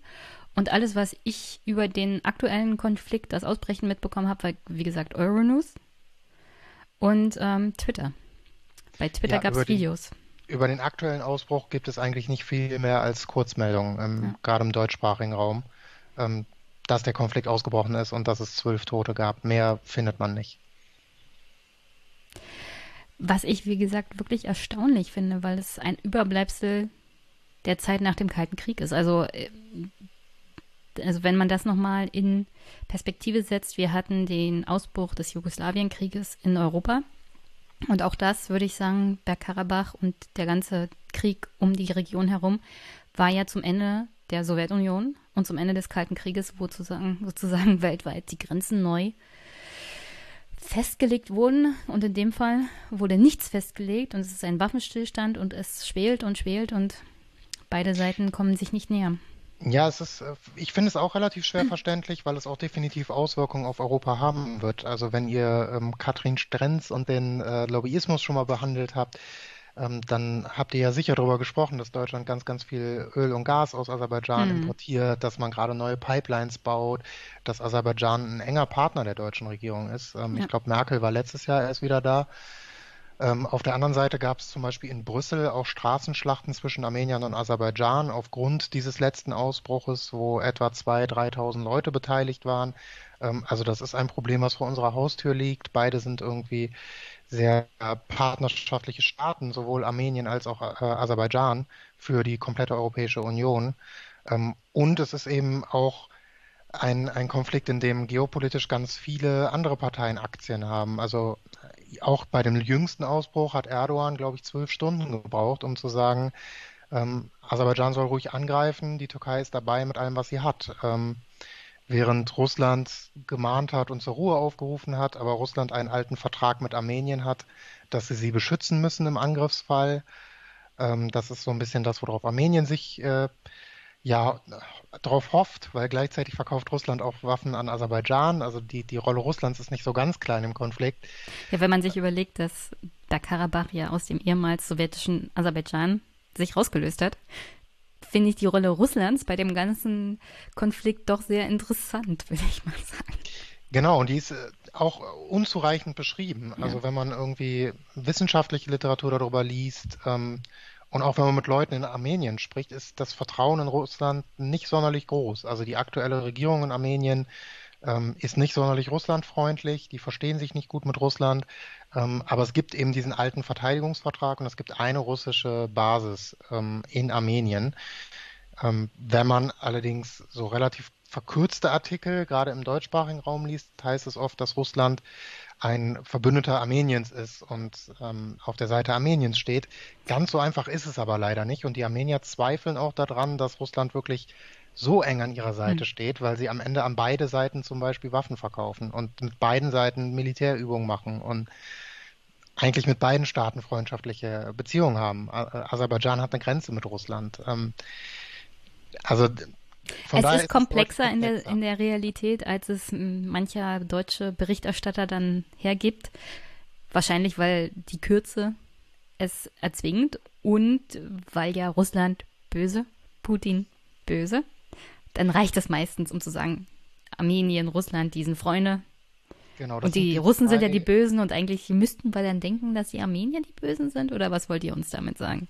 Und alles, was ich über den aktuellen Konflikt, das Ausbrechen mitbekommen habe, war, wie gesagt, Euronews und ähm, Twitter. Bei Twitter ja, gab es Videos. über den aktuellen Ausbruch gibt es eigentlich nicht viel mehr als Kurzmeldungen, ähm, ja. gerade im deutschsprachigen Raum, ähm, dass der Konflikt ausgebrochen ist und dass es zwölf Tote gab. Mehr findet man nicht. Was ich, wie gesagt, wirklich erstaunlich finde, weil es ein Überbleibsel der Zeit nach dem Kalten Krieg ist. Also, äh, also wenn man das nochmal in Perspektive setzt, wir hatten den Ausbruch des Jugoslawienkrieges in Europa. Und auch das, würde ich sagen, Bergkarabach und der ganze Krieg um die Region herum war ja zum Ende der Sowjetunion und zum Ende des Kalten Krieges, wo sozusagen, sozusagen weltweit die Grenzen neu festgelegt wurden. Und in dem Fall wurde nichts festgelegt und es ist ein Waffenstillstand und es schwelt und schwelt und beide Seiten kommen sich nicht näher. Ja, es ist, äh, ich finde es auch relativ schwer verständlich, weil es auch definitiv Auswirkungen auf Europa haben wird. Also wenn ihr ähm, Katrin Strenz und den äh, Lobbyismus schon mal behandelt habt, ähm, dann habt ihr ja sicher darüber gesprochen, dass Deutschland ganz, ganz viel Öl und Gas aus Aserbaidschan mhm. importiert, dass man gerade neue Pipelines baut, dass Aserbaidschan ein enger Partner der deutschen Regierung ist. Ähm, ja. Ich glaube, Merkel war letztes Jahr erst wieder da. Ähm, auf der anderen Seite gab es zum Beispiel in Brüssel auch Straßenschlachten zwischen Armeniern und Aserbaidschan aufgrund dieses letzten Ausbruches, wo etwa 2.000, 3.000 Leute beteiligt waren. Ähm, also das ist ein Problem, was vor unserer Haustür liegt. Beide sind irgendwie sehr partnerschaftliche Staaten, sowohl Armenien als auch äh, Aserbaidschan für die komplette Europäische Union. Ähm, und es ist eben auch ein, ein Konflikt, in dem geopolitisch ganz viele andere Parteien Aktien haben. Also auch bei dem jüngsten Ausbruch hat Erdogan, glaube ich, zwölf Stunden gebraucht, um zu sagen, ähm, Aserbaidschan soll ruhig angreifen, die Türkei ist dabei mit allem, was sie hat. Ähm, während Russland gemahnt hat und zur Ruhe aufgerufen hat, aber Russland einen alten Vertrag mit Armenien hat, dass sie sie beschützen müssen im Angriffsfall. Ähm, das ist so ein bisschen das, worauf Armenien sich äh, ja darauf hofft, weil gleichzeitig verkauft Russland auch Waffen an Aserbaidschan. Also die, die Rolle Russlands ist nicht so ganz klein im Konflikt. Ja, wenn man sich überlegt, dass Bergkarabach ja aus dem ehemals sowjetischen Aserbaidschan sich rausgelöst hat, finde ich die Rolle Russlands bei dem ganzen Konflikt doch sehr interessant, würde ich mal sagen. Genau, und die ist äh, auch unzureichend beschrieben. Also wenn man irgendwie wissenschaftliche Literatur darüber liest, ähm, und auch wenn man mit Leuten in Armenien spricht, ist das Vertrauen in Russland nicht sonderlich groß. Also die aktuelle Regierung in Armenien ähm, ist nicht sonderlich russlandfreundlich, die verstehen sich nicht gut mit Russland, ähm, aber es gibt eben diesen alten Verteidigungsvertrag und es gibt eine russische Basis ähm, in Armenien. Ähm, wenn man allerdings so relativ verkürzte Artikel gerade im deutschsprachigen Raum liest, heißt es oft, dass Russland ein Verbündeter Armeniens ist und ähm, auf der Seite Armeniens steht. Ganz so einfach ist es aber leider nicht. Und die Armenier zweifeln auch daran, dass Russland wirklich so eng an ihrer Seite mhm. steht, weil sie am Ende an beide Seiten zum Beispiel Waffen verkaufen und mit beiden Seiten Militärübungen machen und eigentlich mit beiden Staaten freundschaftliche Beziehungen haben. Aserbaidschan hat eine Grenze mit Russland. Ähm, also von es ist komplexer, ist in, der, in der Realität, als es mancher deutsche Berichterstatter dann hergibt. Wahrscheinlich, weil die Kürze es erzwingt und weil ja Russland böse, Putin böse. Dann reicht es meistens, um zu sagen, Armenien, Russland, die sind Freunde. Genau, und die, die Russen sind ja die Bösen und eigentlich müssten wir dann denken, dass die Armenier die Bösen sind? Oder was wollt ihr uns damit sagen?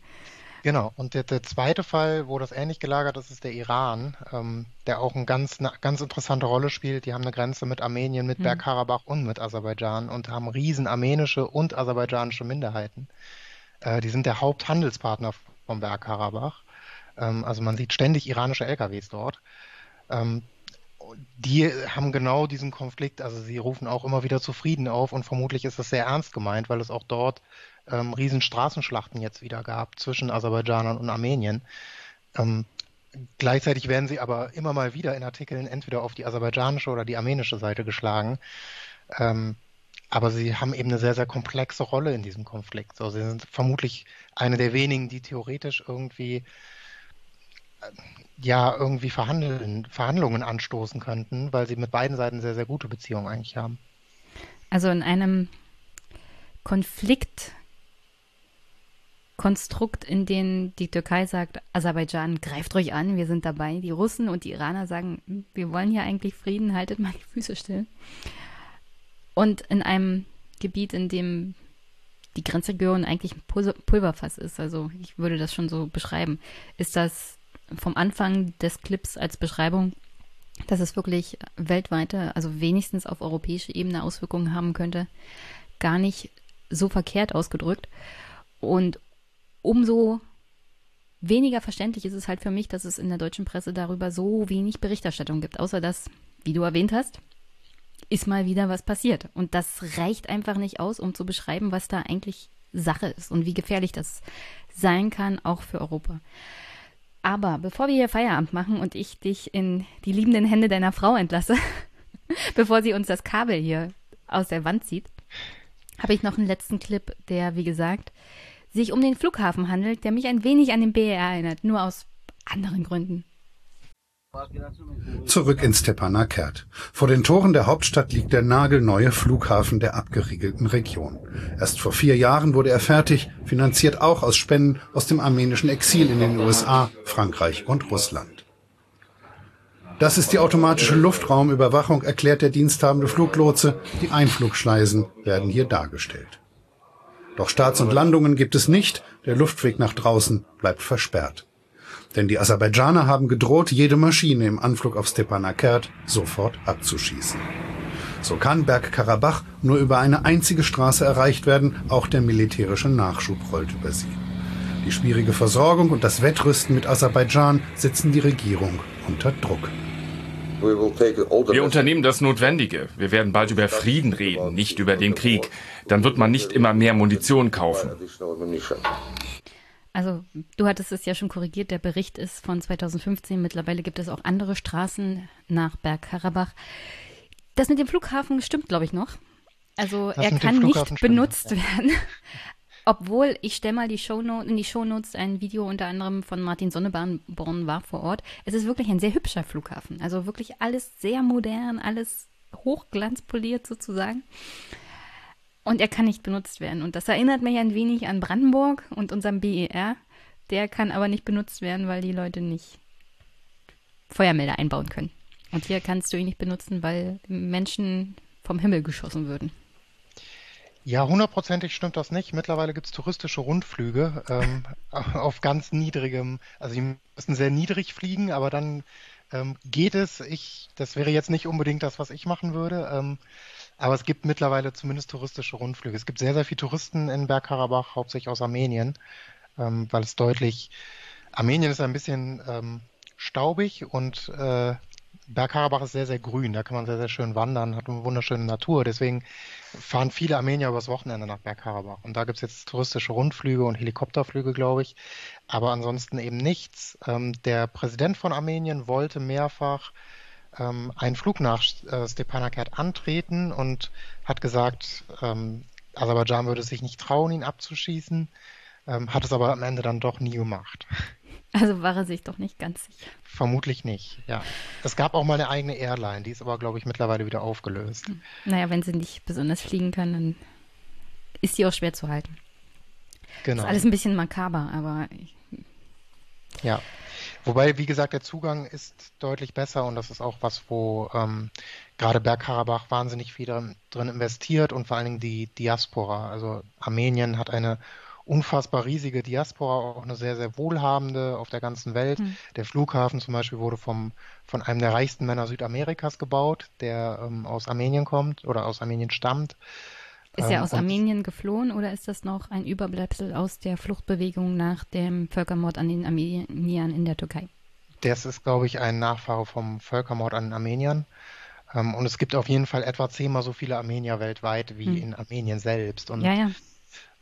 Genau, und der, der zweite Fall, wo das ähnlich gelagert ist, ist der Iran, ähm, der auch eine ganz, eine ganz interessante Rolle spielt. Die haben eine Grenze mit Armenien, mit mhm. Bergkarabach und mit Aserbaidschan und haben riesen armenische und aserbaidschanische Minderheiten. Äh, die sind der Haupthandelspartner vom Bergkarabach. Ähm, also man sieht ständig iranische LKWs dort. Ähm, die haben genau diesen Konflikt, also sie rufen auch immer wieder zu Frieden auf und vermutlich ist das sehr ernst gemeint, weil es auch dort ähm, riesen jetzt wieder gab zwischen Aserbaidschanern und Armenien. Ähm, gleichzeitig werden sie aber immer mal wieder in Artikeln entweder auf die aserbaidschanische oder die armenische Seite geschlagen. Ähm, aber sie haben eben eine sehr, sehr komplexe Rolle in diesem Konflikt. So, sie sind vermutlich eine der wenigen, die theoretisch irgendwie äh, ja irgendwie verhandeln, Verhandlungen anstoßen könnten, weil sie mit beiden Seiten sehr, sehr gute Beziehungen eigentlich haben. Also in einem Konflikt Konstrukt, in dem die Türkei sagt, Aserbaidschan greift ruhig an, wir sind dabei. Die Russen und die Iraner sagen, hm, wir wollen hier eigentlich Frieden, haltet mal die Füße still. Und in einem Gebiet, in dem die Grenzregion eigentlich ein Pulverfass ist, also ich würde das schon so beschreiben, ist das vom Anfang des Clips als Beschreibung, dass es wirklich weltweite, also wenigstens auf europäischer Ebene Auswirkungen haben könnte, gar nicht so verkehrt ausgedrückt. Und umso weniger verständlich ist es halt für mich, dass es in der deutschen Presse darüber so wenig Berichterstattung gibt, außer dass, wie du erwähnt hast, ist mal wieder was passiert. Und das reicht einfach nicht aus, um zu beschreiben, was da eigentlich Sache ist und wie gefährlich das sein kann, auch für Europa. Aber bevor wir hier Feierabend machen und ich dich in die liebenden Hände deiner Frau entlasse, bevor sie uns das Kabel hier aus der Wand zieht, habe ich noch einen letzten Clip, der, wie gesagt, sich um den Flughafen handelt, der mich ein wenig an den BER erinnert, nur aus anderen Gründen. Zurück in Stepanakert. Vor den Toren der Hauptstadt liegt der nagelneue Flughafen der abgeriegelten Region. Erst vor vier Jahren wurde er fertig, finanziert auch aus Spenden aus dem armenischen Exil in den USA, Frankreich und Russland. Das ist die automatische Luftraumüberwachung, erklärt der diensthabende Fluglotse. Die Einflugschleisen werden hier dargestellt. Doch Starts und Landungen gibt es nicht, der Luftweg nach draußen bleibt versperrt. Denn die Aserbaidschaner haben gedroht, jede Maschine im Anflug auf Stepanakert sofort abzuschießen. So kann Bergkarabach nur über eine einzige Straße erreicht werden, auch der militärische Nachschub rollt über sie. Die schwierige Versorgung und das Wettrüsten mit Aserbaidschan setzen die Regierung unter Druck. Wir unternehmen das Notwendige. Wir werden bald über Frieden reden, nicht über den Krieg. Dann wird man nicht immer mehr Munition kaufen. Also, du hattest es ja schon korrigiert, der Bericht ist von 2015. Mittlerweile gibt es auch andere Straßen nach Bergkarabach. Das mit dem Flughafen stimmt, glaube ich, noch. Also, das er kann nicht benutzt ja. werden. Obwohl, ich stelle mal die Shownote, in die Shownotes ein Video unter anderem von Martin Sonneborn war vor Ort. Es ist wirklich ein sehr hübscher Flughafen. Also wirklich alles sehr modern, alles hochglanzpoliert sozusagen. Und er kann nicht benutzt werden. Und das erinnert mich ein wenig an Brandenburg und unserem BER. Der kann aber nicht benutzt werden, weil die Leute nicht Feuermelder einbauen können. Und hier kannst du ihn nicht benutzen, weil Menschen vom Himmel geschossen würden. Ja, hundertprozentig stimmt das nicht. Mittlerweile gibt es touristische Rundflüge ähm, auf ganz niedrigem, also die müssen sehr niedrig fliegen, aber dann ähm, geht es. Ich, das wäre jetzt nicht unbedingt das, was ich machen würde. Ähm, aber es gibt mittlerweile zumindest touristische Rundflüge. Es gibt sehr, sehr viele Touristen in Bergkarabach, hauptsächlich aus Armenien, ähm, weil es deutlich, Armenien ist ein bisschen ähm, staubig und äh, Bergkarabach ist sehr, sehr grün. Da kann man sehr, sehr schön wandern, hat eine wunderschöne Natur. Deswegen fahren viele Armenier übers Wochenende nach Bergkarabach. Und da gibt es jetzt touristische Rundflüge und Helikopterflüge, glaube ich. Aber ansonsten eben nichts. Ähm, der Präsident von Armenien wollte mehrfach ähm, einen Flug nach äh, Stepanakert antreten und hat gesagt, ähm, Aserbaidschan würde sich nicht trauen, ihn abzuschießen, ähm, hat es aber am Ende dann doch nie gemacht. Also war er sich doch nicht ganz sicher. Vermutlich nicht, ja. Es gab auch mal eine eigene Airline, die ist aber, glaube ich, mittlerweile wieder aufgelöst. Hm. Naja, wenn sie nicht besonders fliegen kann, dann ist sie auch schwer zu halten. Genau. Ist alles ein bisschen makaber, aber. Ja. Wobei, wie gesagt, der Zugang ist deutlich besser und das ist auch was, wo ähm, gerade Bergkarabach wahnsinnig viel drin investiert und vor allen Dingen die Diaspora. Also Armenien hat eine unfassbar riesige Diaspora, auch eine sehr, sehr wohlhabende auf der ganzen Welt. Mhm. Der Flughafen zum Beispiel wurde vom, von einem der reichsten Männer Südamerikas gebaut, der ähm, aus Armenien kommt oder aus Armenien stammt. Ist er ähm, aus Armenien geflohen oder ist das noch ein Überbleibsel aus der Fluchtbewegung nach dem Völkermord an den Armeniern in der Türkei? Das ist, glaube ich, ein Nachfahre vom Völkermord an den Armeniern. Ähm, und es gibt auf jeden Fall etwa zehnmal so viele Armenier weltweit wie hm. in Armenien selbst. Und ja, ja.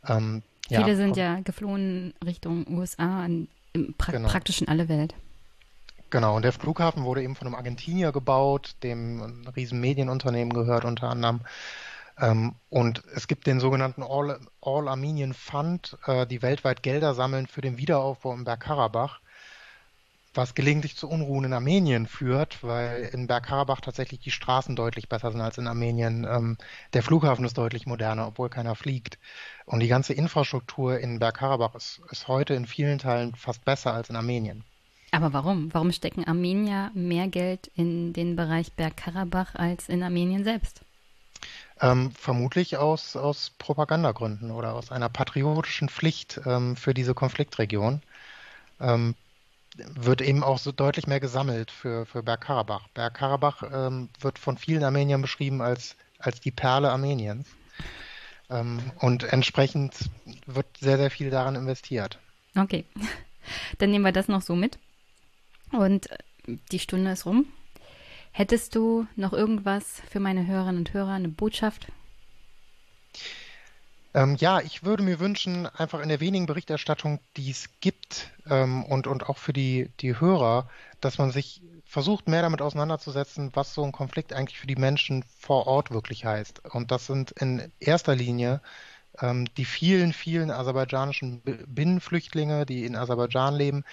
Ähm, Viele ja, sind ja geflohen Richtung USA, in, pra genau. praktisch in alle Welt. Genau, und der Flughafen wurde eben von einem Argentinier gebaut, dem ein riesen Medienunternehmen gehört unter anderem. Ähm, und es gibt den sogenannten All, All Armenian Fund, äh, die weltweit Gelder sammeln für den Wiederaufbau im Bergkarabach was gelegentlich zu Unruhen in Armenien führt, weil in Bergkarabach tatsächlich die Straßen deutlich besser sind als in Armenien. Ähm, der Flughafen ist deutlich moderner, obwohl keiner fliegt. Und die ganze Infrastruktur in Bergkarabach ist, ist heute in vielen Teilen fast besser als in Armenien. Aber warum? Warum stecken Armenier mehr Geld in den Bereich Bergkarabach als in Armenien selbst? Ähm, vermutlich aus, aus Propagandagründen oder aus einer patriotischen Pflicht ähm, für diese Konfliktregion. Ähm, wird eben auch so deutlich mehr gesammelt für, für Bergkarabach. Bergkarabach ähm, wird von vielen Armeniern beschrieben als, als die Perle Armeniens. Ähm, und entsprechend wird sehr, sehr viel daran investiert. Okay, dann nehmen wir das noch so mit. Und äh, die Stunde ist rum. Hättest du noch irgendwas für meine Hörerinnen und Hörer, eine Botschaft? Ähm, ja, ich würde mir wünschen, einfach in der wenigen Berichterstattung, die es gibt ähm, und, und auch für die, die Hörer, dass man sich versucht, mehr damit auseinanderzusetzen, was so ein Konflikt eigentlich für die Menschen vor Ort wirklich heißt. Und das sind in erster Linie ähm, die vielen, vielen aserbaidschanischen Binnenflüchtlinge, die in Aserbaidschan leben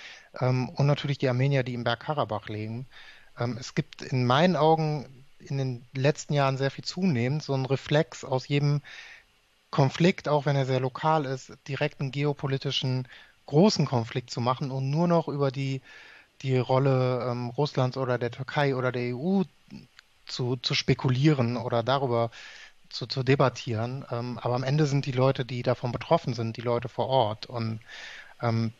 ähm, und natürlich die Armenier, die im Bergkarabach leben. Ähm, es gibt in meinen Augen in den letzten Jahren sehr viel zunehmend so ein Reflex aus jedem Konflikt, auch wenn er sehr lokal ist, direkt einen geopolitischen großen Konflikt zu machen und nur noch über die die Rolle ähm, Russlands oder der Türkei oder der EU zu, zu spekulieren oder darüber zu, zu debattieren. Ähm, aber am Ende sind die Leute, die davon betroffen sind, die Leute vor Ort. Und ähm,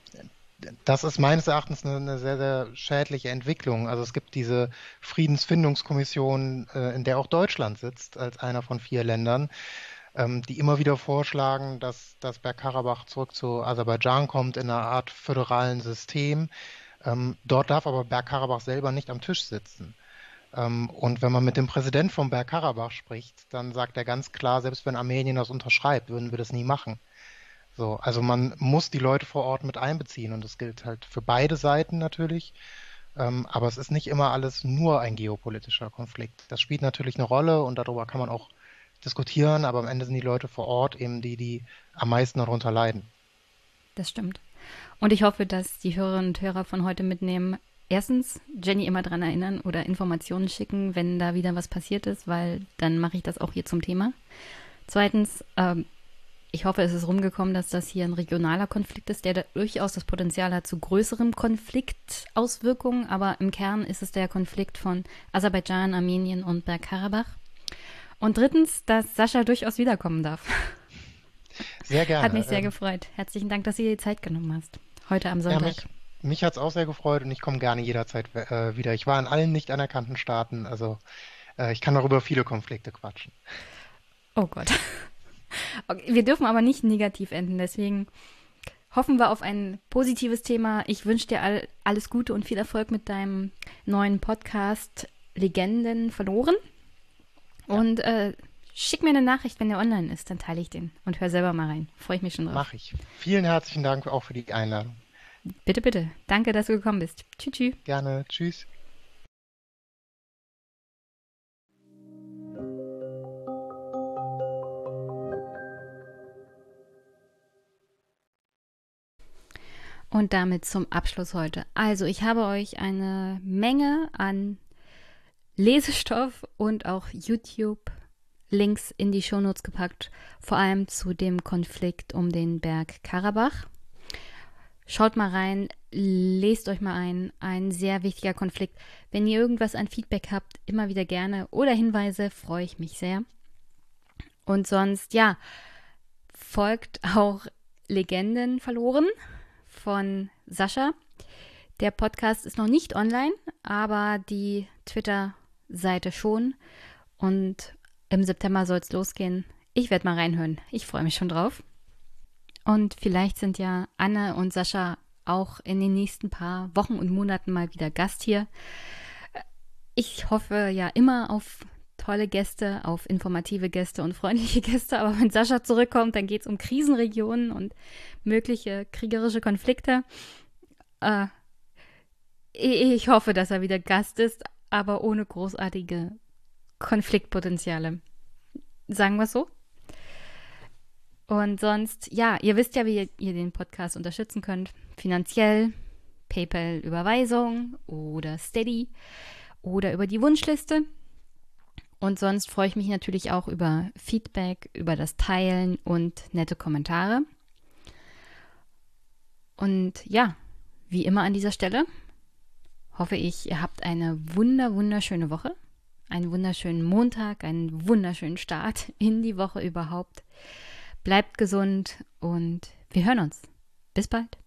das ist meines Erachtens eine, eine, sehr, sehr schädliche Entwicklung. Also es gibt diese Friedensfindungskommission, äh, in der auch Deutschland sitzt, als einer von vier Ländern, ähm, die immer wieder vorschlagen, dass, dass Bergkarabach zurück zu Aserbaidschan kommt in einer Art föderalen System. Ähm, dort darf aber Bergkarabach selber nicht am Tisch sitzen. Ähm, und wenn man mit dem Präsident von Bergkarabach spricht, dann sagt er ganz klar, selbst wenn Armenien das unterschreibt, würden wir das nie machen. So, also man muss die Leute vor Ort mit einbeziehen und das gilt halt für beide Seiten natürlich. Ähm, aber es ist nicht immer alles nur ein geopolitischer Konflikt. Das spielt natürlich eine Rolle und darüber kann man auch diskutieren, aber am Ende sind die Leute vor Ort eben die, die am meisten darunter leiden. Das stimmt. Und ich hoffe, dass die Hörerinnen und Hörer von heute mitnehmen, erstens Jenny immer daran erinnern oder Informationen schicken, wenn da wieder was passiert ist, weil dann mache ich das auch hier zum Thema. Zweitens, ähm, ich hoffe, es ist rumgekommen, dass das hier ein regionaler Konflikt ist, der durchaus das Potenzial hat zu größeren Konfliktauswirkungen, aber im Kern ist es der Konflikt von Aserbaidschan, Armenien und Bergkarabach. Und drittens, dass Sascha durchaus wiederkommen darf. Sehr gerne. Hat mich sehr ähm, gefreut. Herzlichen Dank, dass du dir die Zeit genommen hast. Heute am Sonntag. Ja, mich mich hat es auch sehr gefreut und ich komme gerne jederzeit äh, wieder. Ich war in allen nicht anerkannten Staaten, also äh, ich kann darüber viele Konflikte quatschen. Oh Gott. Okay, wir dürfen aber nicht negativ enden, deswegen hoffen wir auf ein positives Thema. Ich wünsche dir all, alles Gute und viel Erfolg mit deinem neuen Podcast Legenden verloren. Und äh, Schick mir eine Nachricht, wenn der online ist, dann teile ich den und hör selber mal rein. Freue ich mich schon drauf. Mach ich. Vielen herzlichen Dank auch für die Einladung. Bitte, bitte. Danke, dass du gekommen bist. Tschüss, tschüss. Gerne. Tschüss. Und damit zum Abschluss heute. Also, ich habe euch eine Menge an Lesestoff und auch YouTube Links in die Shownotes gepackt, vor allem zu dem Konflikt um den Berg Karabach. Schaut mal rein, lest euch mal ein. Ein sehr wichtiger Konflikt. Wenn ihr irgendwas an Feedback habt, immer wieder gerne oder Hinweise, freue ich mich sehr. Und sonst, ja, folgt auch Legenden verloren von Sascha. Der Podcast ist noch nicht online, aber die Twitter-Seite schon. Und im September soll es losgehen. Ich werde mal reinhören. Ich freue mich schon drauf. Und vielleicht sind ja Anne und Sascha auch in den nächsten paar Wochen und Monaten mal wieder Gast hier. Ich hoffe ja immer auf tolle Gäste, auf informative Gäste und freundliche Gäste. Aber wenn Sascha zurückkommt, dann geht es um Krisenregionen und mögliche kriegerische Konflikte. Äh, ich hoffe, dass er wieder Gast ist, aber ohne großartige Konfliktpotenziale. Sagen wir es so. Und sonst, ja, ihr wisst ja, wie ihr, ihr den Podcast unterstützen könnt. Finanziell, PayPal-Überweisung oder Steady oder über die Wunschliste. Und sonst freue ich mich natürlich auch über Feedback, über das Teilen und nette Kommentare. Und ja, wie immer an dieser Stelle hoffe ich, ihr habt eine wunder, wunderschöne Woche einen wunderschönen Montag, einen wunderschönen Start in die Woche überhaupt. Bleibt gesund und wir hören uns. Bis bald.